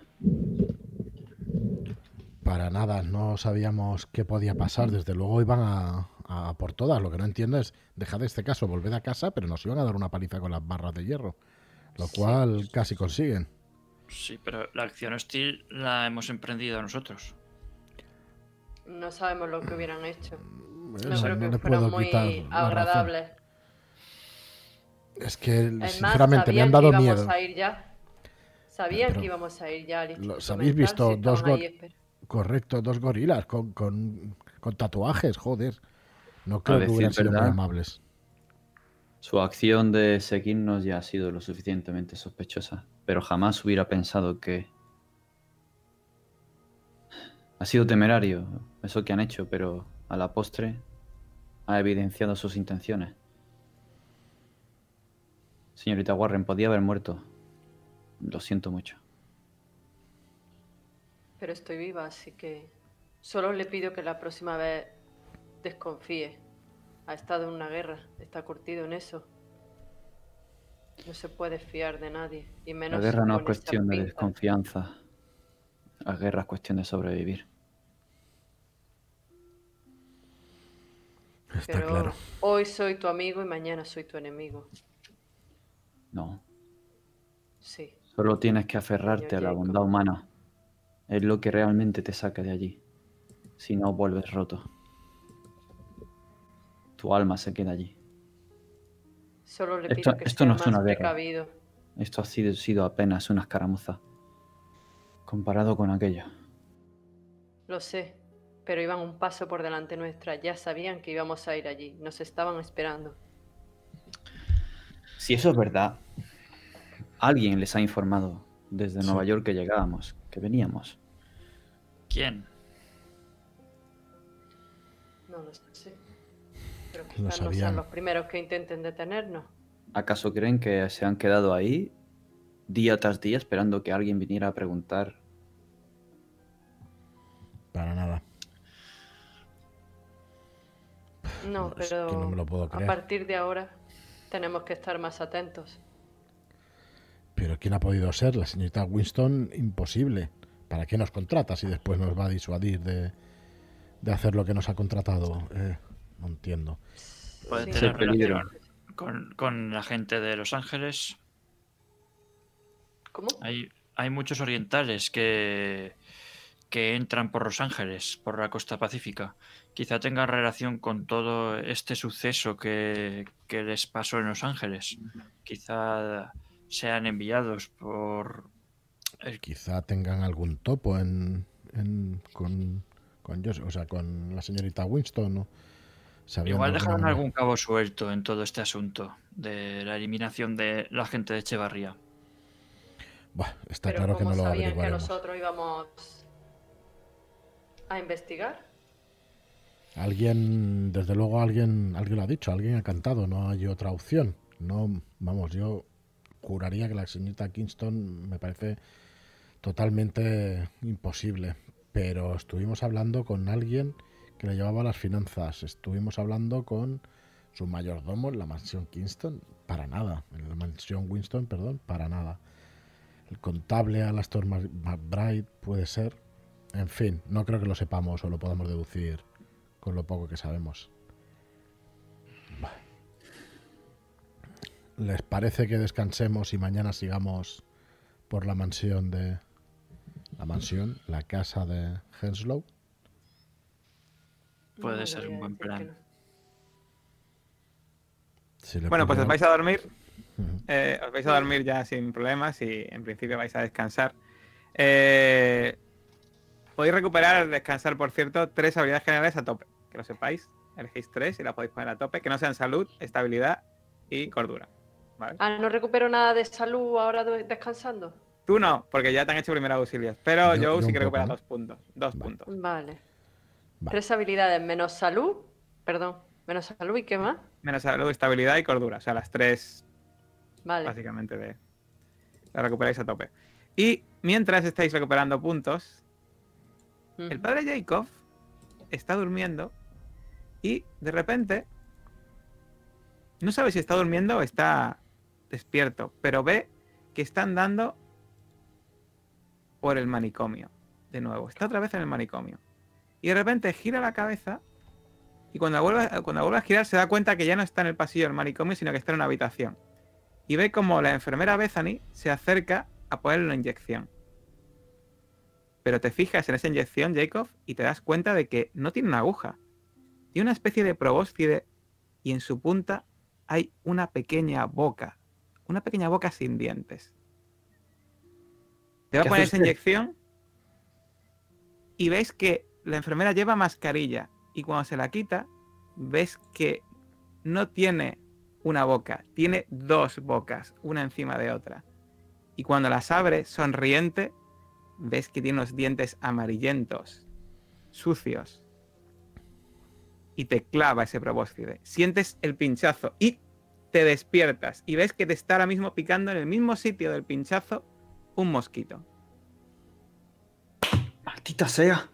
Para nada, no sabíamos qué podía pasar. Desde luego iban a, a por todas. Lo que no entiendo es, dejad este caso, volved a casa, pero nos iban a dar una paliza con las barras de hierro. Lo cual casi consiguen. Sí, pero la acción hostil la hemos emprendido nosotros. No sabemos lo que hubieran hecho. Eso No creo no que fueran muy agradables. Es que, Es más, sinceramente, me han dado que íbamos miedo. a ir ya. Sabían Pero- que íbamos a ir ya al ¿Los habéis visto? si Dos ahí Correcto, dos gorilas con, con, con tatuajes, joder. No creo que hubieran sido muy amables. Su acción de seguirnos ya ha sido lo suficientemente sospechosa, pero jamás hubiera pensado que... Ha sido temerario eso que han hecho, pero a la postre ha evidenciado sus intenciones. Señorita Warren, podía haber muerto. Lo siento mucho. Pero estoy viva, así que solo le pido que la próxima vez desconfíe. Ha estado en una guerra, está curtido en eso. No se puede fiar de nadie, y La menos guerra no es cuestión de desconfianza. La guerra es cuestión de sobrevivir. Está Pero claro. hoy soy tu amigo y mañana soy tu enemigo. No, Sí. Solo tienes que aferrarte Señor a la Jacob. bondad humana. Es lo que realmente te saca de allí. Si no, vuelves roto. Tu alma se queda allí. Solo le Esto- pido que esto sea no es más una guerra. precavido. Esto ha sido, sido apenas una escaramuza comparado con aquello. Lo sé, pero iban un paso por delante nuestra. Ya sabían que íbamos a ir allí. Nos estaban esperando. Si eso es verdad, alguien les ha informado desde Sí. Nueva York que llegábamos, que veníamos. ¿Quién? No lo sé. Quizás no sean los primeros que intenten detenernos. ¿Acaso creen que se han quedado ahí día tras día esperando que alguien viniera a preguntar? Para nada. No, Es pero que no me lo puedo a creer. partir de ahora tenemos que estar más atentos. Pero ¿quién ha podido ser? La señorita Winston, imposible. ¿Para qué nos contrata si después nos va a disuadir de, de hacer lo que nos ha contratado? Eh, no entiendo. Puede Sí. tener relación con, con la gente de Los Ángeles. ¿Cómo? Hay, hay muchos orientales que, que entran por Los Ángeles, por la costa pacífica. Quizá tenga relación con todo este suceso que, que les pasó en Los Ángeles. Quizá sean enviados por... el- Quizá tengan algún topo en, en- con, con, Jos- o sea, con la señorita Winston. ¿no? Sabiendo Igual dejaron algún cabo suelto en todo este asunto de la eliminación de la gente de Echevarría. Buah, está pero claro que ¿cómo no lo sabían que nosotros íbamos a investigar? Alguien, desde luego alguien, alguien lo ha dicho, alguien ha cantado, no hay otra opción. No, vamos, yo juraría que la señorita Kingston me parece totalmente imposible. Pero estuvimos hablando con alguien que le llevaba las finanzas, estuvimos hablando con su mayordomo en la mansión Kingston, para nada, en la mansión Winston, perdón, para nada. El contable Alastor McBride puede ser. En fin, no creo que lo sepamos o lo podamos deducir con lo poco que sabemos. ¿Les parece que descansemos y mañana sigamos por la mansión de... La mansión, la casa de Henslow? Puede No ser un a buen plan. no. Si le Bueno, pues os vais a dormir. Eh, os vais a dormir ya sin problemas y en principio vais a descansar. Eh, podéis recuperar, descansar, por cierto, tres habilidades generales a tope. Que lo sepáis. Elegís tres y las podéis poner a tope. Que no sean salud, estabilidad y cordura. ¿vale? Ah, no recupero nada de salud ahora de- descansando. Tú no, porque ya te han hecho primeros auxilios. Pero Yo- sí que ¿no? dos puntos. Dos Vale. puntos. Vale. Vale. Tres habilidades menos salud. Perdón, menos salud y qué más. Menos salud, estabilidad y cordura. O sea, las tres Vale. básicamente de la recuperáis a tope. Y mientras estáis recuperando puntos, el padre Jacob está durmiendo y de repente no sabe si está durmiendo o está despierto, pero ve que está andando por el manicomio. De nuevo, está otra vez en el manicomio. Y de repente gira la cabeza y cuando vuelve, cuando vuelve a girar se da cuenta que ya no está en el pasillo del manicomio, sino que está en una habitación. Y ve como la enfermera Bethany se acerca a ponerle una inyección. Pero te fijas en esa inyección, Jacob, y te das cuenta de que no tiene una aguja. Tiene una especie de probóscide y en su punta hay una pequeña boca. Una pequeña boca sin dientes. Te va a ¿Qué poner esa inyección y ves que la enfermera lleva mascarilla y cuando se la quita ves que no tiene una boca, tiene dos bocas, una encima de otra. Y cuando las abre, sonriente, ves que tiene unos dientes amarillentos, sucios. Y te clava ese probóscide. Sientes el pinchazo y te despiertas. Y ves que te está ahora mismo picando en el mismo sitio del pinchazo un mosquito. ¡Maldita sea!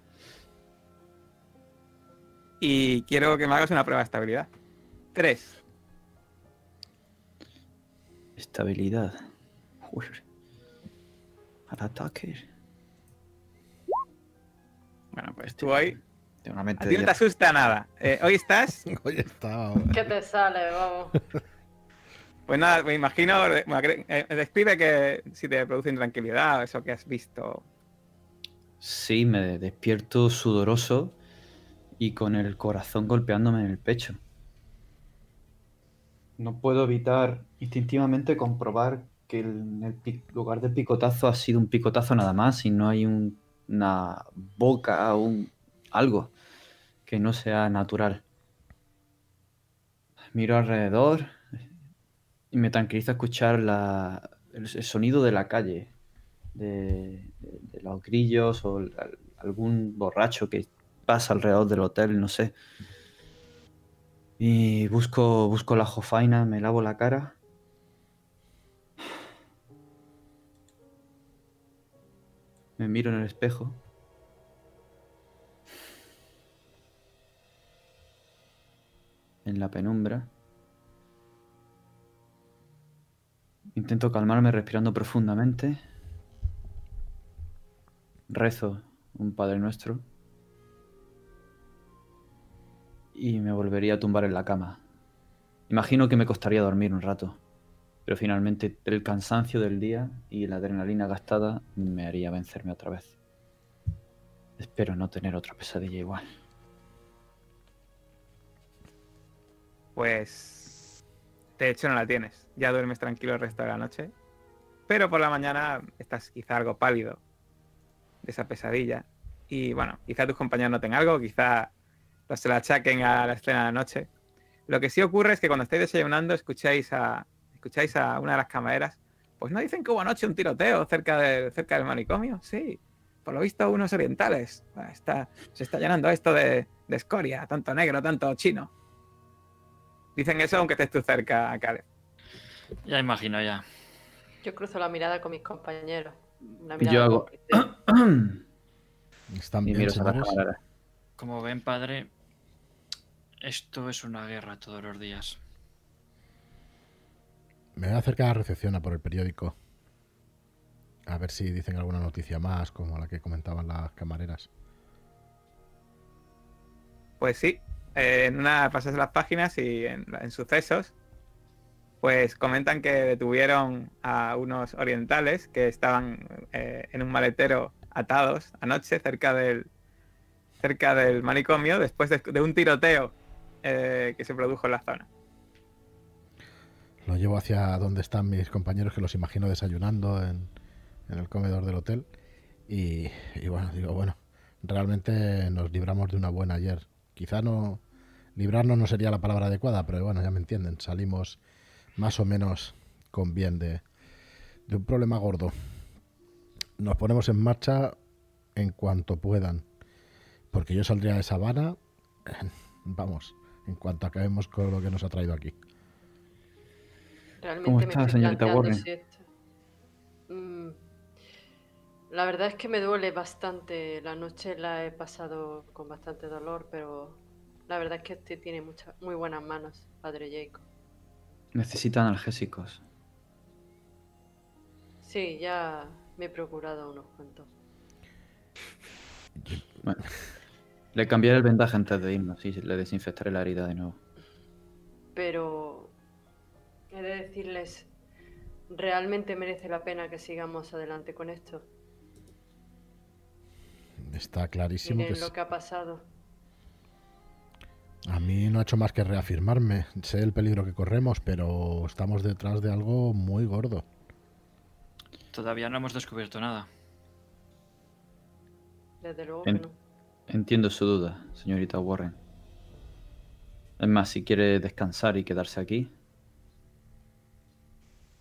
Y quiero que me hagas una prueba de estabilidad. Tres. Estabilidad. Joder. Al ataque. Bueno, pues tú hoy. Tengo una A ti no te asusta nada. Eh, hoy estás. Hoy está... ¿Qué te sale? Vamos. Pues nada, me imagino. bueno, cre- eh, describe que si te produce intranquilidad, eso que has visto. Sí, me despierto sudoroso y con el corazón golpeándome en el pecho. no puedo evitar instintivamente comprobar que en el lugar del picotazo ha sido un picotazo nada más y no hay un- una boca o un, algo que no sea natural. Miro alrededor y me tranquiliza escuchar la- el, sonido de la calle, de, de- los grillos o algún borracho que pasa alrededor del hotel, no sé. Y busco, busco la jofaina, me lavo la cara. Me miro en el espejo. En la penumbra. Intento calmarme respirando profundamente. Rezo un Padre Nuestro. Y me volvería a tumbar en la cama. Imagino que me costaría dormir un rato. Pero finalmente el cansancio del día y la adrenalina gastada me haría vencerme otra vez. Espero no tener otra pesadilla igual. Pues de hecho no la tienes. Ya duermes tranquilo el resto de la noche. Pero por la mañana estás quizá algo pálido de esa pesadilla. Y bueno, quizá tus compañeros noten algo, quizá no se la achaquen a la escena de la noche. Lo que sí ocurre es que cuando estáis desayunando escucháis a, escucháis a una de las camareras. Pues no dicen que hubo anoche un tiroteo cerca, de, cerca del manicomio. Sí, por lo visto unos orientales. Ah, Está, se está llenando esto de, de escoria, tanto negro, tanto chino. Dicen eso aunque estés tú cerca, Caleb. Ya imagino, ya. Yo cruzo la mirada con mis compañeros. Una Yo mirada hago- cómplice. ¿Están bien. Como ven, padre, esto es una guerra todos los días. Me voy a acercar a la recepción a por el periódico. A ver si dicen alguna noticia más, como la que comentaban las camareras. Pues sí, en una pasas las páginas y en, en sucesos, pues comentan que detuvieron a unos orientales que estaban eh, en un maletero atados anoche cerca del cerca del manicomio después de, de un tiroteo eh, que se produjo en la zona. Lo llevo hacia donde están mis compañeros, que los imagino desayunando en, en el comedor del hotel. Y, bueno, digo, bueno, realmente nos libramos de una buena ayer. Quizá no. Librarnos no sería la palabra adecuada, pero bueno, ya me entienden. Salimos más o menos con bien de, de un problema gordo. Nos ponemos en marcha en cuanto puedan. Porque yo saldría de Sabana, vamos, en cuanto acabemos con lo que nos ha traído aquí. Realmente ¿Cómo me está, estoy señorita Warren? Mm, La verdad es que me duele bastante. La noche la he pasado con bastante dolor, pero la verdad es que usted tiene muchas, muy buenas manos, padre Jacob. Necesitan analgésicos. Sí, ya me he procurado unos cuantos. Bueno, le cambiaré el vendaje antes de irnos y le desinfectaré la herida de nuevo. Pero he de decirles, ¿realmente merece la pena que sigamos adelante con esto? Está clarísimo que Miren es- lo que ha pasado. a mí no ha hecho más que reafirmarme. Sé el peligro que corremos, pero estamos detrás de algo muy gordo. Todavía no hemos descubierto nada. Desde luego que no. Entiendo su duda, señorita Warren. Es más, si quiere descansar y quedarse aquí,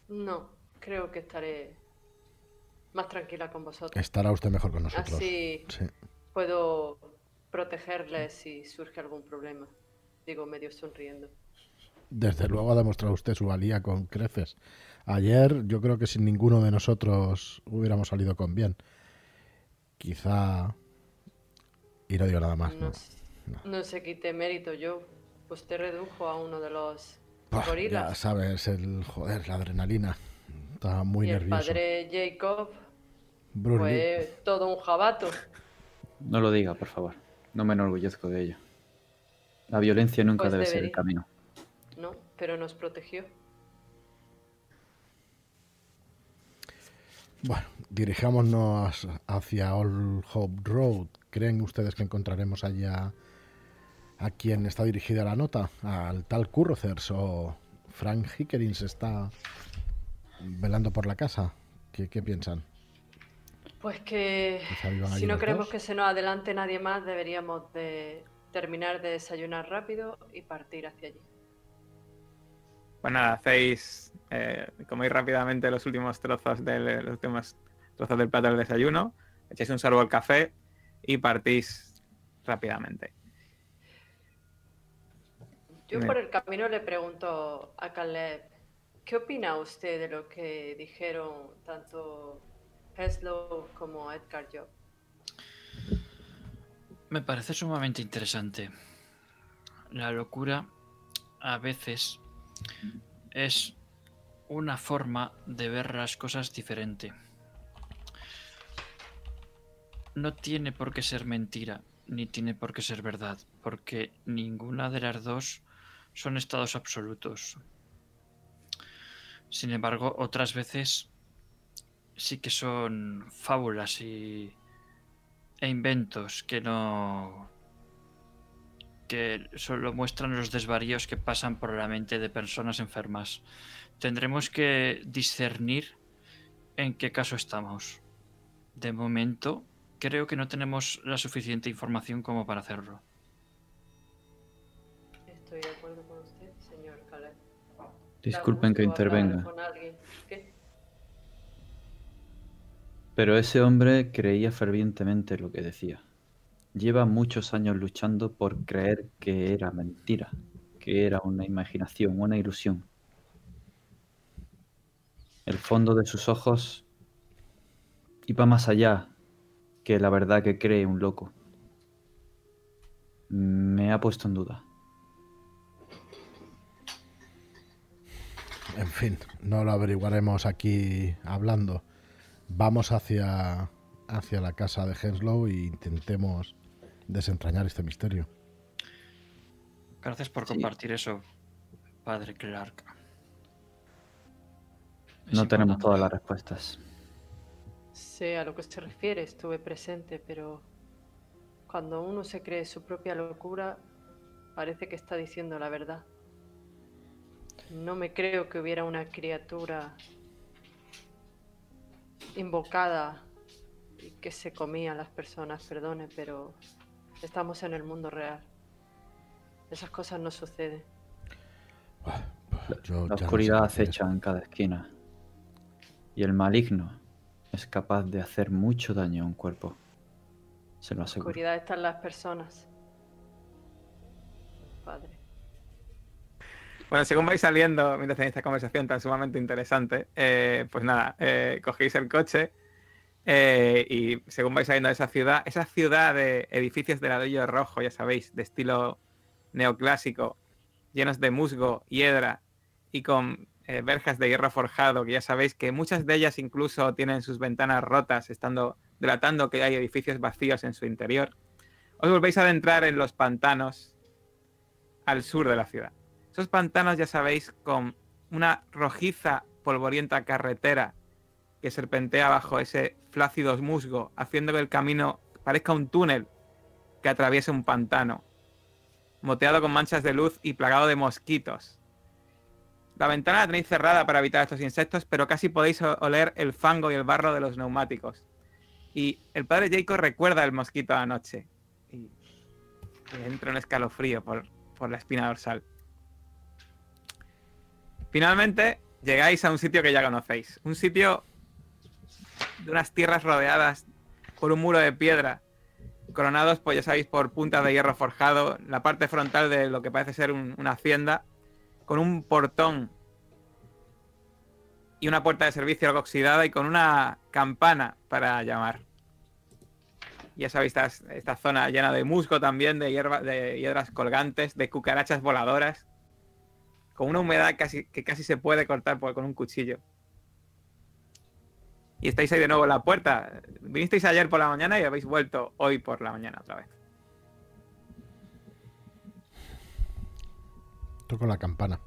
No, creo que estaré más tranquila con vosotros. Estará usted mejor con nosotros. Así Sí. puedo protegerles si surge algún problema. Digo, medio sonriendo. Desde luego ha demostrado usted su valía con creces. Ayer yo creo que sin ninguno de nosotros hubiéramos salido con bien. Quizá... Y no digo nada más. No, ¿no? no se quite mérito yo. Usted redujo a uno de los ya gorilas. sabes, el joder, la adrenalina. Está muy y el nervioso. padre Jacob Bruce Lee. fue todo un jabato. no lo diga, por favor. No me enorgullezco de ello. La violencia nunca Pues debe ser el debería. camino. ¿no? Pero nos protegió. Bueno, dirijámonos hacia Old Hope Road. ¿Creen ustedes que encontraremos allá a quien está dirigida la nota? ¿Al tal Currocers o Frank Hickerins está velando por la casa. ¿Qué, qué piensan? Pues que si no queremos dos. que se nos adelante nadie más, deberíamos de terminar de desayunar rápido y partir hacia allí. Pues nada, hacéis, eh, coméis rápidamente los últimos trozos del, los últimos trozos del plato del desayuno, echáis un sorbo al café y partís rápidamente. Yo por el camino le pregunto a Caleb, ¿qué opina usted de lo que dijeron tanto Heslow como Edgar Job? Me parece sumamente interesante. La locura a veces es una forma de ver las cosas diferente. No tiene por qué ser mentira, ni tiene por qué ser verdad, porque ninguna de las dos son estados absolutos. Sin embargo, otras veces sí que son fábulas y e inventos que no que solo muestran los desvaríos que pasan por la mente de personas enfermas. Tendremos que discernir en qué caso estamos. De momento, creo que no tenemos la suficiente información como para hacerlo. Estoy de acuerdo con usted, señor Caleb. Disculpen que intervenga, con alguien. ¿Qué? pero ese hombre creía fervientemente lo que decía. Lleva muchos años luchando por creer que era mentira, que era una imaginación, una ilusión. El fondo de sus ojos iba más allá que la verdad que cree un loco. Me ha puesto en duda. En fin, no lo averiguaremos aquí hablando. Vamos hacia, hacia la casa de Henslow e intentemos desentrañar este misterio. Gracias por Sí. compartir eso, padre Clark. Es No tenemos importante. todas las respuestas. Sé a lo que se refiere, estuve presente, pero cuando uno se cree su propia locura, parece que está diciendo la verdad. No me creo que hubiera una criatura invocada y que se comía a las personas, perdone, pero estamos en el mundo real. Esas cosas no suceden. Yo La no sé oscuridad acecha en cada esquina. Y el maligno es capaz de hacer mucho daño a un cuerpo. Se lo La aseguro. oscuridad está en las personas. Padre. Bueno, según vais saliendo, mientras tenéis esta conversación tan sumamente interesante, eh, pues nada, eh, cogéis el coche eh, y según vais saliendo de esa ciudad, esa ciudad de edificios de ladrillo rojo, ya sabéis, de estilo neoclásico, llenos de musgo, hiedra y con eh, verjas de hierro forjado, que ya sabéis que muchas de ellas incluso tienen sus ventanas rotas, estando delatando que hay edificios vacíos en su interior. Os volvéis a adentrar en los pantanos al sur de la ciudad. Esos pantanos, ya sabéis, con una rojiza, polvorienta carretera que serpentea bajo ese flácido musgo, haciendo que el camino parezca un túnel que atraviesa un pantano, moteado con manchas de luz y plagado de mosquitos. La ventana la tenéis cerrada para evitar estos insectos, pero casi podéis oler el fango y el barro de los neumáticos. Y el padre Jacob recuerda el mosquito anoche. Y entra un escalofrío por, por la espina dorsal. Finalmente, llegáis a un sitio que ya conocéis. Un sitio de unas tierras rodeadas por un muro de piedra, coronados, pues ya sabéis, por puntas de hierro forjado, la parte frontal de lo que parece ser un- una hacienda, con un portón y una puerta de servicio algo oxidada y con una campana para llamar. Ya sabéis, esta, esta zona llena de musgo también, de, hierba, de hiedras colgantes, de cucarachas voladoras, con una humedad casi, que casi se puede cortar con un cuchillo. Y estáis ahí de nuevo en la puerta. Vinisteis ayer por la mañana y habéis vuelto hoy por la mañana otra vez. Toco la campana.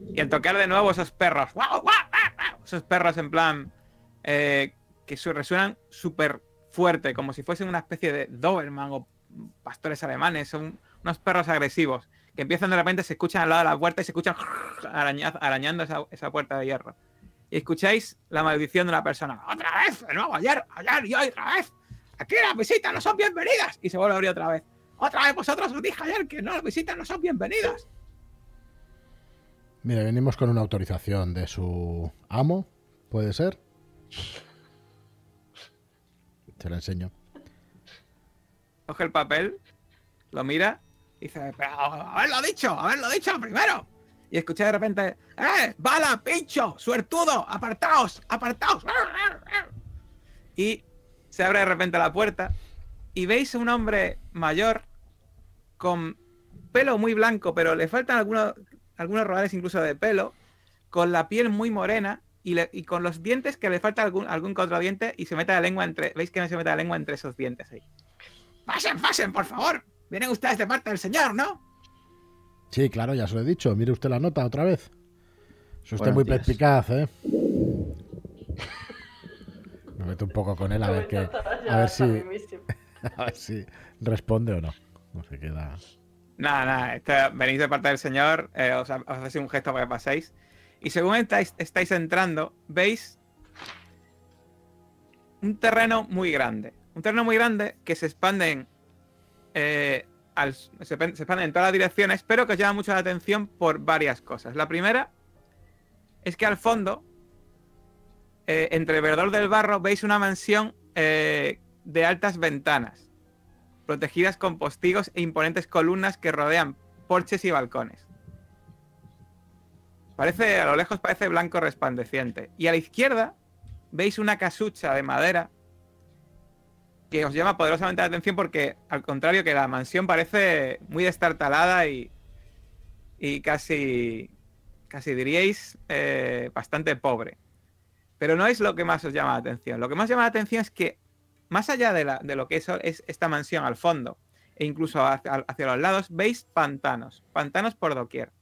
Y al tocar de nuevo esos perros, ¡guau, guau, esos perros en plan eh, que su- resuenan súper fuerte, como si fuesen una especie de Doberman o pastores alemanes, son unos perros agresivos que empiezan de repente, se escuchan al lado de la puerta y se escuchan araña- arañando esa, puerta de hierro. Y escucháis la maldición de una persona. ¡Otra vez! De nuevo, ayer, ayer y otra vez. Aquí las visitas no son bienvenidas. Y se vuelve a abrir otra vez. Otra vez vosotros os dije ayer que no, las visitas no son bienvenidas. Mire, venimos con una autorización de su amo, ¿puede ser? Se la enseño. Coge el papel, lo mira y dice, pero haberlo dicho, haberlo dicho primero. Y escuché de repente, ¡eh! ¡Bala, pincho! ¡Suertudo! ¡Apartaos! ¡Apartaos! Y se abre de repente la puerta y veis a un hombre mayor con pelo muy blanco, pero le faltan algunos, algunos rodales incluso de pelo, con la piel muy morena y, le- y con los dientes que le falta algún, algún que otro diente y se mete la lengua entre, veis que no se mete la lengua entre esos dientes ahí. Pasen, pasen, por favor. Vienen ustedes de parte del señor, ¿no? Sí, claro, ya se lo he dicho. Mire usted la nota otra vez. Es usted Buenos muy días. perspicaz, ¿eh? Me meto un poco con él a ver, qué, a ver si, a ver si responde o no. No se queda. Nada, nada. este- venís de parte del señor, eh, os, os hace un gesto para que paséis. Y según estáis, estáis entrando, veis un terreno muy grande. Un terreno muy grande que se expande en, eh, al- se, expande en todas las direcciones, pero que os llama mucho la atención por varias cosas. La primera es que al fondo, eh, entre el verdor del barro, veis una mansión eh, de altas ventanas, protegidas con postigos e imponentes columnas que rodean porches y balcones. Parece, a lo lejos parece blanco resplandeciente. Y a la izquierda veis una casucha de madera que os llama poderosamente la atención porque, al contrario que la mansión, parece muy destartalada y, y casi, casi diríais, eh, bastante pobre. Pero no es lo que más os llama la atención. Lo que más llama la atención es que, más allá de, la- de lo que es, es esta mansión al fondo, e incluso hacia, hacia los lados, veis pantanos. Pantanos por doquier.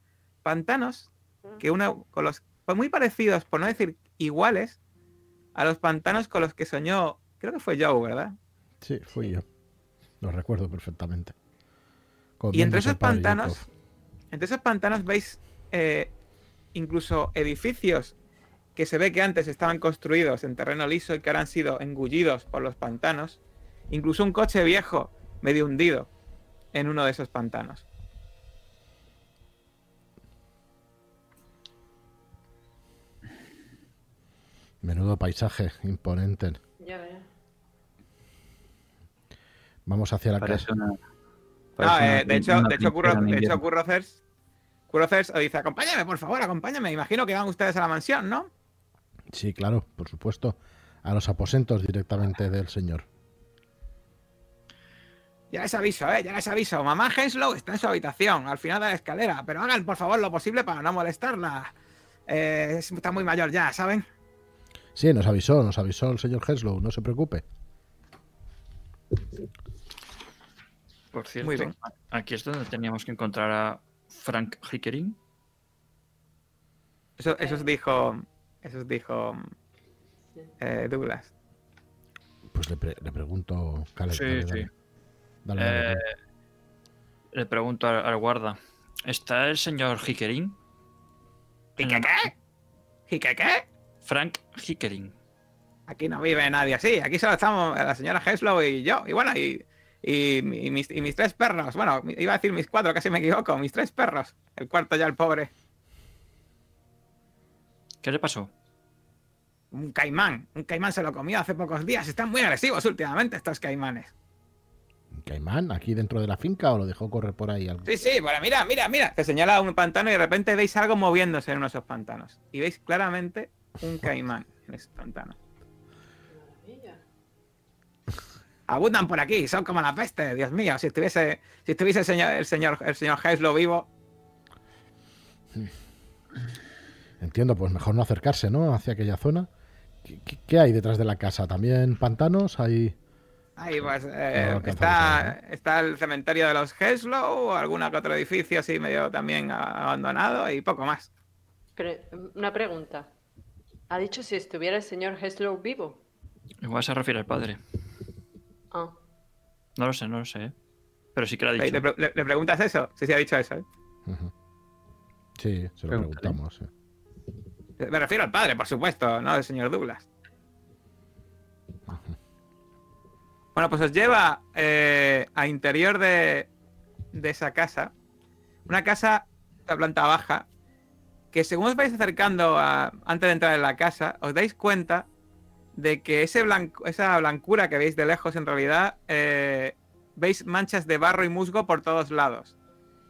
Pantanos que una, con los pues muy parecidos, por no decir iguales, a los pantanos con los que soñó, creo que fue Joe, ¿verdad? Sí, fui yo. Lo recuerdo perfectamente. Y entre esos pantanos, entre esos pantanos veis eh, incluso edificios que se ve que antes estaban construidos en terreno liso y que ahora han sido engullidos por los pantanos. Incluso un coche viejo medio hundido en uno de esos pantanos. Menudo paisaje imponente. Ya, ya. Vamos hacia la casa. una. No, parece eh, de hecho, de hecho, Curro, de hecho. Currocers, Currocers os dice, acompáñame, por favor, acompáñame. Imagino que van ustedes a la mansión, ¿no? Sí, claro, por supuesto. A los aposentos directamente del señor. Ya les aviso, ¿eh? Ya les aviso. Mamá Henslow está en su habitación, al final de la escalera. Pero hagan, por favor, lo posible para no molestarla. Eh, es- está muy mayor ya, ¿saben? Sí, nos avisó, nos avisó el señor Henslow, no se preocupe. Por cierto, Muy bien. aquí es donde teníamos que encontrar a Frank Hickering. Eso, eso os dijo. Eso os dijo Sí. eh, Douglas. Pues le, pre- le pregunto, Caleb, Sí, dale, sí. dale. Dale, dale, Eh, dale. le pregunto al, al guarda, ¿está el señor Hickering? ¿Y qué qué? ¿Y qué qué? Frank Hickering. Aquí no vive nadie así. Aquí solo estamos la señora Henslow y yo. Y bueno, y, y, y mis, y mis tres perros. Bueno, iba a decir mis cuatro, casi me equivoco. Mis tres perros. El cuarto ya, el pobre. ¿Qué le pasó? Un caimán. Un caimán se lo comió hace pocos días. Están muy agresivos últimamente estos caimanes. ¿Un caimán aquí dentro de la finca o lo dejó correr por ahí? algo? Sí, sí, bueno, mira, mira, mira. Te señala un pantano y de repente veis algo moviéndose en uno de esos pantanos. Y veis claramente un caimán en ese pantano. Maravilla. Abundan por aquí, son como la peste, Dios mío. Si estuviese, si estuviese el señor, el señor, el señor Henslow vivo, Entiendo, pues mejor no acercarse, ¿no? Hacia aquella zona. ¿Qué, hay detrás de la casa? ¿También pantanos? ¿Hay... Ahí pues eh, No está, está el cementerio de los Henslow, alguna que otro edificio así medio también abandonado y poco más. Pre- una pregunta. ¿Ha dicho si estuviera el señor Heslow vivo? Igual se refiere al padre. Ah, No lo sé, no lo sé. ¿eh? Pero sí que lo ha ¿Le, dicho. le pre- le- le preguntas eso? Sí, sí, ha dicho eso. ¿eh? Sí, se lo Pregúntale. preguntamos. sí. Me refiero al padre, por supuesto, no al señor Douglas. Bueno, pues os lleva eh, a interior de, esa casa. Una casa de planta baja. Que según os vais acercando antes de entrar en la casa, os dais cuenta de que esa blancura que veis de lejos, en realidad, eh, veis manchas de barro y musgo por todos lados.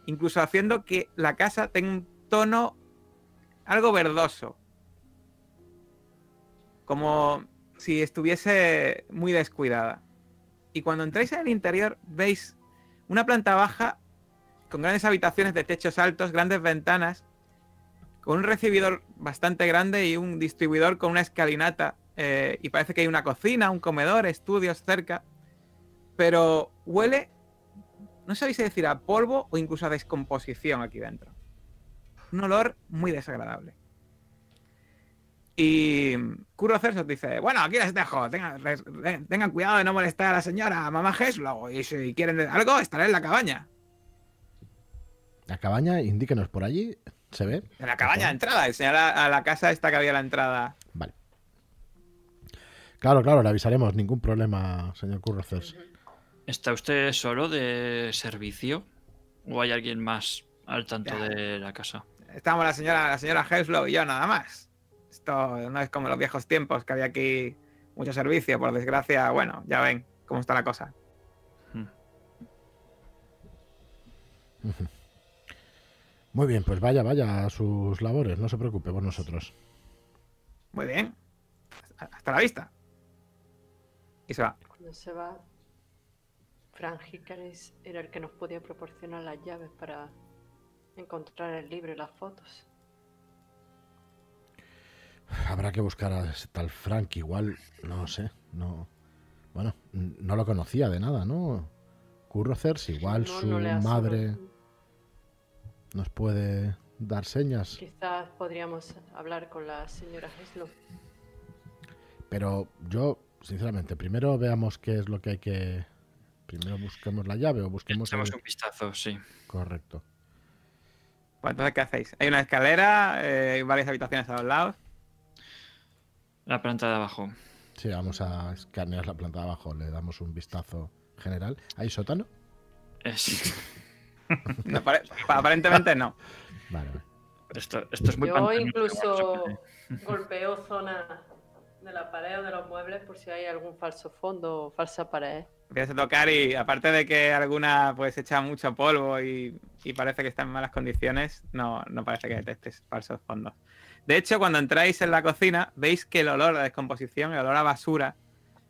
Incluso haciendo que la casa tenga un tono algo verdoso. Como si estuviese muy descuidada. Y cuando entráis en el interior, veis una planta baja con grandes habitaciones de techos altos, grandes ventanas, con un recibidor bastante grande y un distribuidor con una escalinata. eh, y parece que hay una cocina, un comedor, estudios cerca. Pero huele, no sabéis decir a polvo o incluso a descomposición aquí dentro. Un olor muy desagradable. Y Kuro os dice, bueno, aquí les dejo, tengan, res- eh, tengan cuidado de no molestar a la señora mamá Heslow y si quieren algo, estaré en la cabaña. La cabaña, indíquenos por allí. ¿Se ve? En la cabaña de entrada, señala a la casa esta que había la entrada. Vale. Claro, claro, le avisaremos. Ningún problema, señor Currocers. ¿Está usted solo de servicio? ¿O hay alguien más al tanto Ya. de la casa? Estamos la señora, la señora Heslow y yo nada más. Esto no es como los viejos tiempos que había aquí mucho servicio, por desgracia, bueno, ya ven cómo está la cosa. Hmm. Muy bien, pues vaya, vaya a sus labores. No se preocupe por nosotros. Muy bien. Hasta la vista. Y se va. Cuando se va, Frank Hickaris era el que nos podía proporcionar las llaves para encontrar el libro y las fotos. Habrá que buscar a ese tal Frank. Igual, no sé, no. Bueno, no lo conocía de nada, ¿no? Currocers, igual No, su no madre nos puede dar señas. Quizás podríamos hablar con la señora Heslow. Pero yo, sinceramente, primero veamos qué es lo que hay que. Primero busquemos la llave o busquemos. Echamos el- un vistazo, sí. Correcto. Pues entonces, ¿qué hacéis? Hay una escalera, eh, hay varias habitaciones a los lados. La planta de abajo. Sí, vamos a escanear la planta de abajo. Le damos un vistazo general. ¿Hay sótano? Es... No, pare- aparentemente no. Vale. Esto, esto es muy Yo incluso golpeo zona de la pared o de los muebles por si hay algún falso fondo o falsa pared. Empiezas a tocar y aparte de que alguna pues echa mucho polvo y, y parece que está en malas condiciones, no, no parece que detectes falsos fondos. De hecho, cuando entráis en la cocina, veis que el olor a descomposición, el olor a basura,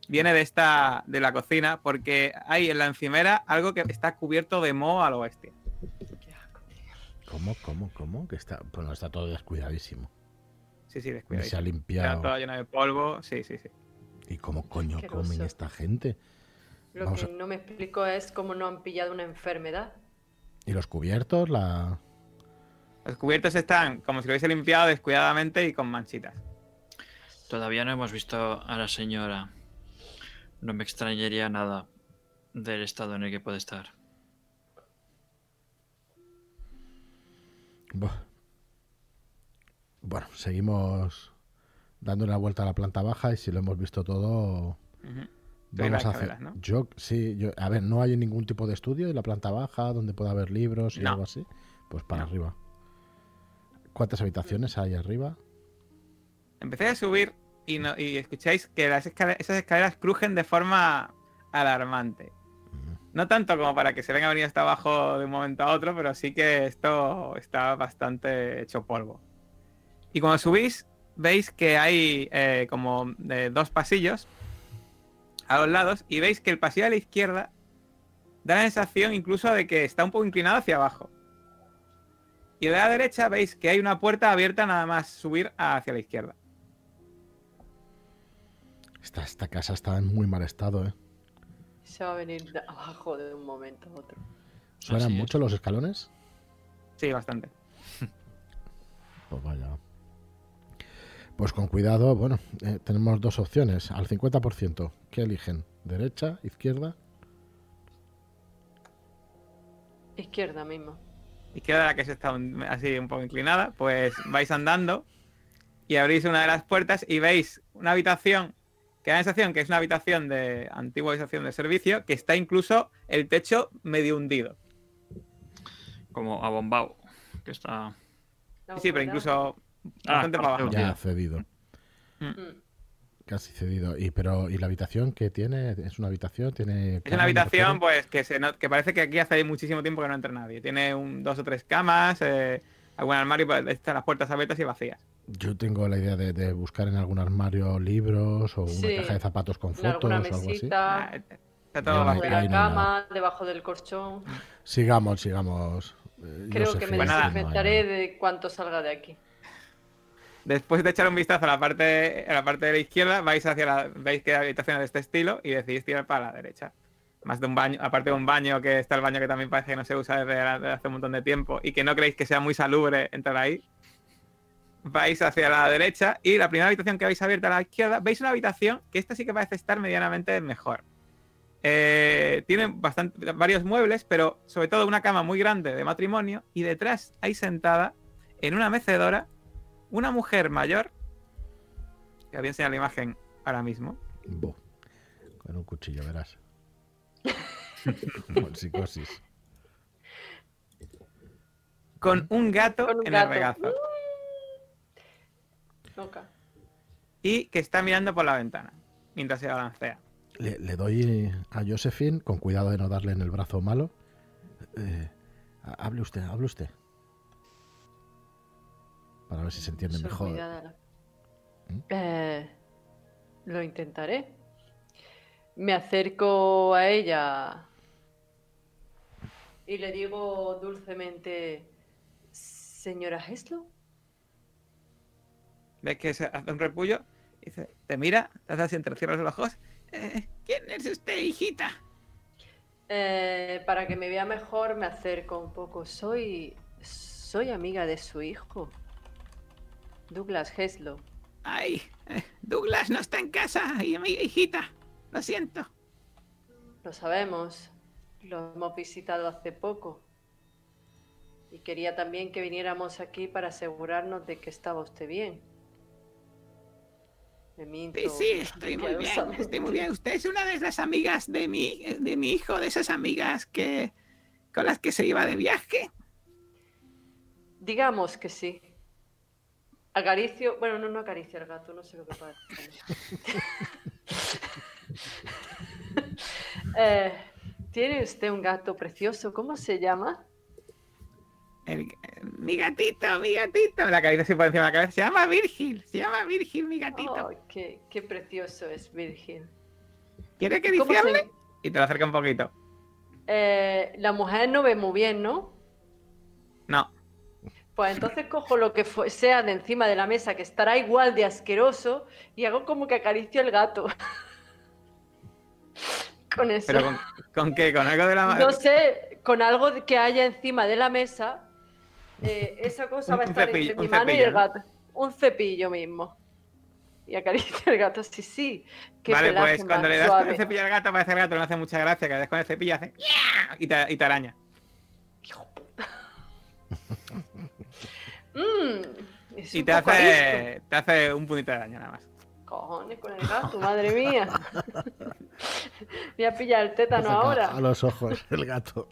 viene de esta de la cocina porque hay en la encimera algo que está cubierto de moho a lo bestia. ¿Cómo, cómo, cómo? Que está. Bueno, está todo descuidadísimo. Sí, sí, Ni descuidado. se ha Está limpiado. todo lleno de polvo, sí, sí, sí. ¿Y cómo coño comen esta gente? Lo Vamos que a- no me explico es cómo no han pillado una enfermedad. ¿Y los cubiertos? La... Los cubiertos están como si lo hubiese limpiado descuidadamente y con manchitas. Todavía no hemos visto a la señora. No me extrañaría nada del estado en el que puede estar. Buah. Bueno, seguimos dando una vuelta a la planta baja y si lo hemos visto todo, vamos a hacer. escaleras, ¿no? Yo, sí, yo, a ver, no hay ningún tipo de estudio en la planta baja donde pueda haber libros y No. algo así. Pues para No. arriba. ¿Cuántas habitaciones hay arriba? Empecé a subir y, no- y escucháis que las escale- esas escaleras crujen de forma alarmante. No tanto como para que se venga a venir hasta abajo de un momento a otro, pero sí que esto está bastante hecho polvo. Y cuando subís, veis que hay eh, como eh, dos pasillos a los lados y veis que el pasillo a la izquierda da la sensación incluso de que está un poco inclinado hacia abajo. Y de la derecha veis que hay una puerta abierta nada más subir hacia la izquierda. Esta, esta casa está en muy mal estado, ¿eh? Se va a venir de abajo de un momento a otro. ¿Suenan mucho los escalones? Sí, bastante. Pues vaya. Pues con cuidado, bueno, eh, tenemos dos opciones. Al 50%, ¿qué eligen? ¿Derecha, izquierda? Izquierda mismo. izquierda la que se está un- así un poco inclinada, pues vais andando y abrís una de las puertas y veis una habitación que da la sensación que es una habitación de antigua habitación de servicio que está incluso el techo medio hundido. Como abombado. Que está. Sí, pero humedad. Ah, bastante para abajo. Ya cedido. Mm. Casi cedido. Y pero ¿y la habitación que tiene? ¿Es una habitación? ¿Tiene Es una habitación pues que se no- que parece que aquí hace muchísimo tiempo que no entra nadie. Tiene un, dos o tres camas, eh, algún armario, pues, están las puertas abiertas y vacías. Yo tengo la idea de, de buscar en algún armario libros o una Sí. caja de zapatos con fotos o algo así. Ah, Está todo debajo de la no hay nada. cama, debajo del colchón. Sigamos, sigamos. Eh, Creo que me Pues no desinfectaré de cuanto salga de aquí. Después de echar un vistazo a la parte, a la parte de la izquierda, vais hacia la, veis que hay habitaciones de este estilo y decidís tirar para la derecha. Más de un baño, aparte de un baño que está el baño que también parece que no se usa desde, hace un montón de tiempo y que no creéis que sea muy salubre entrar ahí. Vais hacia la derecha y la primera habitación que habéis abierta a la izquierda, veis una habitación que esta sí que parece estar medianamente mejor. Eh, tiene varios muebles, pero sobre todo una cama muy grande de matrimonio y detrás hay sentada en una mecedora una mujer mayor, que os voy a enseñar la imagen ahora mismo, Bu. Con un cuchillo, verás. con psicosis. con un gato Con un en gato. el regazo Nunca. y que está mirando por la ventana mientras se balancea. Le, le doy a Josephine, con cuidado de no darle en el brazo malo. Eh, ha- hable usted, hable usted. Para ver si se entiende Soy mejor. ¿Mm? Eh, lo intentaré. Me acerco a ella y le digo dulcemente, señora Heslo, Ves que se hace un repullo y dice, te mira, te hace así entrecierras los ojos. "Eh, ¿Quién es usted, hijita? Eh, para que me vea mejor me acerco un poco. Soy, soy amiga de su hijo, Douglas Heslo. Ay, eh, Douglas no está en casa, y mi hijita. Lo siento. Lo sabemos, lo hemos visitado hace poco. Y quería también que viniéramos aquí para asegurarnos de que estaba usted bien. Me minto Sí, sí, estoy muy bien, estoy muy bien. Usted es una de las amigas de mi, de mi hijo, de esas amigas que con las que se iba de viaje. Digamos que sí. Acaricio, bueno, no, no acaricio al gato, no sé lo que pasa. Eh, Tiene usted un gato precioso, ¿cómo se llama? El- mi gatito, mi gatito. La cabeza así por encima de la cabeza. Se llama Virgil, se llama Virgil, mi gatito. Oh, qué, qué precioso es Virgil. ¿Quiere que ¿Cómo se-? Y te lo acerca un poquito. Eh, la mujer no ve muy bien, ¿no? No. Pues entonces cojo lo que sea de encima de la mesa, que estará igual de asqueroso, y hago como que acaricio el gato. con eso. ¿Pero con, con qué? ¿Con algo de la No sé, con algo que haya encima de la mesa, eh, esa cosa va a estar cepillo- entre mi mano y cepillo, el ¿no? gato. Un cepillo mismo. Y acaricio el gato, sí, sí. Qué vale, pues cuando le das con suave. el cepillo al gato, parece el gato no hace mucha gracia, que le das con el cepillo hace y te, y te araña. Mm, Y te hace, te hace un puntito de araña nada más. Cojones con el gato, madre mía. Voy a pillar el tétano ahora. A los ojos el gato.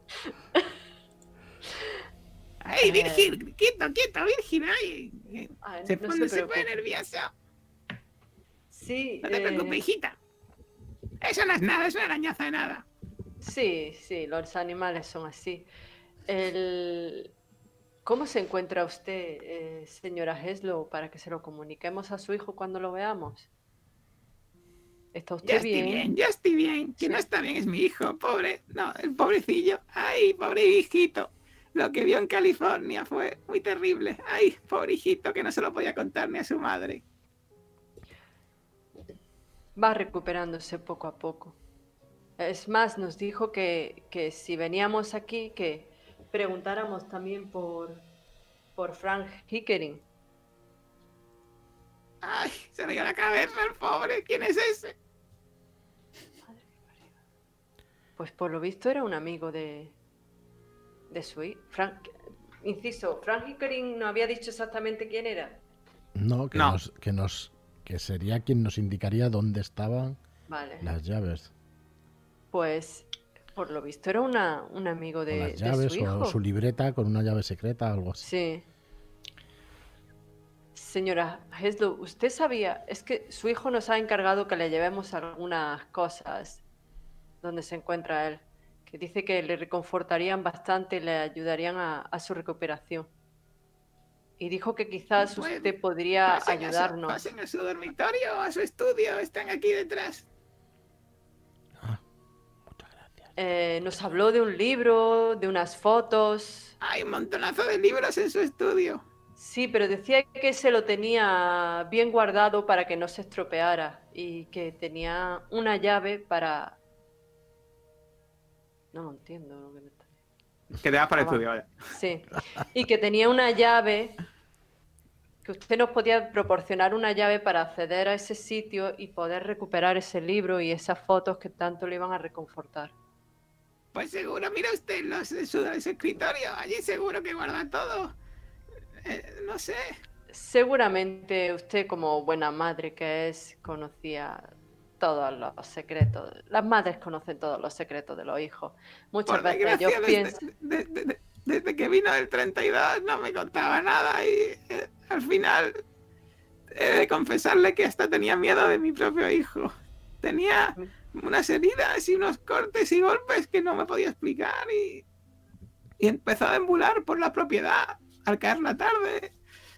¡Ay. Virgil! ¡Quieto, quieto, Virgil! ¡Ay! Ay, Se no pone, se pone nervioso. Sí, No te eh, preocupes, hijita. Eso no es nada, es una arañazo de nada. sí, sí, los animales son así. El... ¿Cómo se encuentra usted, eh, señora Heslow, para que se lo comuniquemos a su hijo cuando lo veamos? ¿Está usted Ya estoy bien? bien, ya estoy bien. Quien no está bien es mi hijo, pobre. No, el pobrecillo. ¡Ay, pobre hijito! Lo que vio en California fue muy terrible. ¡Ay, pobre hijito, que no se lo podía contar ni a su madre! Va recuperándose poco a poco. Es más, nos dijo que, que si veníamos aquí, que preguntáramos también por, por Frank Hickering. ¡Ay, se le dio la cabeza el pobre! ¿Quién es ese? Pues por lo visto era un amigo de, de su hijo. Frank, inciso, Frank Hickering no había dicho exactamente quién era. No, que No. nos, que nos, que sería quien nos indicaría dónde estaban Vale. las llaves. Pues, por lo visto, era una, un amigo de, las de llaves su hijo. o su libreta con una llave secreta, algo así. Sí. Señora Heslow, ¿usted sabía? Es que su hijo nos ha encargado que le llevemos algunas cosas donde se encuentra él, que dice que le reconfortarían bastante y le ayudarían a, a su recuperación. Y dijo que quizás Bueno, usted podría Pasen a su- ayudarnos. pasen a su dormitorio, a su estudio, están aquí detrás. Eh, nos habló de un libro, de unas fotos. Hay un montonazo de libros en su estudio. Sí, pero decía que se lo tenía bien guardado para que no se estropeara y que tenía una llave para... No lo entiendo lo que me está... Que te vas para el Ah, estudio, vaya. Sí, y que tenía una llave, que usted nos podía proporcionar una llave para acceder a ese sitio y poder recuperar ese libro y esas fotos que tanto le iban a reconfortar. Pues seguro, mira usted los su, su escritorio, allí seguro que guarda todo. Eh, no sé. Seguramente usted, como buena madre que es, conocía todos los secretos. Las madres conocen todos los secretos de los hijos. Muchas Por veces ellos desde, piensan... de- de- de- desde que vino el 32 no me contaba nada y eh, al final he de confesarle que hasta tenía miedo de mi propio hijo. Tenía unas heridas y unos cortes y golpes que no me podía explicar y, y empezó a deambular por la propiedad al caer la tarde.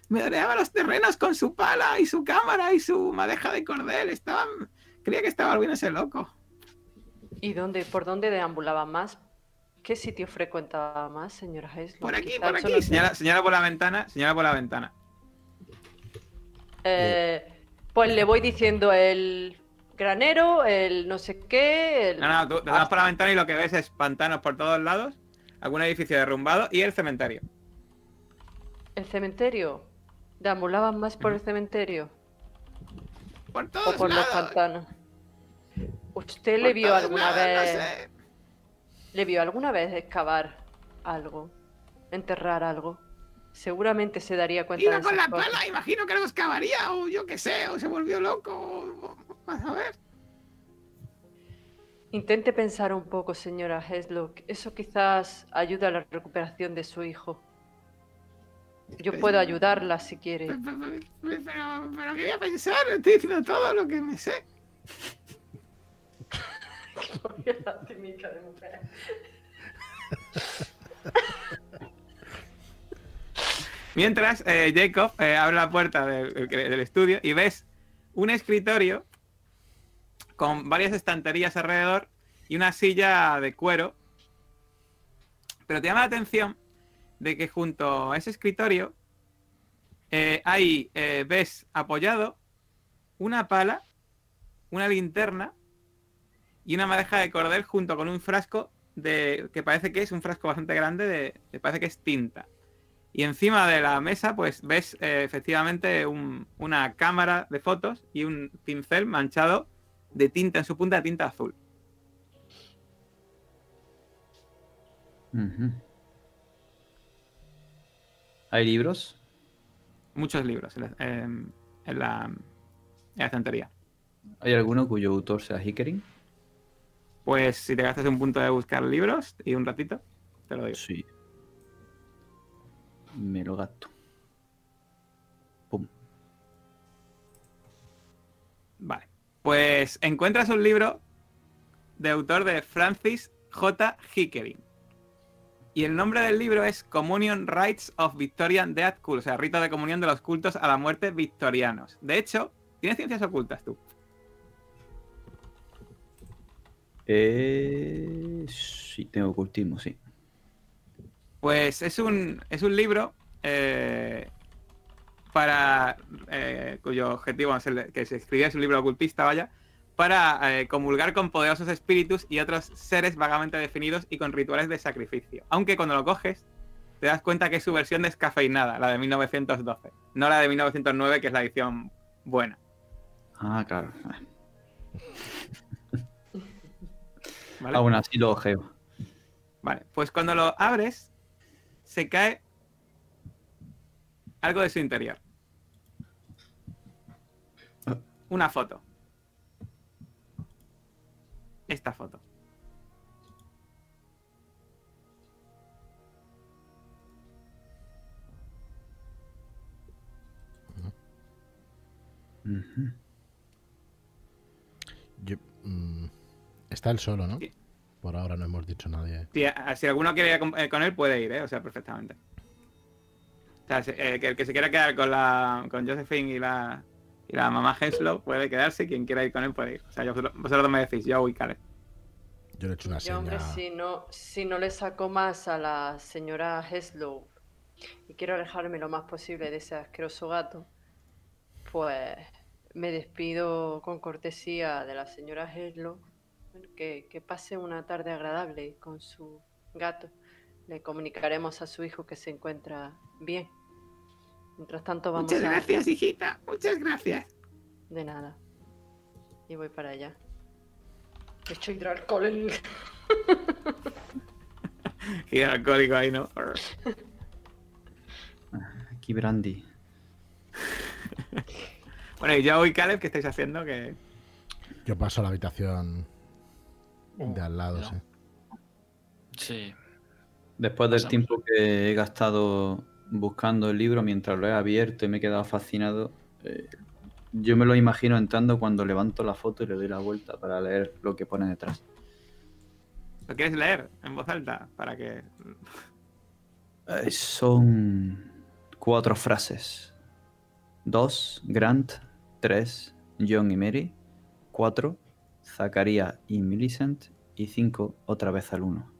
Me oreaba los terrenos con su pala y su cámara y su madeja de cordel. Estaba, creía que estaba volviéndose loco. ¿Y dónde, por dónde deambulaba más? ¿Qué sitio frecuentaba más, señora Heslop? Por aquí, por aquí. señala por la ventana, señala por la ventana. Eh, pues le voy diciendo el granero, el no sé qué, el... No, no, tú te das por la ventana y lo que ves es pantanos por todos lados, algún edificio derrumbado y el cementerio. el cementerio. ¿Deambulaban más por el cementerio Por o todos por los lados. pantanos? ¿Usted por le vio alguna lados, no vez... sé. ¿Le vio alguna vez excavar algo? ¿Enterrar algo? Seguramente se daría cuenta Iba de con la cosas. pala, imagino que algo excavaría, o yo qué sé, o se volvió loco, o, o- vas a ver. Intente pensar un poco, señora Heslock. Eso quizás ayuda a la recuperación de su hijo. Yo puedo ayudarla si quiere. Pero, pero, pero, pero ¿qué voy a pensar? Estoy diciendo todo lo que me sé. Mientras, eh, Jacob eh, abre la puerta del, del estudio y ves un escritorio con varias estanterías alrededor y una silla de cuero. Pero te llama la atención de que junto a ese escritorio eh, ahí eh, ves apoyado una pala, una linterna y una madeja de cordel junto con un frasco de que parece que es un frasco bastante grande de, de- parece que es tinta. Y encima de la mesa, pues ves eh, efectivamente un- una cámara de fotos y un pincel manchado de tinta en su punta de tinta azul. ¿Hay libros? Muchos libros en la, en- en la, en la estantería. ¿Hay alguno cuyo autor sea Hickering? Pues si te gastas un punto de buscar libros y un ratito, te lo digo. Sí. Me lo gasto. Pum. Vale. Pues encuentras un libro de autor de Francis J. Hickering. Y el nombre del libro es Communion Rites of Victorian Death Cult, o sea, rito de comunión de los cultos a la muerte victorianos. De hecho, tienes ciencias ocultas tú. Eh, sí, tengo ocultismo, sí. Pues es un, es un libro eh, para eh, cuyo objetivo es el- que se escribía es un libro ocultista, vaya, para eh, comulgar con poderosos espíritus y otros seres vagamente definidos y con rituales de sacrificio. Aunque cuando lo coges, te das cuenta que es su versión descafeinada, la de 1912, no la de 1909, que es la edición buena. Ah, claro. ¿vale? Aún así lo ojeo. Vale, pues cuando lo abres, se cae algo de su interior. Una foto. Esta foto. Yo- mm, está él solo, ¿no? Sí. Por ahora no hemos dicho nadie. Si, alguno quiere ir eh, con él, puede ir, ¿eh? O sea, perfectamente. O sea, eh, que el que se quiera quedar con la con Josephine y la, y la mamá Henslow puede quedarse. Quien quiera ir con él puede ir. O sea, yo- vosotros, me decís, yo y Caleb. Yo le he hecho una Yo, hombre, seña. si no, si no le saco más a la señora Heslow y quiero alejarme lo más posible de ese asqueroso gato, pues me despido con cortesía de la señora Heslow. Bueno, que, que pase una tarde agradable con su gato. Le comunicaremos a su hijo que se encuentra bien. Mientras tanto, vamos Muchas a... gracias, hijita. Muchas gracias. De nada. Y voy para allá. Le echo hidroalcohol en el... Y el alcohólico ahí, ¿no? Aquí Brandy. Bueno, y yo y Caleb, ¿qué estáis haciendo? Que Yo paso a la habitación de al lado, no. sí. Sí. Después del tiempo que he gastado buscando el libro mientras lo he abierto y me he quedado fascinado, eh, yo me lo imagino entrando cuando levanto la foto y le doy la vuelta para leer lo que pone detrás. lo quieres leer en voz alta para que Eh, son cuatro frases. Dos, Grant. Tres, John y Mary. Cuatro, Zacarías y Millicent. Y cinco, otra vez al uno.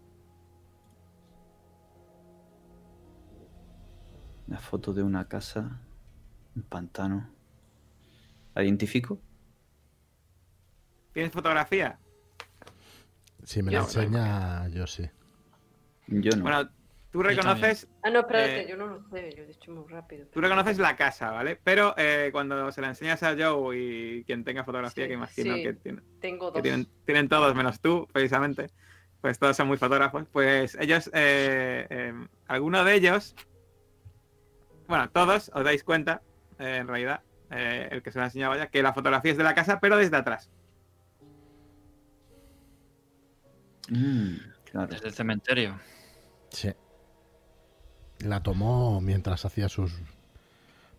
La foto de una casa, un pantano. ¿La identifico? tienes fotografía. Si me la Yo- enseña, yo sí. Yo no. Bueno, tú reconoces Ah, no, espérate, Eh, yo no lo sé, yo he dicho muy rápido. Tú reconoces la casa, ¿vale? Pero eh, cuando se la enseñas a Joe y quien tenga fotografía, Sí, que imagino sí. que, tiene- Tengo que dos. tienen, tienen todos menos tú, precisamente, pues todos son muy fotógrafos, pues ellos, eh, eh, alguno de ellos, bueno, todos os dais cuenta, eh, en realidad, eh, el que se lo ha enseñado ya, que la fotografía es de la casa, pero desde atrás. Mm, claro. Desde el cementerio. Sí. La tomó mientras hacía sus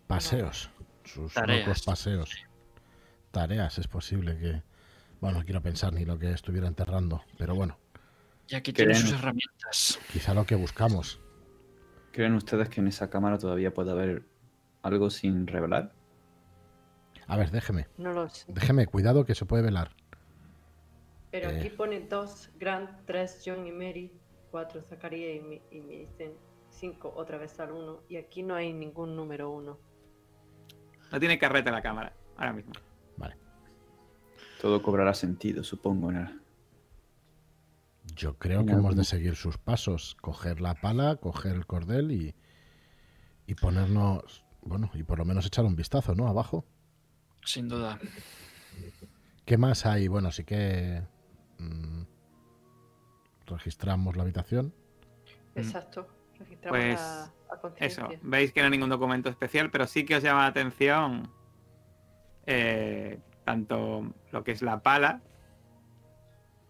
paseos. Sus Tareas. locos paseos. Tareas, es posible que. Bueno, no quiero pensar ni lo que estuviera enterrando, pero bueno, Y aquí tiene sus herramientas. quizá lo que buscamos. ¿Creen ustedes que en esa cámara todavía puede haber algo sin revelar? A ver, déjeme. No lo sé. Déjeme, cuidado que se puede velar. Pero Eh. aquí pone dos, Grant, tres, John y Mary, cuatro, Zacarías y, mi- y me dicen cinco, otra vez al uno. Y aquí no hay ningún número uno. No tiene carrete la cámara, ahora mismo. Vale. Todo cobrará sentido, supongo. ¿no? Yo creo que hemos de seguir sus pasos. Coger la pala, coger el cordel y. Y ponernos. Bueno, y por lo menos echar un vistazo, ¿no? Abajo. Sin duda. ¿Qué más hay? Bueno, sí que. mm, registramos la habitación. Exacto. Registramos Pues, a, a Eso, conciencia. veis que no hay ningún documento especial, pero sí que os llama la atención eh, tanto lo que es la pala,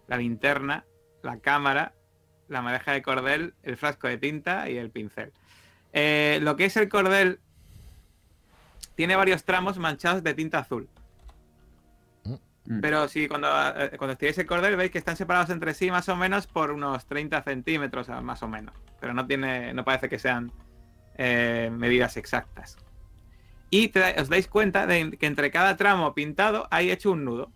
la linterna, la cámara, la madeja de cordel, el frasco de tinta y el pincel. Eh, lo que es el cordel tiene varios tramos manchados de tinta azul. Mm. Pero si cuando, eh, cuando estiráis el cordel veis que están separados entre sí más o menos por unos 30 centímetros más o menos. Pero no tiene, no parece que sean eh, medidas exactas. Y te os dais cuenta de que entre cada tramo pintado hay hecho un nudo.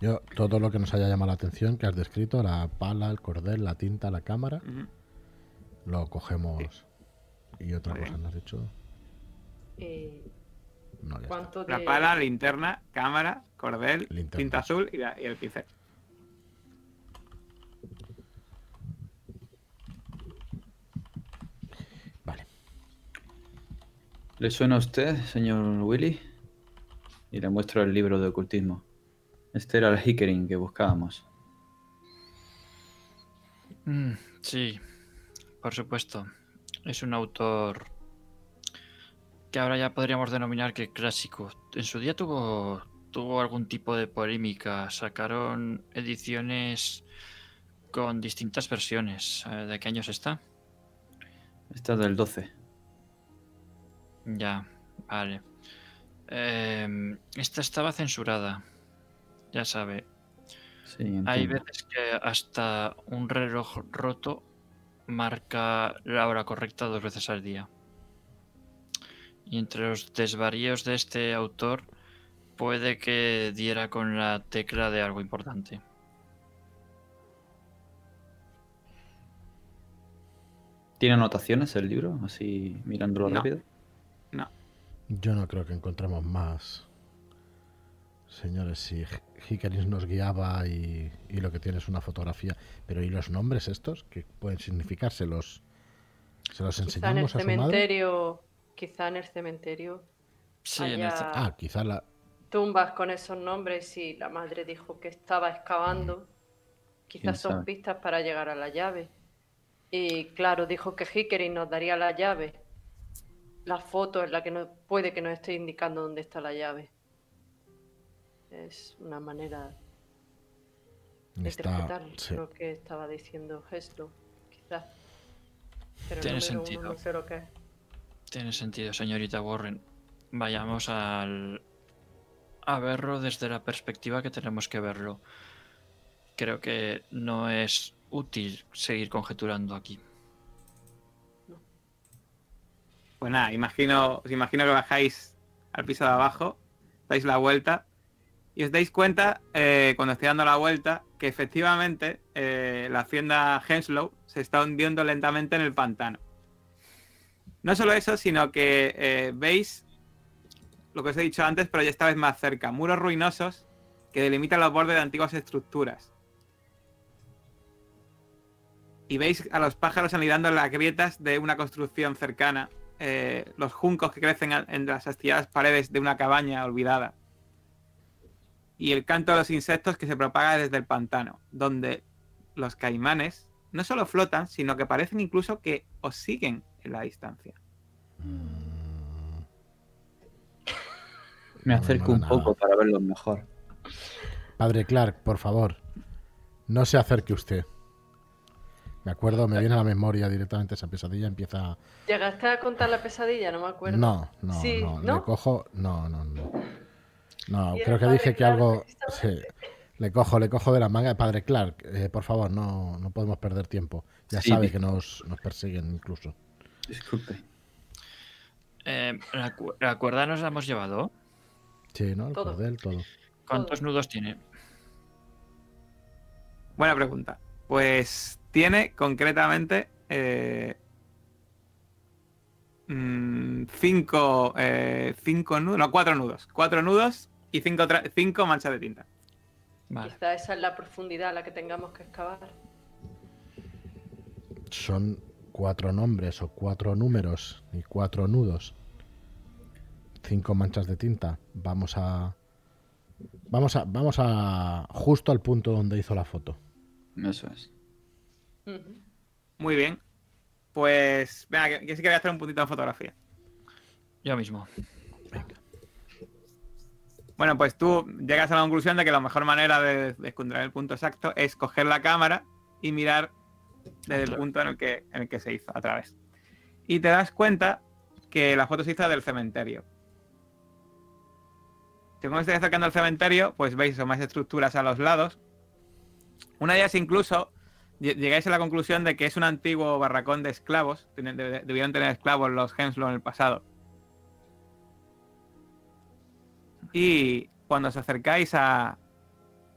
Yo, todo lo que nos haya llamado la atención, que has descrito, la pala, el cordel, la tinta, la cámara, lo cogemos. Y otra Muy cosa, bien. ¿no has dicho? Eh, No, ya está. ¿Cuánto de... La pala, linterna, cámara, cordel, Linterna. tinta azul y, la- y el pincel. Vale. ¿Le suena a usted, señor Willy? Y le muestro el libro de ocultismo. Este era el Hickering que buscábamos. Mm, sí, por supuesto. Es un autor que ahora ya podríamos denominar que clásico. En su día tuvo, tuvo algún tipo de polémica. Sacaron ediciones con distintas versiones. Eh, ¿De qué años está? Esta es del 12. Ya, vale. Em, esta estaba censurada. Ya sabe. Sí, Hay veces que hasta un reloj roto marca la hora correcta dos veces al día. Y entre los desvaríos de este autor puede que diera con la tecla de algo importante. ¿Tiene anotaciones el libro? Así mirándolo No. rápido. Yo no creo que encontremos más. Señores, si Hikaris nos guiaba y, y lo que tiene es una fotografía. Pero ¿y los nombres estos? ¿Qué pueden significar? ¿Se los, se los Quizá en el enseñamos a su madre? cementerio, quizá en el cementerio Sí, en el ce- Ah, quizá la... tumbas con esos nombres y la madre dijo que estaba excavando. ¿Quién Quizás son pistas para llegar a la llave. Y claro, dijo que Hickory nos daría la llave. La foto es la que no, puede que nos esté indicando dónde está la llave. Es una manera de Está, interpretar sí. lo que estaba diciendo Heslo, quizás. Pero Tiene número uno sentido. no sé lo que es. Tiene sentido, señorita Warren. Vayamos al... a verlo desde la perspectiva que tenemos que verlo. Creo que no es útil seguir conjeturando aquí. Pues nada, imagino, os imagino que bajáis al piso de abajo, dais la vuelta y os dais cuenta, eh, cuando estoy dando la vuelta, que efectivamente eh, la hacienda Henslow se está hundiendo lentamente en el pantano. No solo eso, sino que eh, veis lo que os he dicho antes, pero ya esta vez más cerca, muros ruinosos que delimitan los bordes de antiguas estructuras. Y veis a los pájaros anidando en las grietas de una construcción cercana, los juncos que crecen en las astilladas paredes de una cabaña olvidada. Y el canto de los insectos que se propaga desde el pantano, donde los caimanes no solo flotan, sino que parecen incluso que os siguen en la distancia. Mm, Me No me acerco un nada. poco para verlo mejor. Padre Clark, por favor, no se acerque usted. Me acuerdo, me viene a la memoria directamente esa pesadilla, empieza... ¿Llegaste a contar la pesadilla? No me acuerdo. No, no, Sí, no, ¿no? le cojo... No, no, no. No, creo que dije que algo... Sí, le cojo, le cojo de la manga. Padre Clark, eh, por favor, no, no podemos perder tiempo. Ya Sí, sabe que nos, nos persiguen incluso. Disculpe. Eh, ¿la, cu- la cuerda nos la hemos llevado? Sí, ¿no? El Todo. cordel, todo. ¿Cuántos nudos tiene? Buena pregunta. Pues tiene concretamente eh, mm, cinco, eh, cinco nudos, no, cuatro nudos. Cuatro nudos y cinco, tra- cinco manchas de tinta. Vale. Quizá esa es la profundidad a la que tengamos que excavar. Son cuatro nombres o cuatro números y cuatro nudos. Cinco manchas de tinta. Vamos a... Vamos a... Vamos a... Justo al punto donde hizo la foto. Eso es. Muy bien. Pues, venga, que, que sí que voy a hacer un puntito de fotografía. Yo mismo. Bueno, pues tú llegas a la conclusión de que la mejor manera de descubrir el punto exacto es coger la cámara y mirar desde el punto en el que, en el que se hizo a través. Y te das cuenta que la foto se hizo del cementerio. Según estáis acercando al cementerio, pues veis eso, más estructuras a los lados. Una de ellas incluso llegáis a la conclusión de que es un antiguo barracón de esclavos. Debieron tener esclavos los Henslow en el pasado. Y cuando os acercáis a,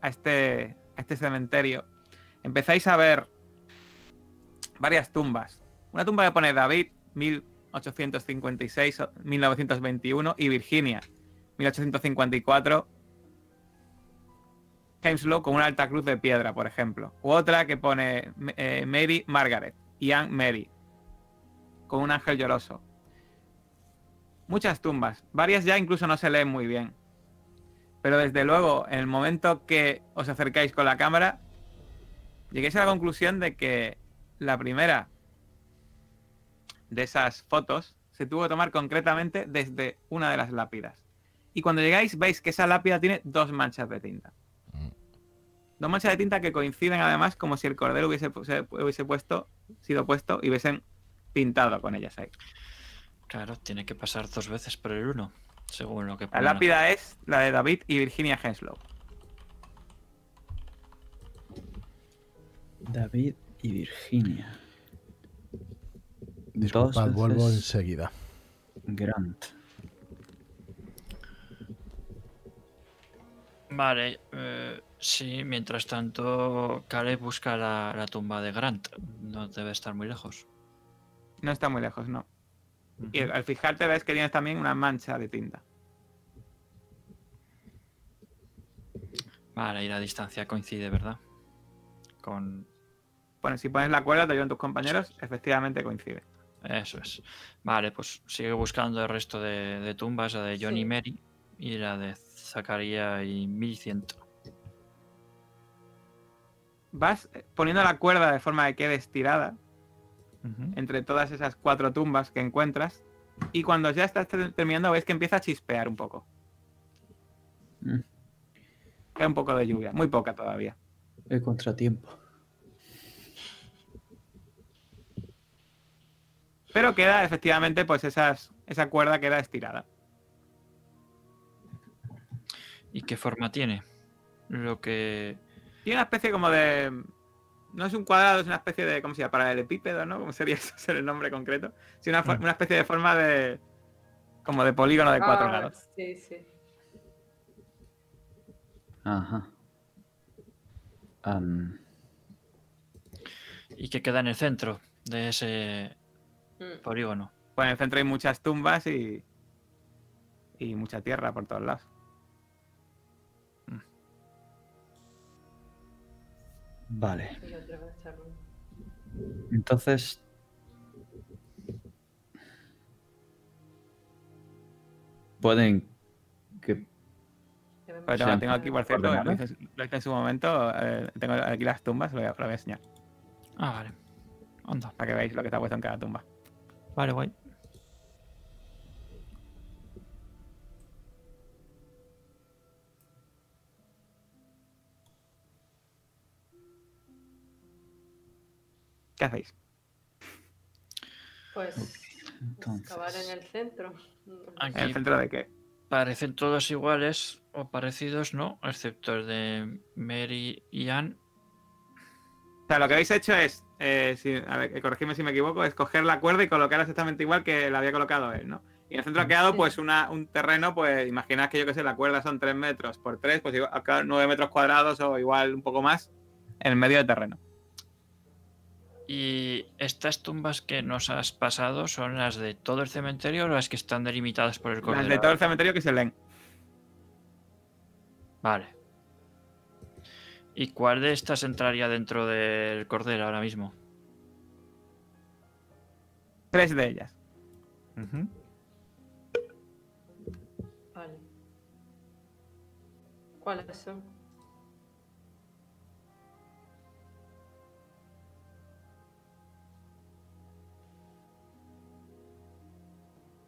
a este, a este cementerio, empezáis a ver varias tumbas. Una tumba que pone David, 1856-1921, y Virginia, 1854. Hemslow con una alta cruz de piedra, por ejemplo. U otra que pone eh, Mary Margaret y Anne Mary, con un ángel lloroso. Muchas tumbas. Varias ya incluso no se leen muy bien. Pero desde luego, en el momento que os acercáis con la cámara, lleguéis a la conclusión de que la primera de esas fotos se tuvo que tomar concretamente desde una de las lápidas. Y cuando llegáis veis que esa lápida tiene dos manchas de tinta. Dos manchas de tinta que coinciden además como si el cordero hubiese, hubiese puesto, sido puesto y hubiesen pintado con ellas ahí. Claro, tiene que pasar dos veces por el uno, según lo que La lápida es la de David y Virginia Henslow. David y Virginia. Disculpad, vuelvo enseguida. Grant. Vale, eh, sí, mientras tanto, Caleb busca la, la tumba de Grant. No debe estar muy lejos. No está muy lejos, no. Y al fijarte ves que tienes también una mancha de tinta. Vale, y la distancia coincide, ¿verdad? Con. Bueno, si pones la cuerda, te ayudan tus compañeros, efectivamente coincide. Eso es. Vale, pues sigue buscando el resto de, de tumbas, la de John y Sí. Mary y la de Zacarías y 1100. Vas eh, poniendo la cuerda de forma que quede estirada entre todas esas cuatro tumbas que encuentras. Y cuando ya estás ter- terminando, ves que empieza a chispear un poco. Mm, Queda un poco de lluvia, muy poca todavía. El contratiempo. Pero queda efectivamente, pues esas, esa cuerda queda estirada. ¿Y qué forma tiene? Lo que. Tiene una especie como de. No es un cuadrado, es una especie de. ¿Cómo se llama? Paralelepípedo, ¿no? ¿Cómo sería eso? ser el nombre concreto? Sí, una, for- Mm. una especie de forma de. Como de polígono de cuatro Ah, lados. Sí, sí. Ajá. Y que queda en el centro de ese Mm. polígono. Pues en el centro hay muchas tumbas y. Y mucha tierra por todos lados. Vale. Entonces. Pueden que tengo, Sean tengo aquí, por cierto, lo ordenadas. hice, lo hice en su momento. eh, tengo aquí las tumbas, lo voy, a, lo voy a enseñar. Ah, vale. Anda. Para que veáis lo que está puesto en cada tumba. Vale, guay. ¿Qué hacéis? Pues entonces. acabar en el centro. Aquí. ¿En el centro de qué? Parecen todos iguales o parecidos, ¿no? Excepto el de Mary y Ann. O sea, lo que habéis hecho es, eh, si- a ver, corregidme si me equivoco, es coger la cuerda y colocarla exactamente igual que la había colocado él, ¿no? Y en el centro ha quedado pues una, un terreno, pues imaginad que yo que sé, la cuerda son 3 metros por 3, pues igual, ha quedado 9 metros cuadrados o igual un poco más en el medio del terreno. ¿Y estas tumbas que nos has pasado son las de todo el cementerio o las que están delimitadas por el Las cordero? de todo el cementerio que se leen. Vale. ¿Y cuál de estas entraría dentro del cordero ahora mismo? Tres de ellas. Vale. ¿Cuáles son?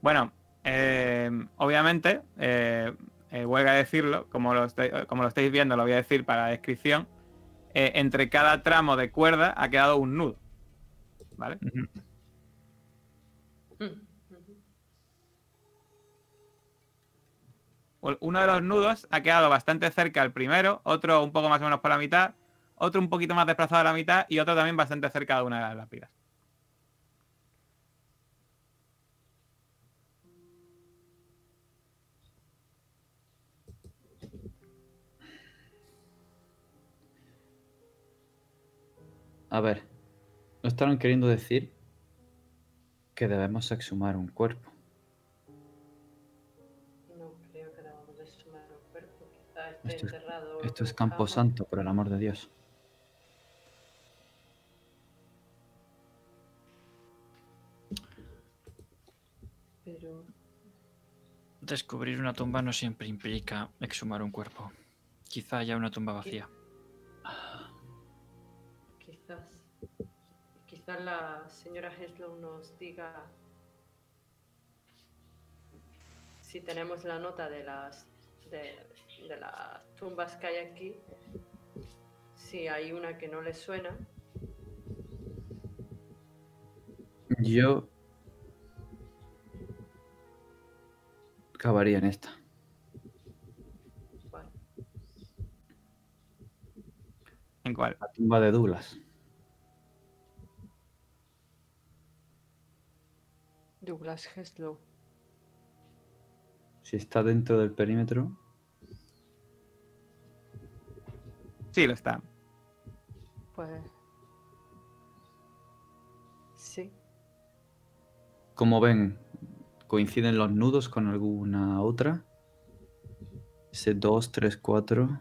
Bueno, eh, obviamente, eh, eh, huelga decirlo, como lo, estáis- como lo estáis viendo, lo voy a decir para la descripción. eh, entre cada tramo de cuerda ha quedado un nudo. ¿Vale? U- Uno de los nudos ha quedado bastante cerca al primero, otro un poco más o menos por la mitad, otro un poquito más desplazado a la mitad y otro también bastante cerca de una de las lápidas. A ver, no estarán queriendo decir que debemos exhumar un cuerpo. No creo que debamos de sumar un cuerpo. Quizá esté Esto es- enterrado. Esto es Campo. Santo, por el amor de Dios. Pero Descubrir una tumba no siempre implica exhumar un cuerpo. Quizá haya una tumba vacía. Quizás la señora Henslow nos diga si tenemos la nota de las de, de las tumbas que hay aquí. Si hay una que no le suena. Yo cavaría en esta. ¿En cuál? La tumba de Douglas. Douglas Henslow. Si está dentro del perímetro, Sí, lo está. Pues. Sí. como ven, coinciden los nudos con alguna otra. Ese 2, 3, 4.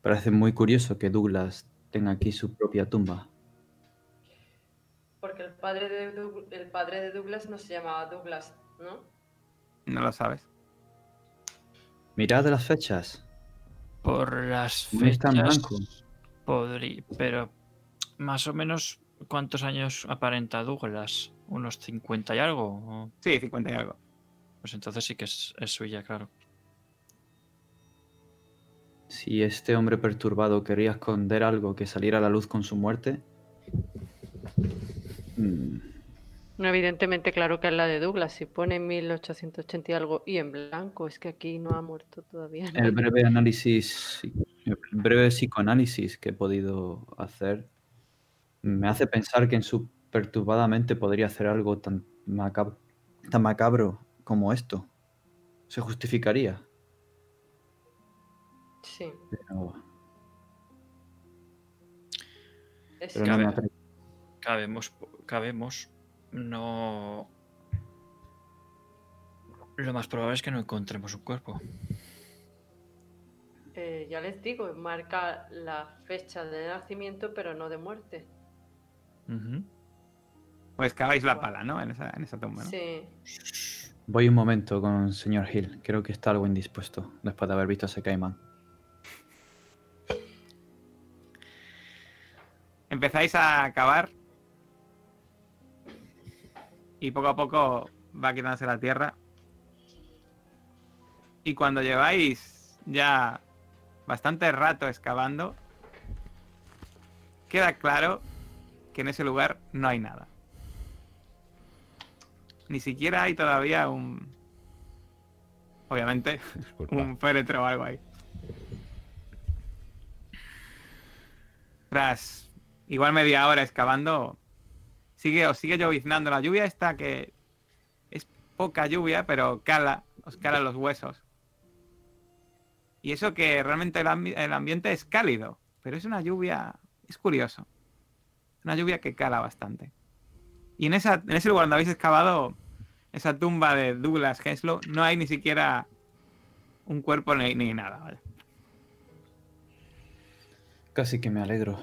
Parece muy curioso que Douglas tenga aquí su propia tumba. Porque el padre de, Doug- el padre de Douglas no se llamaba Douglas, ¿no? No lo sabes. Mirad las fechas. Por las No fechas. blanco. Podría. Pero. Más o menos. ¿Cuántos años aparenta Douglas? ¿Unos 50 y algo? ¿O- Sí, 50 y algo. Pues entonces sí que es, es suya, claro. Si este hombre perturbado quería esconder algo que saliera a la luz con su muerte. Mm, No, evidentemente, claro que es la de Douglas. Si pone 1880 y algo y en blanco, es que aquí no ha muerto todavía. El breve análisis, el breve psicoanálisis que he podido hacer me hace pensar que en su perturbada mente podría hacer algo tan macabro, tan macabro como esto. Se justificaría. Sí. Pero, es pero que- no Cabe. Cabemos. Cabemos. No. Lo más probable es que no encontremos un cuerpo. eh, ya les digo, marca la fecha de nacimiento, pero no de muerte. Ujú. Pues caváis la pala, ¿no? En esa, en esa tumba, ¿no? Sí. Voy un momento con el señor Hill. Creo que está algo indispuesto después de haber visto a ese caimán. Empezáis a cavar y poco a poco va quitándose la tierra. Y cuando lleváis ya bastante rato excavando, queda claro que en ese lugar no hay nada. Ni siquiera hay todavía un... Obviamente, Disculpa. un féretro o algo ahí. Tras igual media hora excavando, sigue, os sigue lloviznando. La lluvia esta que es poca lluvia, pero cala, os cala los huesos. Y eso que realmente el ambiente es cálido, pero es una lluvia, es curioso. Una lluvia que cala bastante. Y en, esa, en ese lugar donde habéis excavado esa tumba de Douglas Henslow, no hay ni siquiera un cuerpo ni, ni nada. ¿vale? Casi que me alegro.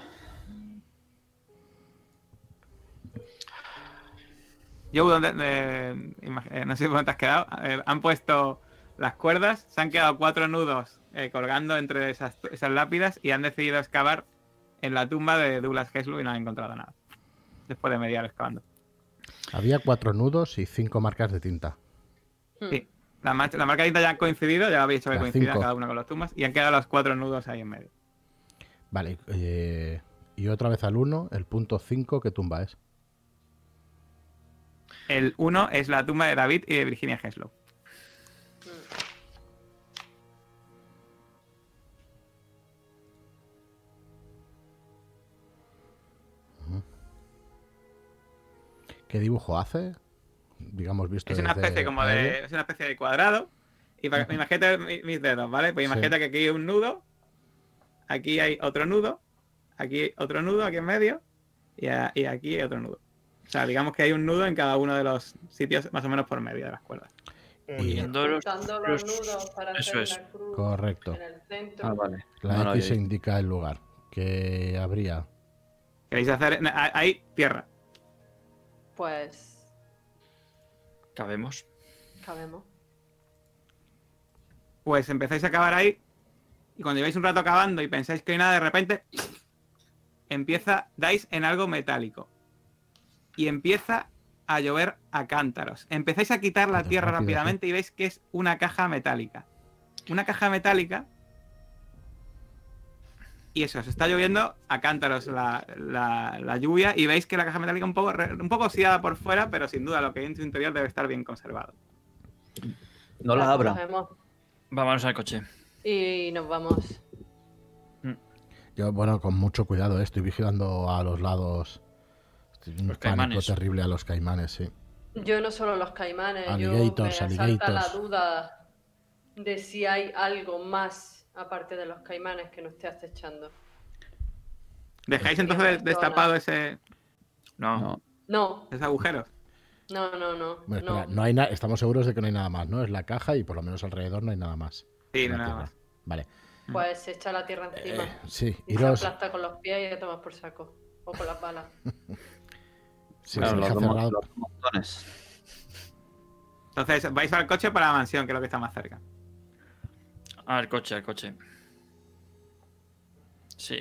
Yo, ¿dónde- eh, eh, no sé dónde te has quedado. Eh, han puesto las cuerdas, se han quedado cuatro nudos eh, colgando entre esas, esas lápidas y han decidido excavar en la tumba de Douglas Henslow y no han encontrado nada. Después de media hora excavando. Había cuatro nudos y cinco marcas de tinta. Hmm. Sí. La, marca, la marca tinta ya ha coincidido, ya habéis dicho que cinco. cada una con las tumbas y han quedado los cuatro nudos ahí en medio. Vale. eh, y otra vez al 1, el punto 5, ¿qué tumba es? El uno es la tumba de David y de Virginia Henslow. ¿Qué dibujo hace? Digamos, visto Es una desde especie como de. Es una especie de cuadrado. Y pa- imagínate mi- mis dedos, ¿vale? Pues Sí. imagínate que aquí hay un nudo. Aquí hay otro nudo. Aquí hay otro nudo aquí en medio. Y, a- y aquí hay otro nudo. O sea, digamos que hay un nudo en cada uno de los sitios más o menos por medio de las cuerdas. Uniendo los, Juntando los los- nudos para eso hacer es. una cruz Correcto. en el centro. Ah, vale. La No X indica el lugar. Que habría. ¿Queréis hacer? na- Ahí, tierra. Pues Cabemos. cabemos. Pues empezáis a cavar ahí. Y Y cuando lleváis un rato acabando y pensáis que hay nada, de repente empieza, dais en algo metálico. Y empieza a llover a cántaros. Empezáis a quitar la Pero tierra rápido, rápidamente y veis que es una caja metálica. Una caja metálica. Y eso, se está lloviendo a cántaros la, la- la lluvia y veis que la caja metálica un poco, un poco oxidada por fuera, pero sin duda lo que hay en su interior debe estar bien conservado. No la abra. Vámonos al coche. Y nos vamos. Yo, bueno, con mucho cuidado, eh, estoy vigilando a los lados. Un Los pánico caimanes. terrible a los caimanes, sí. Yo no solo los caimanes, yo me Alligators, asalta la alligators. duda de si hay algo más aparte de los caimanes que nos esté acechando. ¿Dejáis entonces destapado ese, No. No. No, esos agujeros? no, no, no. Bueno, no. espera, no hay na- estamos seguros de que no hay nada más, ¿no? Es la caja y por lo menos alrededor no hay nada más. Sí, no nada tierra. más. Vale. Pues se echa la tierra encima. Eh, sí, y se iros. aplasta con los pies y a tomar por saco. O con las balas. Sí, Claro, se los, deja dos mo- cerrado. los dos montones. Entonces vais al coche para la mansión, que es lo que está más cerca. Al coche, al coche. Sí.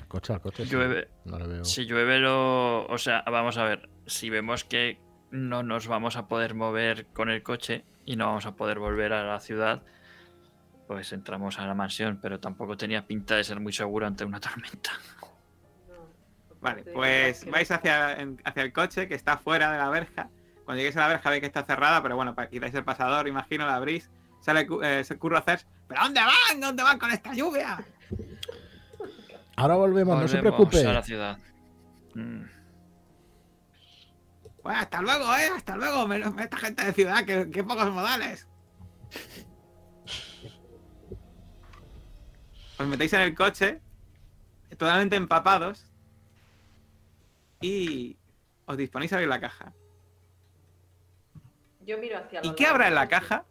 Al coche, al coche. sí. Llueve. No le veo. Si llueve lo... O sea, vamos a ver. Si vemos que no nos vamos a poder mover con el coche y no vamos a poder volver a la ciudad, pues entramos a la mansión, pero tampoco tenía pinta de ser muy seguro ante una tormenta. Vale, Sí, pues vais hacia, en- hacia el coche que está fuera de la verja. Cuando lleguéis a la verja veis que está cerrada, pero bueno, para quitáis el pasador, imagino, la abrís. Sale cu- eh, se curro a hacer. ¿Pero dónde van? ¿Dónde van con esta lluvia? Ahora volvemos, no se preocupe. a la ciudad. Mm. Pues hasta luego, eh, hasta luego. menos- Esta gente de ciudad, que, que pocos modales. Os metéis en el coche, totalmente empapados, y os disponéis a abrir la caja. Yo miro hacia ¿Y qué habrá en la caja?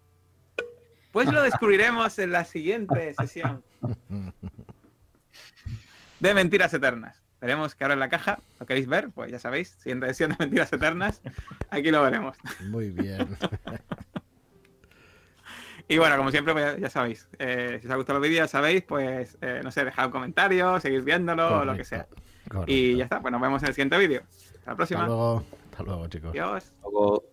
Pues lo descubriremos en la siguiente sesión de Mentiras Eternas. Veremos qué habrá en la caja. ¿Lo queréis ver? Pues ya sabéis, siguiente sesión de Mentiras Eternas. Aquí lo veremos. Muy bien. Y bueno, como siempre, pues ya sabéis. eh, si os ha gustado el vídeo, ya sabéis, pues eh, no sé, dejad un comentario, seguir viéndolo o lo que sea. Correcto. Y ya está, pues nos vemos en el siguiente vídeo. Hasta la Hasta próxima. luego. Hasta luego, chicos. Adiós. Luego